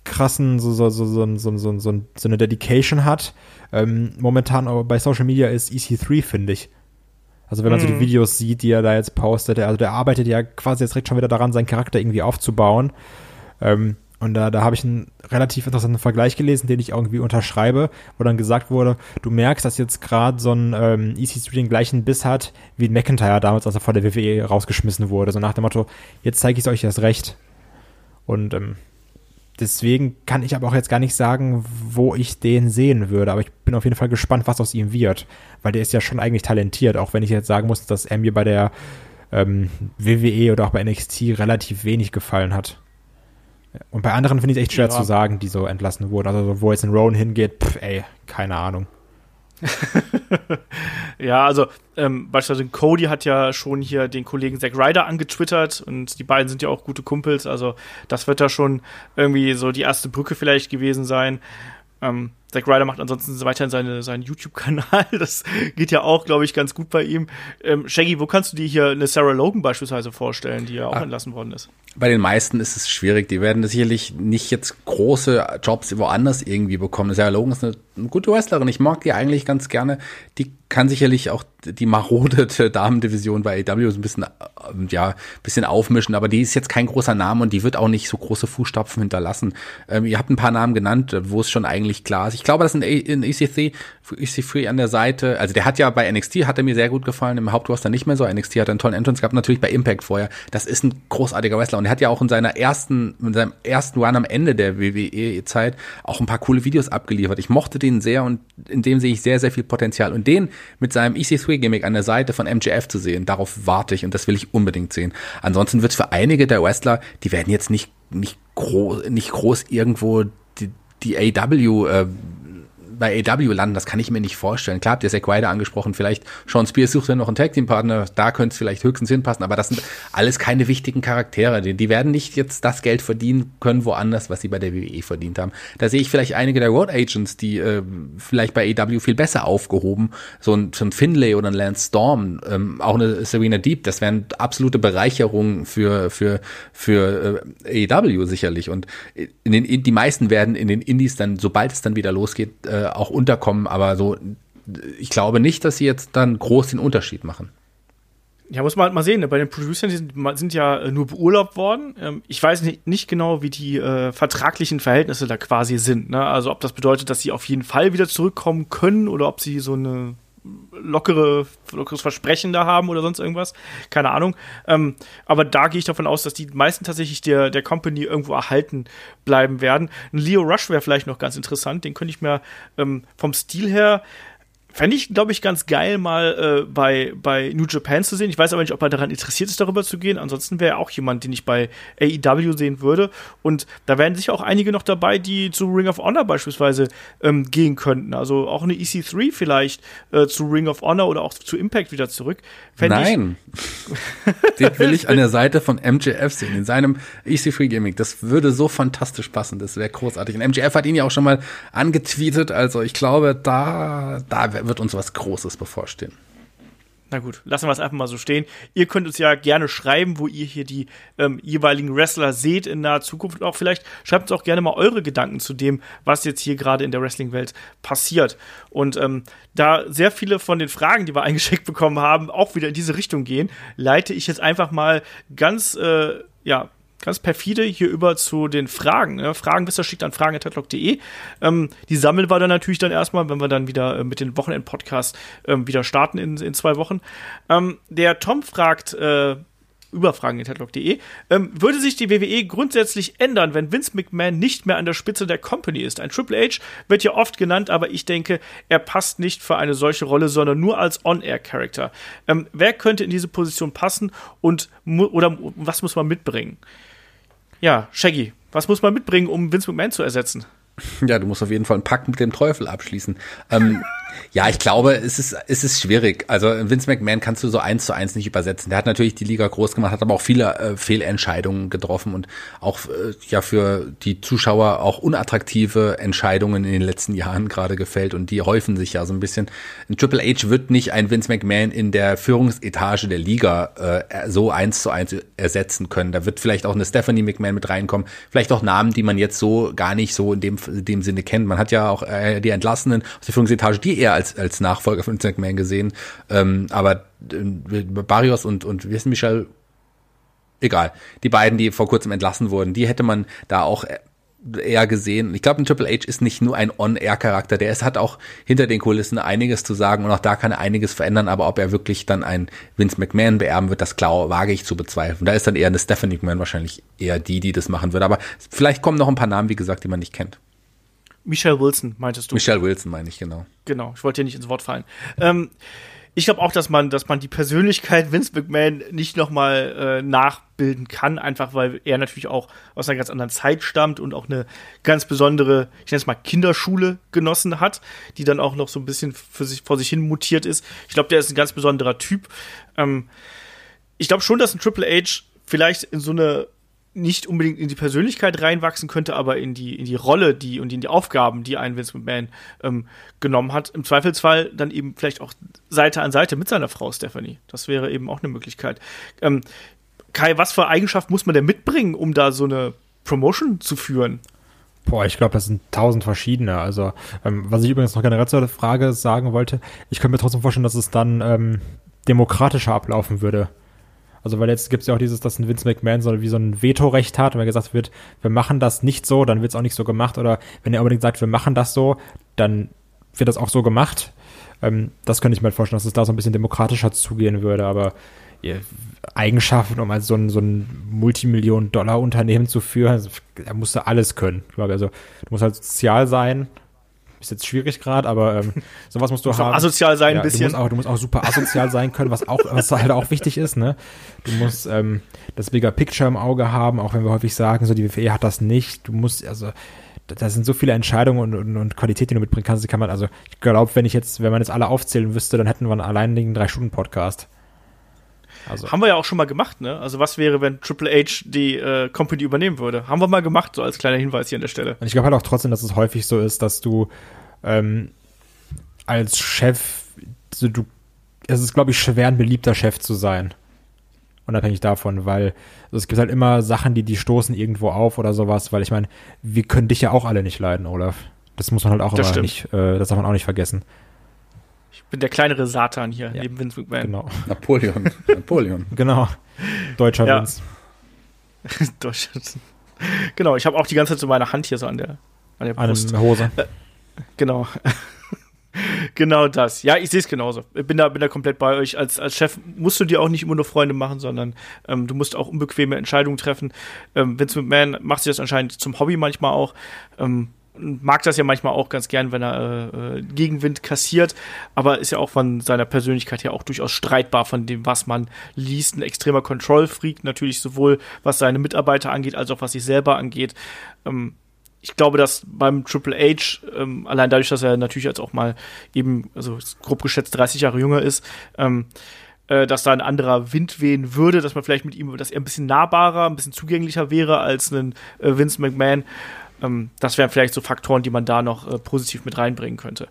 krassen, so, so, so, so, so, so, so, so eine Dedication hat, ähm, momentan aber bei Social Media ist EC3, finde ich. Also wenn man so die Videos sieht, die er da jetzt postet, also der arbeitet ja quasi jetzt direkt schon wieder daran, seinen Charakter irgendwie aufzubauen. Ähm, und da, da habe ich einen relativ interessanten Vergleich gelesen, den ich irgendwie unterschreibe, wo dann gesagt wurde, du merkst, dass jetzt gerade so ein ähm, EC3 den gleichen Biss hat, wie ein McIntyre damals, als er vor der WWE rausgeschmissen wurde. So nach dem Motto, jetzt zeige ich es euch erst recht. Und ähm, deswegen kann ich aber auch jetzt gar nicht sagen, wo ich den sehen würde. Aber ich bin auf jeden Fall gespannt, was aus ihm wird. Weil der ist ja schon eigentlich talentiert, auch wenn ich jetzt sagen muss, dass er mir bei der ähm, WWE oder auch bei NXT relativ wenig gefallen hat. Und bei anderen finde ich es echt schwer Ja. zu sagen, die so entlassen wurden. Also wo jetzt ein Rowan hingeht, pff, ey, keine Ahnung. Ja, also ähm, beispielsweise Cody hat ja schon hier den Kollegen Zack Ryder angetwittert und die beiden sind ja auch gute Kumpels, also das wird da schon irgendwie so die erste Brücke vielleicht gewesen sein. Ähm, Zack Ryder macht ansonsten weiterhin seine, seinen YouTube-Kanal, das geht ja auch, glaube ich, ganz gut bei ihm. Ähm, Shaggy, wo kannst du dir hier eine Sarah Logan beispielsweise vorstellen, die ja auch Ah. entlassen worden ist? Bei den meisten ist es schwierig. Die werden sicherlich nicht jetzt große Jobs woanders irgendwie bekommen. Sarah Logan ist eine, eine gute Wrestlerin. Ich mag die eigentlich ganz gerne. Die kann sicherlich auch die marodete Damendivision bei AW so ein bisschen, äh, ja, ein bisschen aufmischen. Aber die ist jetzt kein großer Name und die wird auch nicht so große Fußstapfen hinterlassen. Ähm, ihr habt ein paar Namen genannt, wo es schon eigentlich klar ist. Ich glaube, dass in, A- in EC3, EC3 an der Seite, also der hat ja bei NXT, hat er mir sehr gut gefallen, im Hauptroster nicht mehr so. NXT hat einen tollen Entrance gehabt, natürlich bei Impact vorher. Das ist ein großartiger Wrestler und er hat ja auch in seiner ersten, in seinem ersten Run am Ende der WWE-Zeit auch ein paar coole Videos abgeliefert. Ich mochte den sehr und in dem sehe ich sehr, sehr viel Potenzial. Und den mit seinem EC3-Gimmick an der Seite von MJF zu sehen, darauf warte ich und das will ich unbedingt sehen. Ansonsten wird es für einige der Wrestler, die werden jetzt nicht, nicht, groß, nicht groß irgendwo die, AW äh, bei AW landen, das kann ich mir nicht vorstellen. Klar habt ihr Zack Ryder angesprochen, vielleicht Sean Spears sucht ja noch einen Tag-Team-Partner, da könnte es vielleicht höchstens hinpassen, aber das sind alles keine wichtigen Charaktere. Die, die werden nicht jetzt das Geld verdienen können woanders, was sie bei der WWE verdient haben. Da sehe ich vielleicht einige der Road Agents, die äh, vielleicht bei AW viel besser aufgehoben, so ein, so ein Finlay oder ein Lance Storm, ähm, auch eine Serena Deep, das wären absolute Bereicherungen für, für, für äh, AEW sicherlich. Und in den, in, die meisten werden in den Indies dann, sobald es dann wieder losgeht, äh, auch unterkommen, aber so, ich glaube nicht, dass sie jetzt dann groß den Unterschied machen. Ja, muss man halt mal sehen. Ne? Bei den Producern, sind, sind ja äh, nur beurlaubt worden. Ähm, ich weiß nicht, nicht genau, wie die äh, vertraglichen Verhältnisse da quasi sind. Ne? Also ob das bedeutet, dass sie auf jeden Fall wieder zurückkommen können oder ob sie so eine lockere, lockeres Versprechen da haben oder sonst irgendwas. Keine Ahnung. Ähm, aber da gehe ich davon aus, dass die meisten tatsächlich der, der Company irgendwo erhalten bleiben werden. Ein Leo Rush wäre vielleicht noch ganz interessant. Den könnte ich mir ähm, vom Stil her Fände ich, glaube ich, ganz geil, mal äh, bei, bei New Japan zu sehen. Ich weiß aber nicht, ob er daran interessiert ist, darüber zu gehen. Ansonsten wäre er auch jemand, den ich bei AEW sehen würde. Und da wären sicher auch einige noch dabei, die zu Ring of Honor beispielsweise ähm, gehen könnten. Also auch eine EC3 vielleicht äh, zu Ring of Honor oder auch zu Impact wieder zurück. Fänd Nein. Den will ich an der Seite von MJF sehen, in seinem EC3-Gimmick. Das würde so fantastisch passen. Das wäre großartig. Und MJF hat ihn ja auch schon mal angetweetet. Also ich glaube, da, da wird uns was Großes bevorstehen. Na gut, lassen wir es einfach mal so stehen. Ihr könnt uns ja gerne schreiben, wo ihr hier die ähm, jeweiligen Wrestler seht in naher Zukunft. Und auch vielleicht schreibt uns auch gerne mal eure Gedanken zu dem, was jetzt hier gerade in der Wrestling-Welt passiert. Und ähm, da sehr viele von den Fragen, die wir eingeschickt bekommen haben, auch wieder in diese Richtung gehen, leite ich jetzt einfach mal ganz, äh, ja, ganz perfide hier über zu den Fragen. Ne? Fragenwisser schickt an fragen.headlock.de. Ähm, die sammeln wir dann natürlich dann erstmal, wenn wir dann wieder äh, mit den Wochenend-Podcast ähm, wieder starten in, in zwei Wochen. Ähm, der Tom fragt, äh, über fragen.headlock.de, ähm, würde sich die WWE grundsätzlich ändern, wenn Vince McMahon nicht mehr an der Spitze der Company ist? Ein Triple H wird ja oft genannt, aber ich denke, er passt nicht für eine solche Rolle, sondern nur als On-Air-Character. Ähm, wer könnte in diese Position passen und oder was muss man mitbringen? Ja, Shaggy, was muss man mitbringen, um Vince McMahon zu ersetzen? Ja, du musst auf jeden Fall einen Pakt mit dem Teufel abschließen. Ähm, Ja, ich glaube, es ist, es ist schwierig. Also Vince McMahon kannst du so eins zu eins nicht übersetzen. Der hat natürlich die Liga groß gemacht, hat aber auch viele äh, Fehlentscheidungen getroffen und auch äh, ja für die Zuschauer auch unattraktive Entscheidungen in den letzten Jahren gerade gefällt und die häufen sich ja so ein bisschen. Ein Triple H wird nicht ein Vince McMahon in der Führungsetage der Liga äh, so eins zu eins ersetzen können. Da wird vielleicht auch eine Stephanie McMahon mit reinkommen, vielleicht auch Namen, die man jetzt so gar nicht so in dem, in dem Sinne kennt. Man hat ja auch äh, die Entlassenen aus der Führungsetage, die eher als, als Nachfolger von Vince McMahon gesehen. Ähm, aber äh, Barrios und, und wie ist Michel? Egal. Die beiden, die vor kurzem entlassen wurden, die hätte man da auch eher gesehen. Ich glaube, ein Triple H ist nicht nur ein On-Air-Charakter, der ist, hat auch hinter den Kulissen einiges zu sagen und auch da kann er einiges verändern, aber ob er wirklich dann ein Vince McMahon beerben wird, das klar wage ich zu bezweifeln. Da ist dann eher eine Stephanie McMahon wahrscheinlich eher die, die das machen wird. Aber vielleicht kommen noch ein paar Namen, wie gesagt, die man nicht kennt. Michelle Wilson, meintest du? Michelle Wilson meine ich, genau. Genau, ich wollte dir nicht ins Wort fallen. Ähm, ich glaube auch, dass man, dass man die Persönlichkeit Vince McMahon nicht nochmal äh, nachbilden kann, einfach weil er natürlich auch aus einer ganz anderen Zeit stammt und auch eine ganz besondere, ich nenne es mal Kinderschule genossen hat, die dann auch noch so ein bisschen für sich, vor sich hin mutiert ist. Ich glaube, der ist ein ganz besonderer Typ. Ähm, ich glaube schon, dass ein Triple H vielleicht in so eine nicht unbedingt in die Persönlichkeit reinwachsen könnte, aber in die, in die Rolle, die und in die Aufgaben, die ein Vince McMahon ähm, genommen hat. Im Zweifelsfall dann eben vielleicht auch Seite an Seite mit seiner Frau Stephanie. Das wäre eben auch eine Möglichkeit. Ähm, Kai, was für Eigenschaften muss man denn mitbringen, um da so eine Promotion zu führen? Boah, ich glaube, das sind tausend verschiedene. Also, ähm, was ich übrigens noch generell zur Frage sagen wollte, ich könnte mir trotzdem vorstellen, dass es dann ähm, demokratischer ablaufen würde. Also weil jetzt gibt es ja auch dieses, dass ein Vince McMahon so wie so ein Vetorecht hat und wenn gesagt wird, wir machen das nicht so, dann wird es auch nicht so gemacht. Oder wenn er unbedingt sagt, wir machen das so, dann wird das auch so gemacht. Ähm, das könnte ich mir halt vorstellen, dass es da so ein bisschen demokratischer zugehen würde, aber Eigenschaften, um als so ein, so ein Multimillion-Dollar-Unternehmen zu führen, also, er musste alles können. Ich glaube, also du musst halt sozial sein, ist jetzt schwierig gerade, aber ähm, sowas musst du Muss haben. auch asozial sein ja, ein bisschen. Du musst, auch, du musst auch super asozial sein können, was auch, was halt auch wichtig ist, ne? Du musst ähm, das Bigger Picture im Auge haben, auch wenn wir häufig sagen, so die WWE hat das nicht. Du musst, also da da sind so viele Entscheidungen und, und, und Qualität, die du mitbringen kannst, die kann man, also ich glaube, wenn ich jetzt, wenn man jetzt alle aufzählen wüsste, dann hätten wir einen alleinigen Drei-Stunden-Podcast. Also, Haben wir ja auch schon mal gemacht, ne? Also was wäre, wenn Triple H die äh, Company übernehmen würde? Haben wir mal gemacht, so als kleiner Hinweis hier an der Stelle. Und ich glaube halt auch trotzdem, dass es häufig so ist, dass du ähm, als Chef, so du, es ist, glaube ich, schwer, ein beliebter Chef zu sein. Unabhängig davon, weil also es gibt halt immer Sachen, die die stoßen irgendwo auf oder sowas, weil ich meine, wir können dich ja auch alle nicht leiden, Olaf. Das muss man halt auch Das nicht, äh, das darf man auch nicht vergessen. Ich bin der kleinere Satan hier, Ja. neben Vince McMahon. Genau. Napoleon. Napoleon. Genau. Deutscher Ja. Vince. Deutschland. Genau, ich habe auch die ganze Zeit so meine Hand hier so an der, an der Brust. Hose. Genau. genau das. Ja, ich sehe es genauso. Ich bin da, bin da komplett bei euch. Als, als Chef musst du dir auch nicht immer nur Freunde machen, sondern ähm, du musst auch unbequeme Entscheidungen treffen. Ähm, Vince McMahon macht sich das anscheinend zum Hobby manchmal auch. Ähm, mag das ja manchmal auch ganz gern, wenn er äh, äh, Gegenwind kassiert, aber ist ja auch von seiner Persönlichkeit her auch durchaus streitbar von dem, was man liest. Ein extremer Control-Freak, natürlich sowohl was seine Mitarbeiter angeht, als auch was sich selber angeht. Ähm, ich glaube, dass beim Triple H, ähm, allein dadurch, dass er natürlich jetzt auch mal eben, also grob geschätzt 30 Jahre jünger ist, ähm, äh, dass da ein anderer Wind wehen würde, dass man vielleicht mit ihm, dass er ein bisschen nahbarer, ein bisschen zugänglicher wäre als ein äh, Vince McMahon. Ähm, das wären vielleicht so Faktoren, die man da noch äh, positiv mit reinbringen könnte.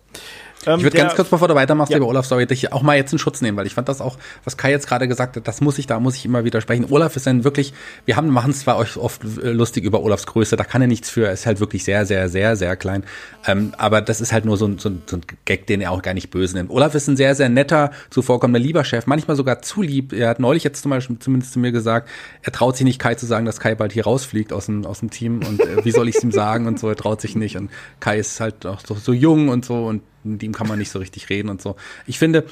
Ähm, Ich würde ganz kurz, bevor du weitermachst, Ja. lieber Olaf, sorry, dich auch mal jetzt in Schutz nehmen, weil ich fand das auch, was Kai jetzt gerade gesagt hat, das muss ich, da muss ich immer widersprechen. Olaf ist ein wirklich, wir haben, machen zwar euch oft äh, lustig über Olafs Größe, da kann er nichts für, er ist halt wirklich sehr, sehr, sehr, sehr klein. Ähm, aber das ist halt nur so ein, so, ein, so ein Gag, den er auch gar nicht böse nimmt. Olaf ist ein sehr, sehr netter, zuvorkommender lieber Chef, manchmal sogar zu lieb. Er hat neulich jetzt zum Beispiel zumindest zu mir gesagt, er traut sich nicht Kai zu sagen, dass Kai bald hier rausfliegt aus dem, aus dem Team und äh, wie soll ich es ihm sagen und so, er traut sich nicht. Und Kai ist halt auch so, so jung und so und mit ihm kann man nicht so richtig reden und so. Ich finde,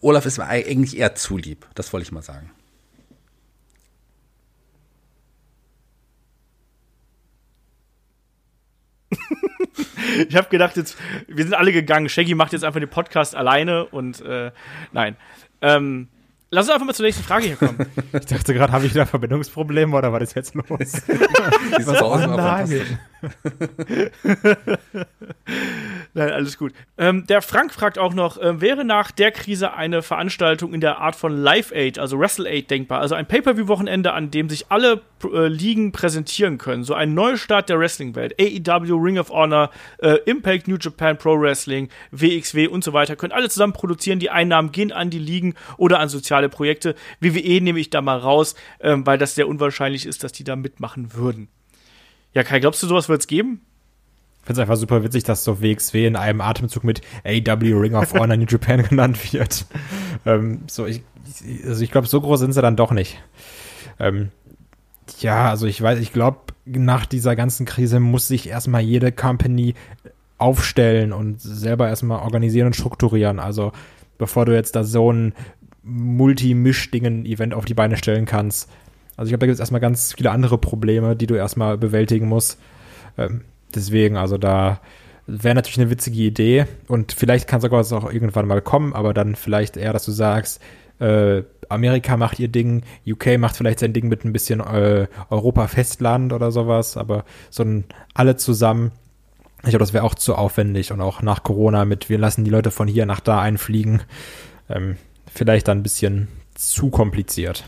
Olaf ist eigentlich eher zu lieb. Das wollte ich mal sagen. Ich habe gedacht, jetzt, wir sind alle gegangen. Shaggy macht jetzt einfach den Podcast alleine und äh, nein. Ähm, lass uns einfach mal zur nächsten Frage hier kommen. Ich dachte gerade, habe ich da Verbindungsprobleme oder war das jetzt los? Diese Pause war nein. Nein, alles gut. Ähm, der Frank fragt auch noch, äh, wäre nach der Krise eine Veranstaltung in der Art von Live Aid, also Wrestle Aid denkbar? Also ein Pay-Per-View-Wochenende, an dem sich alle äh, Ligen präsentieren können. So ein Neustart der Wrestling-Welt. AEW, Ring of Honor, äh, Impact, New Japan Pro Wrestling, WXW und so weiter. Können alle zusammen produzieren. Die Einnahmen gehen an die Ligen oder an soziale Projekte. WWE nehme ich da mal raus, ähm, weil das sehr unwahrscheinlich ist, dass die da mitmachen würden. Ja, Kai, glaubst du, sowas wird es geben? Ich finde es einfach super witzig, dass so WXW in einem Atemzug mit AW Ring of Honor New Japan genannt wird. ähm, so, ich, also ich glaube, so groß sind sie dann doch nicht. Ähm, ja, also ich weiß, ich glaube, nach dieser ganzen Krise muss sich erstmal jede Company aufstellen und selber erstmal organisieren und strukturieren. Also bevor du jetzt da so ein Multi-Misch-Dingen-Event auf die Beine stellen kannst. Also ich glaube, da gibt es erstmal ganz viele andere Probleme, die du erstmal bewältigen musst. Ähm, deswegen, also da wäre natürlich eine witzige Idee und vielleicht kann sogar auch irgendwann mal kommen, aber dann vielleicht eher, dass du sagst, äh, Amerika macht ihr Ding, UK macht vielleicht sein Ding mit ein bisschen äh, Europa-Festland oder sowas, aber so ein alle zusammen, ich glaube, das wäre auch zu aufwendig und auch nach Corona mit, wir lassen die Leute von hier nach da einfliegen, ähm, vielleicht dann ein bisschen zu kompliziert.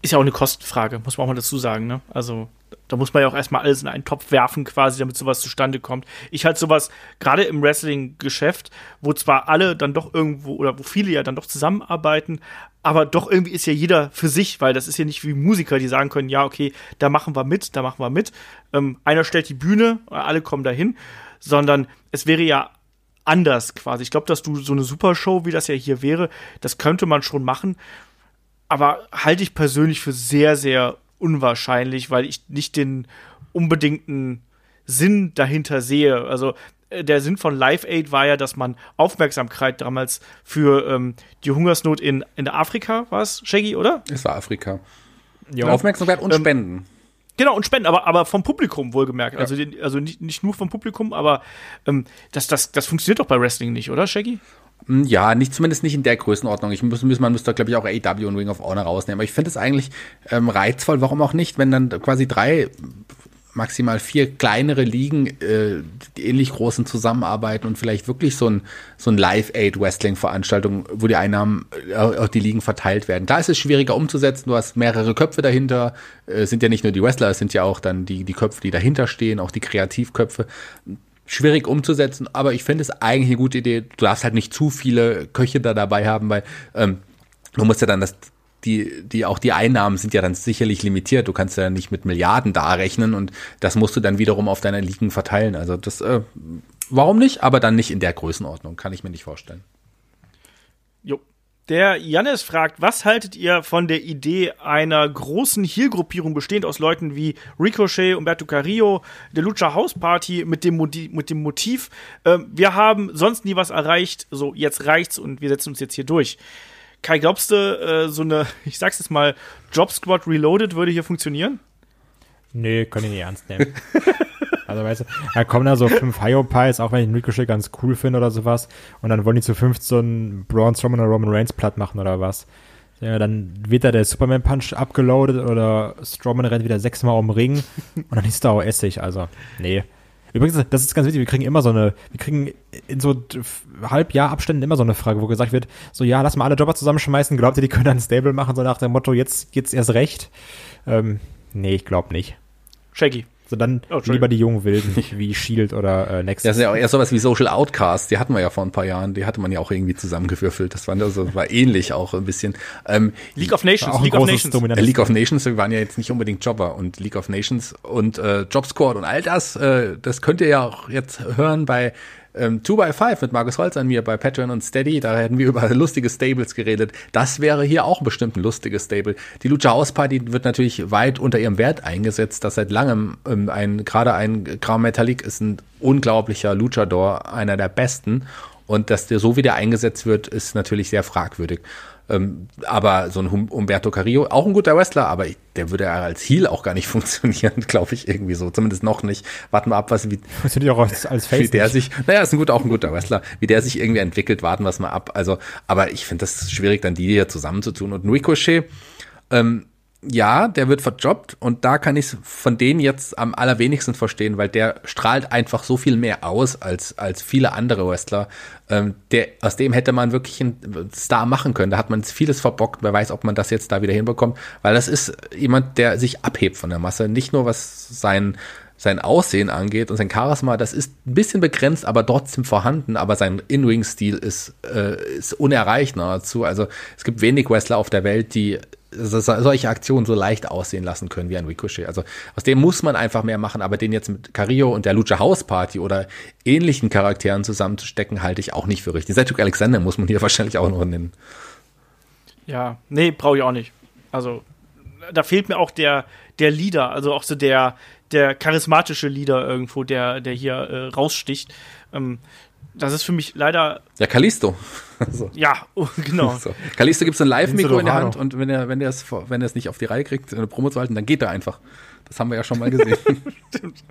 Ist ja auch eine Kostenfrage, muss man auch mal dazu sagen, ne? Also da muss man ja auch erstmal alles in einen Topf werfen, quasi, damit sowas zustande kommt. Ich halte sowas, gerade im Wrestling-Geschäft, wo zwar alle dann doch irgendwo, oder wo viele ja dann doch zusammenarbeiten, aber doch irgendwie ist ja jeder für sich, weil das ist ja nicht wie Musiker, die sagen können, ja, okay, da machen wir mit, da machen wir mit. Ähm, einer stellt die Bühne, alle kommen dahin, sondern es wäre ja anders quasi. Ich glaube, dass du so eine Supershow, wie das ja hier wäre, das könnte man schon machen, aber halte ich persönlich für sehr, sehr unwahrscheinlich, weil ich nicht den unbedingten Sinn dahinter sehe. Also äh, der Sinn von Live Aid war ja, dass man Aufmerksamkeit damals für ähm, die Hungersnot in, in Afrika war es, Shaggy, oder? Es war Afrika. Ja. Aufmerksamkeit und ähm, Spenden. Genau, und Spenden, aber, aber vom Publikum wohlgemerkt. Ja. Also, also nicht, nicht nur vom Publikum, aber ähm, das, das, das funktioniert doch bei Wrestling nicht, oder, Shaggy? Hm, ja, nicht, zumindest nicht in der Größenordnung. Ich muss, man müsste, glaube ich, auch AW und Ring of Honor rausnehmen. Aber ich finde es eigentlich ähm, reizvoll, warum auch nicht, wenn dann quasi drei, maximal vier kleinere Ligen, äh, die ähnlich großen zusammenarbeiten und vielleicht wirklich so ein, so ein Live-Aid-Wrestling-Veranstaltung, wo die Einnahmen äh, auf die Ligen verteilt werden. Klar ist es schwieriger umzusetzen, du hast mehrere Köpfe dahinter, äh, sind ja nicht nur die Wrestler, es sind ja auch dann die, die Köpfe, die dahinter stehen, auch die Kreativköpfe schwierig umzusetzen, aber ich finde es eigentlich eine gute Idee. Du darfst halt nicht zu viele Köche da dabei haben, weil ähm, du musst ja dann das die, die, auch die Einnahmen sind ja dann sicherlich limitiert. Du kannst ja nicht mit Milliarden da rechnen und das musst du dann wiederum auf deiner Ligen verteilen. Also das, äh, warum nicht? Aber dann nicht in der Größenordnung, kann ich mir nicht vorstellen. Jo, der Jannis fragt, was haltet ihr von der Idee einer großen Heel-Gruppierung bestehend aus Leuten wie Ricochet, Umberto Carrillo, der Lucha House Party mit dem, Motiv, mit dem Motiv, äh, wir haben sonst nie was erreicht, so jetzt reicht's und wir setzen uns jetzt hier durch. Kai, glaubst du, äh, so eine, ich sag's jetzt mal, Job Squad Reloaded würde hier funktionieren? Nee, kann ich nicht ernst nehmen. Also weißt du, da kommen da so fünf Hyopies, auch wenn ich Ricochet ganz cool finde oder sowas. Und dann wollen die zu fünf so einen Braun Strowman oder Roman Reigns platt machen oder was. Ja, dann wird da der Superman Punch abgeloadet oder Strowman rennt wieder sechsmal um den Ring und dann ist da auch Essig, also nee. Übrigens, das ist ganz wichtig, wir kriegen immer so eine, wir kriegen in so Halbjahrabständen immer so eine Frage, wo gesagt wird, so ja, lass mal alle Jobber zusammenschmeißen, glaubt ihr, die können dann Stable machen, so nach dem Motto, jetzt geht's erst recht? Ähm, nee, ich glaube nicht. Shaggy. So dann oh, lieber die jungen Wilden, wie Shield oder äh, Nexus. Das ist ja auch eher sowas wie Social Outcast, die hatten wir ja vor ein paar Jahren, die hatte man ja auch irgendwie zusammengewürfelt. Das war, also, war ähnlich auch ein bisschen. Ähm, League of Nations, League of Nations. Äh, League of Nations, wir waren ja jetzt nicht unbedingt Jobber und League of Nations und äh, Job Squad und all das, äh, das könnt ihr ja auch jetzt hören bei ähm, 2x5 mit Markus Holz an mir bei Patreon und Steady, da hätten wir über lustige Stables geredet. Das wäre hier auch bestimmt ein lustiges Stable. Die Lucha House Party wird natürlich weit unter ihrem Wert eingesetzt, das seit langem ähm, ein, gerade ein Graum Metallic ist ein unglaublicher Luchador, einer der besten. Und dass der so wie der eingesetzt wird, ist natürlich sehr fragwürdig. Ähm, aber so ein Humberto Carrillo, auch ein guter Wrestler, aber der würde ja als Heel auch gar nicht funktionieren, glaube ich, irgendwie so. Zumindest noch nicht. Warten wir ab, was wie, Funktioniert auch als, als Face wie der sich, naja, ist ein guter, auch ein guter Wrestler, wie der sich irgendwie entwickelt, warten wir es mal ab. Also, aber ich finde das schwierig, dann die hier zusammenzutun. Und Ricochet, ähm, ja, der wird verjobbt und da kann ich von denen jetzt am allerwenigsten verstehen, weil der strahlt einfach so viel mehr aus als, als viele andere Wrestler. Ähm, der, aus dem hätte man wirklich einen Star machen können. Da hat man vieles verbockt. Wer weiß, ob man das jetzt da wieder hinbekommt, weil das ist jemand, der sich abhebt von der Masse. Nicht nur was sein, sein Aussehen angeht und sein Charisma, das ist ein bisschen begrenzt, aber trotzdem vorhanden. Aber sein In-Ring-Stil ist, äh, ist unerreicht nahezu. Also es gibt wenig Wrestler auf der Welt, die solche Aktionen so leicht aussehen lassen können wie ein Ricochet. Also aus dem muss man einfach mehr machen, aber den jetzt mit Carrillo und der Lucha House Party oder ähnlichen Charakteren zusammenzustecken, halte ich auch nicht für richtig. Cedric Alexander muss man hier wahrscheinlich auch noch nennen. Ja, nee, brauche ich auch nicht. Also da fehlt mir auch der, der Leader, also auch so der, der charismatische Leader irgendwo, der, der hier äh, raussticht. Ähm, das ist für mich leider. Ja, Kalisto. so. Ja, oh, genau. So. Kalisto gibt so ein Live-Mikro in der Hand und wenn er, wenn er es, wenn er es nicht auf die Reihe kriegt, eine Promo zu halten, dann geht er einfach. Das haben wir ja schon mal gesehen. Stimmt.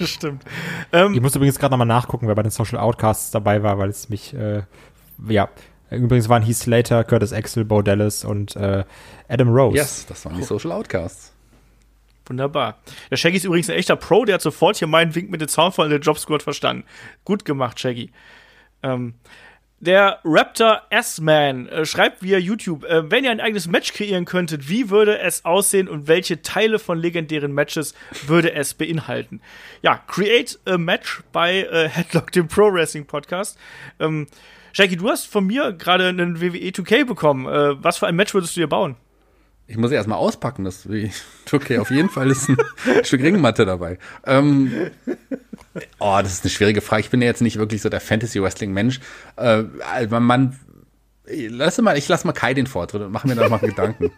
Stimmt. Ähm, ich muss übrigens gerade nochmal nachgucken, wer bei den Social Outcasts dabei war, weil es mich, äh, ja, übrigens waren Heath Slater, Curtis Axel, Bo Dallas und äh, Adam Rose. Yes, das waren die Social Outcasts. Wunderbar. Der Shaggy ist übrigens ein echter Pro, der hat sofort hier meinen Wink mit dem Zaunfall in der Jobsquad verstanden. Gut gemacht, Shaggy. Ähm, der Raptor S-Man äh, schreibt via YouTube, äh, wenn ihr ein eigenes Match kreieren könntet, wie würde es aussehen und welche Teile von legendären Matches würde es beinhalten? Ja, create a match bei äh, Headlock, dem Pro Wrestling Podcast. Ähm, Shaggy, du hast von mir gerade einen WWE 2K bekommen. Äh, was für ein Match würdest du dir bauen? Ich muss erstmal auspacken, das okay, auf jeden Fall ist ein Stück Ringmatte dabei. Ähm, oh, das ist eine schwierige Frage. Ich bin ja jetzt nicht wirklich so der Fantasy-Wrestling-Mensch. Äh, also man, lass mal, ich lasse mal Kai den Vortritt und mache mir da mal Gedanken.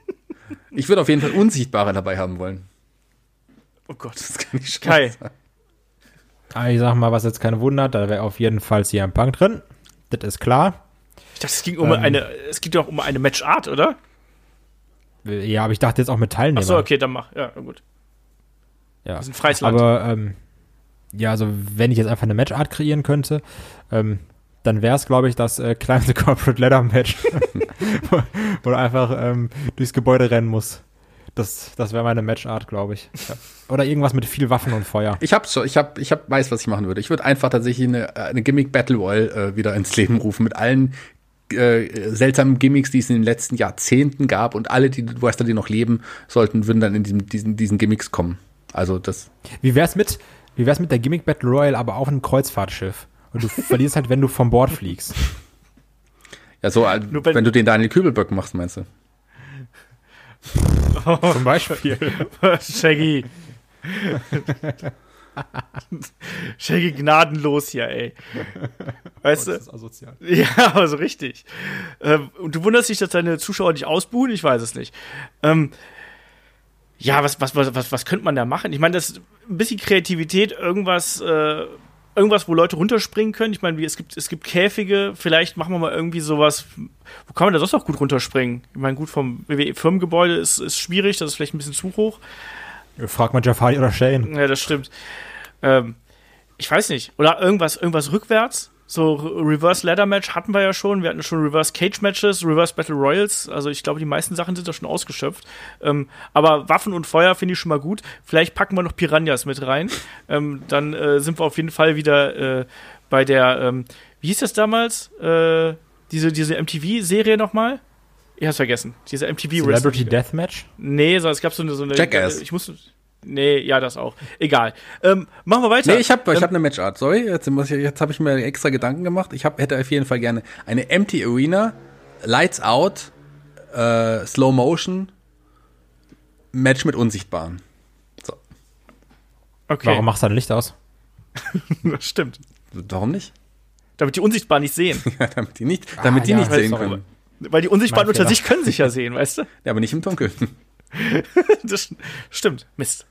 Ich würde auf jeden Fall Unsichtbare dabei haben wollen. Oh Gott. Das kann ich schon Kai. sagen. Ich sag mal, was jetzt keine Wunder hat, da wäre auf jeden Fall CM Punk drin. Das ist klar. Ich dachte, es ging um Ähm. eine, es geht doch um eine Matchart, oder? Ja, aber ich dachte jetzt auch mit Teilnehmern. Achso, okay, dann mach. Ja, gut. Ja. Das ist ein freies Land. Aber ähm, ja, also wenn ich jetzt einfach eine Matchart kreieren könnte, ähm, dann wäre es, glaube ich, das äh, Climb the Corporate Ladder Match, wo, wo du einfach ähm, durchs Gebäude rennen musst. Das, das wäre meine Matchart, glaube ich. Ja. Oder irgendwas mit viel Waffen und Feuer. Ich hab's schon, ich hab, ich hab, weiß, was ich machen würde. Ich würde einfach tatsächlich eine, eine Gimmick Battle Royale äh, wieder ins Leben rufen mit allen äh, seltsamen Gimmicks, die es in den letzten Jahrzehnten gab und alle, die Wrestler, die noch leben sollten, würden dann in diesem, diesen, diesen Gimmicks kommen. Also das, Wie wär's mit, wie wär's mit der Gimmick Battle Royale, aber auf einem Kreuzfahrtschiff? Und du verlierst halt, wenn du vom Bord fliegst. ja so, äh, Nur wenn, wenn- du den Daniel Kübelböck machst, meinst du? Zum Beispiel. Shaggy. Shaggy gnadenlos hier, ey. Weißt du? ist asozial. Ja, aber so richtig. Ähm, und du wunderst dich, dass deine Zuschauer dich ausbuhen? Ich weiß es nicht. Ähm, ja, was, was, was, was, was könnte man da machen? Ich meine, das ist ein bisschen Kreativität, irgendwas, äh, irgendwas, wo Leute runterspringen können. Ich meine, es gibt, es gibt Käfige, vielleicht machen wir mal irgendwie sowas. Wo kann man da sonst auch gut runterspringen? Ich meine, gut, vom WWE-Firmengebäude ist, ist schwierig, das ist vielleicht ein bisschen zu hoch. Frag mal Jafari oder Shane. Ja, das stimmt. Ähm, ich weiß nicht. Oder irgendwas, irgendwas rückwärts. So Re- Reverse Ladder Match hatten wir ja schon. Wir hatten schon Reverse Cage Matches, Reverse Battle Royals. Also ich glaube, die meisten Sachen sind da schon ausgeschöpft. Ähm, aber Waffen und Feuer finde ich schon mal gut. Vielleicht packen wir noch Piranhas mit rein. ähm, dann äh, sind wir auf jeden Fall wieder äh, bei der, ähm, wie hieß das damals? Äh, diese diese MTV-Serie nochmal? Ich hab's vergessen. Diese MTV Celebrity Deathmatch? Nee, sondern es gab so eine, so eine Jackass. Ich muss. Nee, ja, das auch. Egal. Ähm, machen wir weiter. Nee, ich habe ich ähm, hab eine Matchart. Sorry, jetzt, muss ich, jetzt habe ich mir extra Gedanken gemacht. Ich hab, hätte auf jeden Fall gerne eine Empty Arena, Lights Out, äh, Slow Motion, Match mit Unsichtbaren. okay. Warum machst du dein Licht aus? das stimmt. Warum nicht? Damit die Unsichtbaren nicht sehen. Ja, damit die nicht, damit die ja, nicht sehen können. Weil die Unsichtbaren unter sich können sich ja sehen, weißt du? Ja, aber nicht im Dunkeln. Das stimmt. Mist.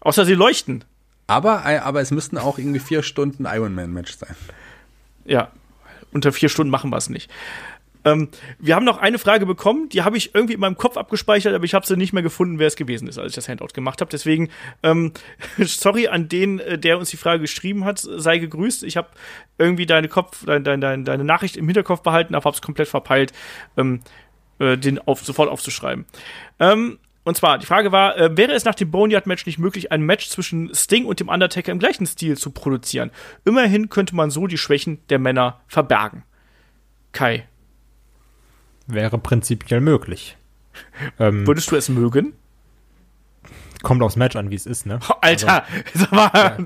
Außer sie leuchten. Aber, äh, aber es müssten auch irgendwie vier Stunden Ironman-Match sein. Ja. Unter vier Stunden machen wir es nicht. Ähm, wir haben noch eine Frage bekommen, die habe ich irgendwie in meinem Kopf abgespeichert, aber ich habe sie nicht mehr gefunden, wer es gewesen ist, als ich das Handout gemacht habe. Deswegen, ähm, sorry an den, äh, der uns die Frage geschrieben hat, sei gegrüßt. Ich habe irgendwie deine Kopf, dein, dein, dein, deine Nachricht im Hinterkopf behalten, aber habe es komplett verpeilt, ähm, äh, den auf, sofort aufzuschreiben. Ähm, und zwar, die Frage war, äh, wäre es nach dem Boneyard-Match nicht möglich, ein Match zwischen Sting und dem Undertaker im gleichen Stil zu produzieren? Immerhin könnte man so die Schwächen der Männer verbergen. Kai, Wäre prinzipiell möglich. Ähm, würdest du es mögen? Kommt aufs Match an, wie es ist, ne? Alter, sag mal.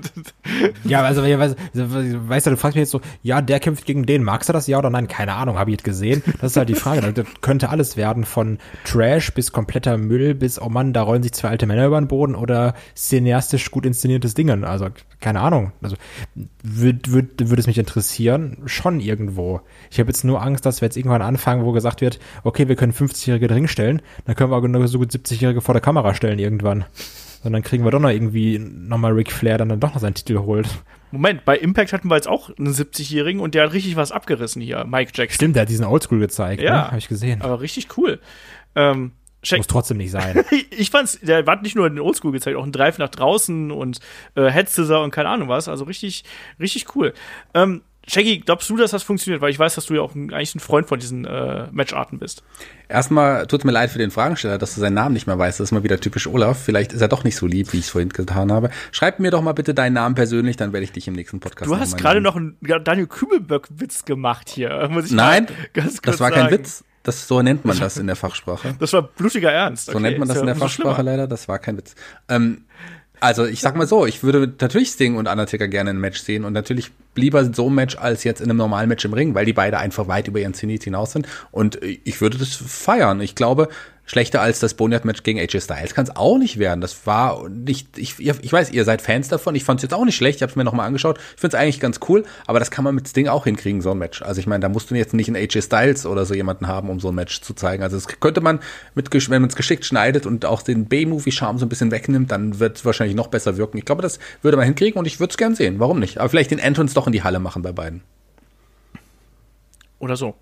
Ja, also, ja, weißt, weißt du, du fragst mich jetzt so, ja, der kämpft gegen den, magst du das ja oder nein? Keine Ahnung, habe ich jetzt gesehen. Das ist halt die Frage. Das könnte alles werden, von Trash bis kompletter Müll bis, oh Mann, da rollen sich zwei alte Männer über den Boden oder cineastisch gut inszeniertes Dingen. Also, keine Ahnung. Also, würde würd, würd es mich interessieren? Schon irgendwo. Ich habe jetzt nur Angst, dass wir jetzt irgendwann anfangen, wo gesagt wird, okay, wir können 50-Jährige drin stellen, dann können wir aber nur so gut 70-Jährige vor der Kamera stellen irgendwann. Dann kriegen wir doch noch irgendwie nochmal Ric Flair, dann, dann doch noch seinen Titel holt. Moment, bei Impact hatten wir jetzt auch einen 70-Jährigen und der hat richtig was abgerissen hier, Mike Jackson. Stimmt, der hat diesen Oldschool gezeigt, Ja. ne? Habe ich gesehen. Aber richtig cool. Ähm, check, Muss trotzdem nicht sein. ich fand's, der hat nicht nur den Oldschool gezeigt, auch einen Drive nach draußen und äh, Head Scissor und keine Ahnung was. Also richtig, richtig cool. Ähm, Shaggy, glaubst du, dass das funktioniert? Weil ich weiß, dass du ja auch ein, eigentlich ein Freund von diesen äh, Matcharten bist. Erstmal tut mir leid für den Fragensteller, dass du seinen Namen nicht mehr weißt. Das ist mal wieder typisch Olaf. Vielleicht ist er doch nicht so lieb, wie ich es vorhin getan habe. Schreib mir doch mal bitte deinen Namen persönlich, dann werde ich dich im nächsten Podcast Du hast gerade noch einen ja, Daniel Kübelböck-Witz gemacht hier. Muss ich Nein, das war sagen. kein Witz. Das, so nennt man das in der Fachsprache. Das war blutiger Ernst. So nennt man das in der Fachsprache leider. Das war kein Witz. Ähm, also ich sag mal so, ich würde natürlich Sting und Undertaker gerne in einem Match sehen und natürlich lieber so ein Match als jetzt in einem normalen Match im Ring, weil die beide einfach weit über ihren Zenit hinaus sind und ich würde das feiern. Ich glaube, schlechter als das Boneyard-Match gegen AJ Styles kann es auch nicht werden. Das war nicht, ich, ich weiß, ihr seid Fans davon. Ich fand es jetzt auch nicht schlecht. Ich habe es mir nochmal angeschaut. Ich finde es eigentlich ganz cool, aber das kann man mit Sting auch hinkriegen, so ein Match. Also ich meine, da musst du jetzt nicht einen AJ Styles oder so jemanden haben, um so ein Match zu zeigen. Also das könnte man, mit, wenn man es geschickt schneidet und auch den B-Movie-Charme so ein bisschen wegnimmt, dann wird es wahrscheinlich noch besser wirken. Ich glaube, das würde man hinkriegen und ich würde es gern sehen. Warum nicht? Aber vielleicht den Entrance doch in die Halle machen bei beiden. Oder so.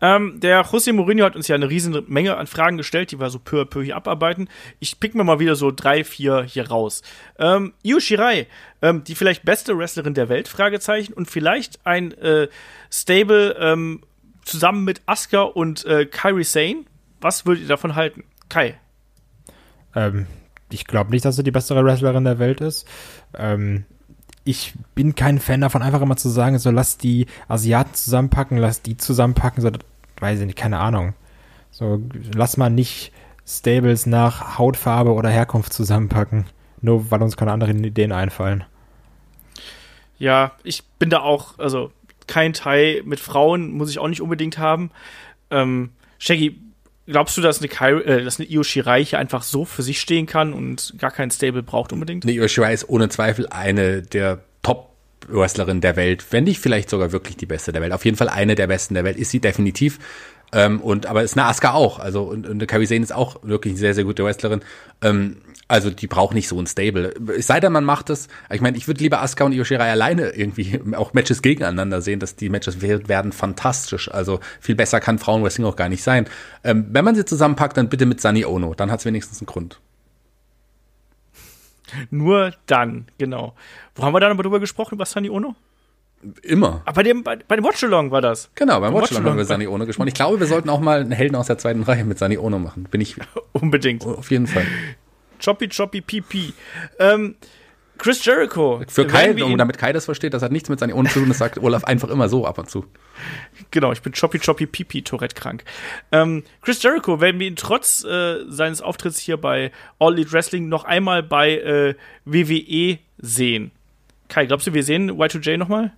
Ähm, der José Mourinho hat uns ja eine riesen Menge an Fragen gestellt, die wir so peu à peu hier abarbeiten. Ich pick mir mal wieder so drei, vier hier raus. Ähm, Io Shirai, ähm, die vielleicht beste Wrestlerin der Welt, Fragezeichen, und vielleicht ein äh, Stable ähm, zusammen mit Asuka und äh, Kairi Sane. Was würdet ihr davon halten? Kai. Ähm, ich glaube nicht, dass sie die bessere Wrestlerin der Welt ist. Ähm, ich bin kein Fan davon, einfach immer zu sagen, so lass die Asiaten zusammenpacken, lass die zusammenpacken, so, weiß ich nicht, keine Ahnung. So, lass mal nicht Stables nach Hautfarbe oder Herkunft zusammenpacken, nur weil uns keine anderen Ideen einfallen. Ja, ich bin da auch, also kein Teil mit Frauen muss ich auch nicht unbedingt haben. Ähm, Shaggy, glaubst du, dass eine, Kairi, äh, dass eine Io Shirai hier einfach so für sich stehen kann und gar kein Stable braucht unbedingt? Nee, Io Shirai ist ohne Zweifel eine der Top-Wrestlerin der Welt, wenn nicht vielleicht sogar wirklich die beste der Welt. Auf jeden Fall eine der besten der Welt ist sie definitiv. Ähm, und aber ist eine Asuka auch. Also und, und eine Kairi Sane ist auch wirklich eine sehr sehr gute Wrestlerin. Ähm, also die braucht nicht so ein Stable. Es sei denn, man macht es. Ich meine, ich würde lieber Asuka und Io Shirai alleine irgendwie auch Matches gegeneinander sehen, dass die Matches wer- werden fantastisch. Also viel besser kann Frauenwrestling auch gar nicht sein. Ähm, wenn man sie zusammenpackt, dann bitte mit Sunny Ono. Dann hat es wenigstens einen Grund. Nur dann, genau. Wo haben wir dann aber drüber gesprochen, über Sunny Ono? Immer. Ah, bei dem, bei, bei dem Watchalong war das. Genau, beim Watchalong haben wir. Sani Ono gesprochen. Ich glaube, wir sollten auch mal einen Helden aus der zweiten Reihe mit Sani Ono machen. Bin ich Unbedingt. auf jeden Fall. Choppy Choppy PP. Ähm, Chris Jericho. Für Kai, um damit Kai das versteht, das hat nichts mit Sani Ono zu tun, das sagt Olaf einfach immer so ab und zu. Genau, ich bin Choppy Choppy Pipi Tourette krank. Ähm, Chris Jericho werden wir ihn trotz äh, seines Auftritts hier bei All Elite Wrestling noch einmal bei äh, WWE sehen. Kai, glaubst du, wir sehen Y2J nochmal?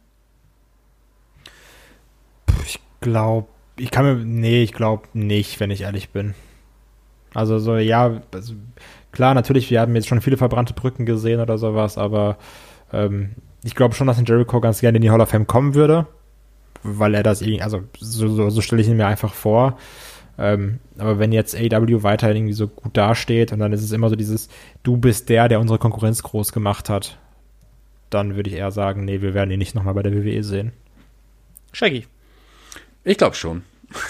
Glaub, ich kann mir, nee, ich glaube nicht, wenn ich ehrlich bin. Also so, ja, also, klar, natürlich, wir haben jetzt schon viele verbrannte Brücken gesehen oder sowas, aber ähm, ich glaube schon, dass ein Jericho ganz gerne in die Hall of Fame kommen würde, weil er das irgendwie, also so, so, so stelle ich ihn mir einfach vor. Ähm, aber wenn jetzt AW weiterhin irgendwie so gut dasteht und dann ist es immer so dieses, du bist der, der unsere Konkurrenz groß gemacht hat, dann würde ich eher sagen, nee, wir werden ihn nicht nochmal bei der WWE sehen. Shaggy. Ich glaube schon.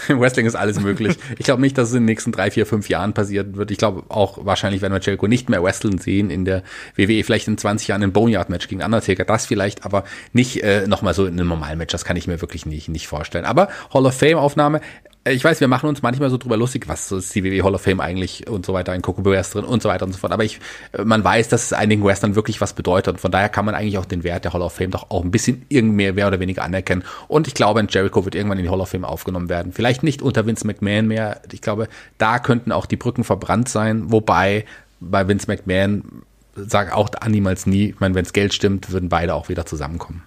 Im Wrestling ist alles möglich. Ich glaube nicht, dass es in den nächsten drei, vier, fünf Jahren passieren wird. Ich glaube auch wahrscheinlich werden wir Jericho nicht mehr wrestlen sehen in der WWE. Vielleicht in 20 Jahren ein Boneyard-Match gegen Undertaker, das vielleicht, aber nicht äh, nochmal so in einem normalen Match. Das kann ich mir wirklich nicht, nicht vorstellen. Aber Hall of Fame-Aufnahme, ich weiß, wir machen uns manchmal so drüber lustig, was ist die WWE Hall of Fame eigentlich und so weiter, in Coco Bears drin und so weiter und so fort. Aber ich, man weiß, dass es einigen Wrestlern wirklich was bedeutet. Und von daher kann man eigentlich auch den Wert der Hall of Fame doch auch ein bisschen irgendwie mehr oder weniger anerkennen. Und ich glaube, Jericho wird irgendwann in die Hall of Fame aufgenommen werden. Vielleicht nicht unter Vince McMahon mehr. Ich glaube, da könnten auch die Brücken verbrannt sein. Wobei bei Vince McMahon sag auch niemals nie. Ich meine, wenn es Geld stimmt, würden beide auch wieder zusammenkommen.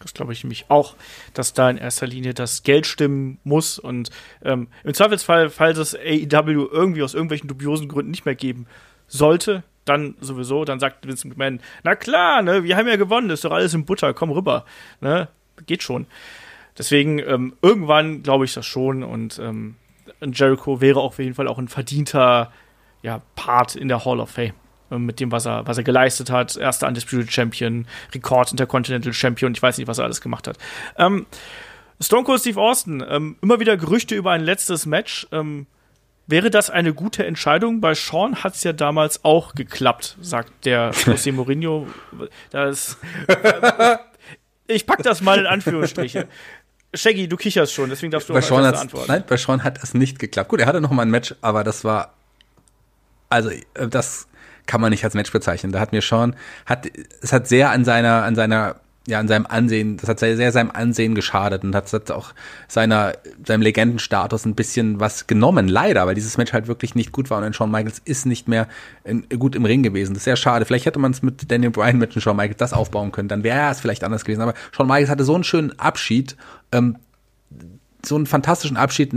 Das glaube ich nämlich auch, dass da in erster Linie das Geld stimmen muss. Und ähm, im Zweifelsfall, falls es AEW irgendwie aus irgendwelchen dubiosen Gründen nicht mehr geben sollte, dann sowieso, dann sagt Vince McMahon, na klar, ne, wir haben ja gewonnen, ist doch alles in Butter, komm rüber. Ne, geht schon. Deswegen, ähm, irgendwann glaube ich das schon und ähm, Jericho wäre auf jeden Fall auch ein verdienter ja, Part in der Hall of Fame. Ähm, mit dem, was er, was er geleistet hat. Erster Undisputed Champion, Rekord Intercontinental Champion, ich weiß nicht, was er alles gemacht hat. Ähm, Stone Cold Steve Austin, ähm, immer wieder Gerüchte über ein letztes Match. Ähm, wäre das eine gute Entscheidung? Bei Sean hat es ja damals auch geklappt, sagt der José Mourinho. Das, ich pack das mal in Anführungsstriche. Shaggy, du kicherst schon, deswegen darfst du bei auch Sean antworten. Nein, bei Sean hat es nicht geklappt. Gut, er hatte noch mal ein Match, aber das war also äh, das kann man nicht als Match bezeichnen. Da hat mir schon, hat, es hat sehr an seiner, an seiner, ja, an seinem Ansehen, das hat sehr, sehr seinem Ansehen geschadet und hat, hat auch seiner, seinem Legendenstatus ein bisschen was genommen, leider, weil dieses Match halt wirklich nicht gut war und Shawn Michaels ist nicht mehr in, gut im Ring gewesen. Das ist sehr schade. Vielleicht hätte man es mit Daniel Bryan mit Shawn Michaels das aufbauen können, dann wäre es vielleicht anders gewesen. Aber Shawn Michaels hatte so einen schönen Abschied, ähm, so einen fantastischen Abschied,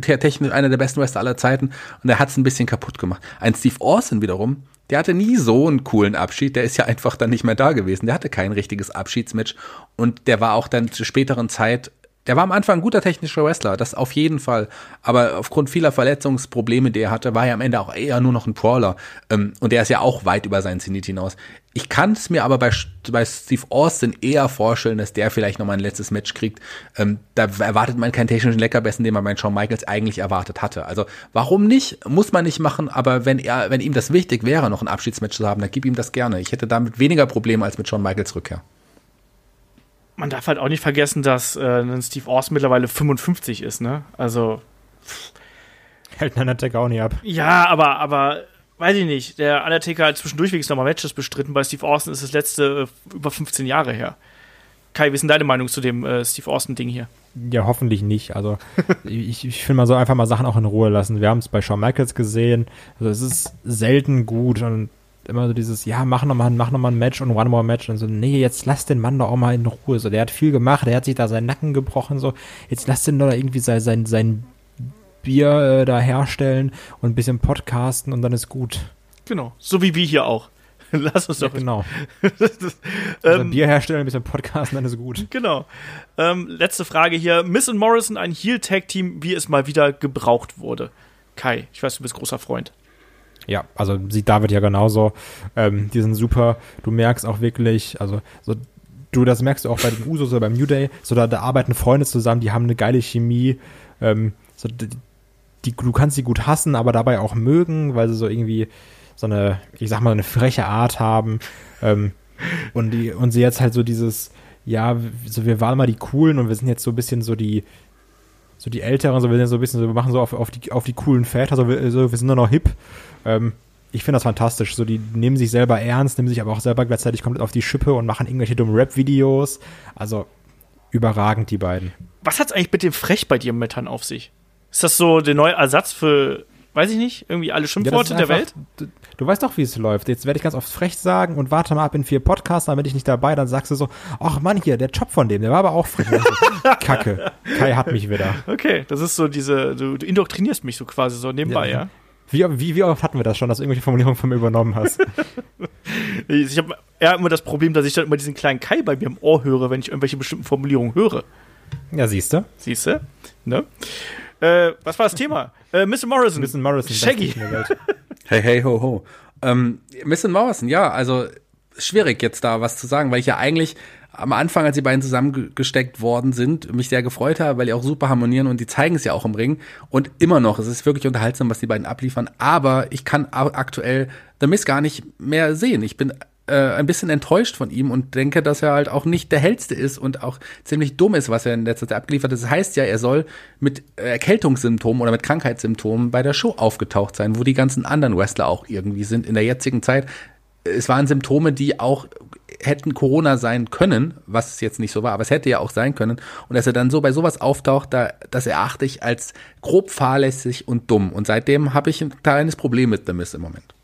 technisch einer der besten Wrestler aller Zeiten und er hat es ein bisschen kaputt gemacht. Ein Steve Austin wiederum, der hatte nie so einen coolen Abschied, der ist ja einfach dann nicht mehr da gewesen. Der hatte kein richtiges Abschiedsmatch und der war auch dann zur späteren Zeit der war am Anfang ein guter technischer Wrestler, das auf jeden Fall. Aber aufgrund vieler Verletzungsprobleme, die er hatte, war er am Ende auch eher nur noch ein Brawler. Ähm, und der ist ja auch weit über seinen Zenit hinaus. Ich kann es mir aber bei, bei Steve Austin eher vorstellen, dass der vielleicht nochmal ein letztes Match kriegt. Ähm, da erwartet man keinen technischen Leckerbesten, den man bei Shawn Michaels eigentlich erwartet hatte. Also warum nicht? Muss man nicht machen, aber wenn er, wenn ihm das wichtig wäre, noch ein Abschiedsmatch zu haben, dann gib ihm das gerne. Ich hätte damit weniger Probleme als mit Shawn Michaels Rückkehr man darf halt auch nicht vergessen, dass äh, Steve Austin mittlerweile 55 ist, ne? Also. Hält einen Undertaker auch nicht ab. Ja, aber, aber, weiß ich nicht. Der Undertaker hat zwischendurch wenigstens nochmal Matches bestritten. Bei Steve Austin ist das letzte äh, über 15 Jahre her. Kai, wie ist denn deine Meinung zu dem äh, Steve Austin-Ding hier? Ja, hoffentlich nicht. Also, ich, ich finde, man soll einfach mal Sachen auch in Ruhe lassen. Wir haben es bei Shawn Michaels gesehen. Also, es ist selten gut und immer so dieses, ja, mach nochmal mach noch mal ein Match und One More Match und so, nee, jetzt lass den Mann doch auch mal in Ruhe. So, der hat viel gemacht, der hat sich da seinen Nacken gebrochen, so, jetzt lass den doch irgendwie sein, sein, sein Bier äh, da herstellen und ein bisschen podcasten und dann ist gut. Genau, so wie wir hier auch. Lass uns doch. Ja, genau. also ähm, Bier herstellen, ein bisschen podcasten, dann ist gut. Genau. Ähm, letzte Frage hier. Miss und Morrison, ein Heel-Tag-Team, wie es mal wieder gebraucht wurde. Kai, ich weiß, du bist großer Freund. Ja, also sieht David ja genauso. Ähm, die sind super. Du merkst auch wirklich, also so, du, das merkst du auch bei den Usos oder beim New Day, so da, da arbeiten Freunde zusammen, die haben eine geile Chemie. Ähm, so, die, du kannst sie gut hassen, aber dabei auch mögen, weil sie so irgendwie so eine, ich sag mal, eine freche Art haben. Ähm, und die, und sie jetzt halt so dieses, ja, so wir waren mal die coolen und wir sind jetzt so ein bisschen so die, so die Älteren, so wir sind so ein bisschen so, wir machen so auf, auf, die, auf die coolen Väter, so wir, so, wir sind nur noch hip. Ähm, ich finde das fantastisch. So, die nehmen sich selber ernst, nehmen sich aber auch selber gleichzeitig komplett auf die Schippe und machen irgendwelche dummen Rap-Videos. Also überragend, die beiden. Was hat's eigentlich mit dem Frech bei dir momentan auf sich? Ist das so der neue Ersatz für, weiß ich nicht, irgendwie alle Schimpfworte ja, der Welt? Du, du, weißt doch, wie es läuft. Jetzt werde ich ganz oft frech sagen und warte mal ab in vier Podcasts, dann bin ich nicht dabei, dann sagst du so, ach Mann, hier, der Job von dem, der war aber auch frech. Kacke. Kai hat mich wieder. Okay, das ist so diese, du, du indoktrinierst mich so quasi so nebenbei, ja? ja? Wie, wie, wie oft hatten wir das schon, dass du irgendwelche Formulierungen von mir übernommen hast? ich habe eher immer das Problem, dass ich dann immer diesen kleinen Kai bei mir im Ohr höre, wenn ich irgendwelche bestimmten Formulierungen höre. Ja, siehst du. Siehst du? Ne? Äh, was war das Thema? Äh, Mr. Morrison. Mr. Morrison. Shaggy. hey, hey, ho, ho. Ähm, Mr. Morrison, ja, also schwierig jetzt da was zu sagen, weil ich ja eigentlich am Anfang, als die beiden zusammengesteckt worden sind, mich sehr gefreut habe, weil die auch super harmonieren und die zeigen es ja auch im Ring. Und immer noch, es ist wirklich unterhaltsam, was die beiden abliefern. Aber ich kann aktuell The Miss gar nicht mehr sehen. Ich bin äh, ein bisschen enttäuscht von ihm und denke, dass er halt auch nicht der hellste ist und auch ziemlich dumm ist, was er in letzter Zeit abgeliefert hat. Das heißt ja, er soll mit Erkältungssymptomen oder mit Krankheitssymptomen bei der Show aufgetaucht sein, wo die ganzen anderen Wrestler auch irgendwie sind in der jetzigen Zeit. Es waren Symptome, die auch hätten Corona sein können, was es jetzt nicht so war, aber es hätte ja auch sein können. Und dass er dann so bei sowas auftaucht, da, das erachte ich als grob fahrlässig und dumm. Und seitdem habe ich ein kleines Problem mit The Miss im Moment.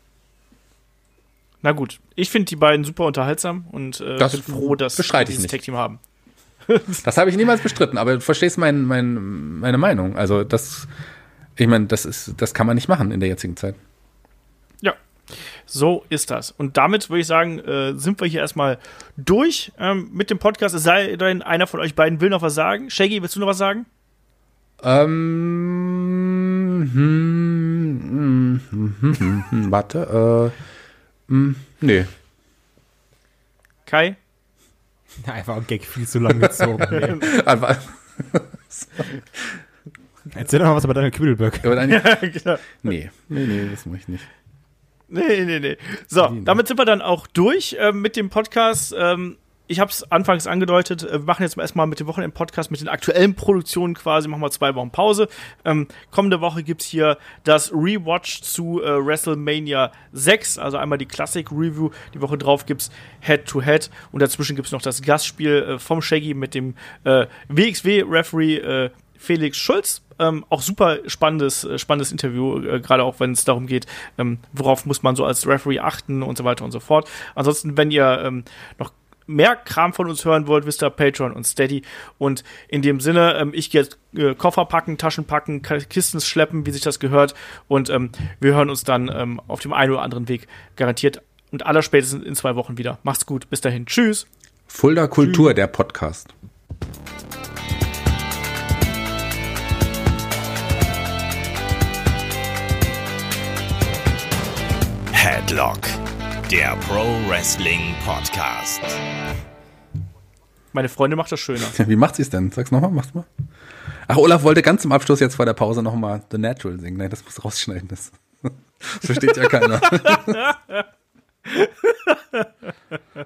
Na gut, ich finde die beiden super unterhaltsam und äh, Das bin froh, dass wir ich dieses. Tag-Team haben. Das habe ich niemals bestritten, aber du verstehst mein, mein, meine Meinung. Also das, ich meine, das ist, das kann man nicht machen in der jetzigen Zeit. Ja, so ist das. Und damit würde ich sagen, äh, sind wir hier erstmal durch ähm, mit dem Podcast. Es sei denn, einer von euch beiden will noch was sagen. Shaggy, willst du noch was sagen? Ähm, hm, hm, hm, hm, hm, hm, warte, äh, hm, nee. Kai? Einfach ein Gag viel zu lang gezogen. Nee. Aber, Erzähl doch mal was über deine Kübelböcke. dann, genau. nee, nee, nee, das mache ich nicht. Nee, nee, nee. So, damit sind wir dann auch durch ähm, mit dem Podcast. Ähm, ich habe es anfangs angedeutet, äh, wir machen jetzt erstmal mit dem Wochenend-Podcast, mit den aktuellen Produktionen quasi, machen wir zwei Wochen Pause. Ähm, kommende Woche gibt's hier das Rewatch zu äh, WrestleMania 6, also einmal die Classic-Review. Die Woche drauf gibt's Head-to-Head und dazwischen gibt's noch das Gastspiel äh, vom Shaggy mit dem äh, WXW-Referee äh, Felix Schulz. Ähm, auch super spannendes, äh, spannendes Interview, äh, gerade auch wenn es darum geht, ähm, worauf muss man so als Referee achten und so weiter und so fort. Ansonsten, wenn ihr ähm, noch mehr Kram von uns hören wollt, wisst ihr Patreon und Steady. Und in dem Sinne, ähm, ich gehe jetzt äh, Koffer packen, Taschen packen, Kisten schleppen, wie sich das gehört. Und ähm, wir hören uns dann ähm, auf dem einen oder anderen Weg garantiert und allerspätestens in zwei Wochen wieder. Macht's gut, bis dahin. Tschüss. Fulda Kultur, der Podcast. Headlock, der Pro Wrestling Podcast. Meine Freundin macht das schöner. Wie macht sie es denn? Sag's nochmal, mach's mal. Ach, Olaf wollte ganz zum Abschluss jetzt vor der Pause nochmal The Natural singen. Nein, das muss rausschneiden. Das, das versteht ja keiner.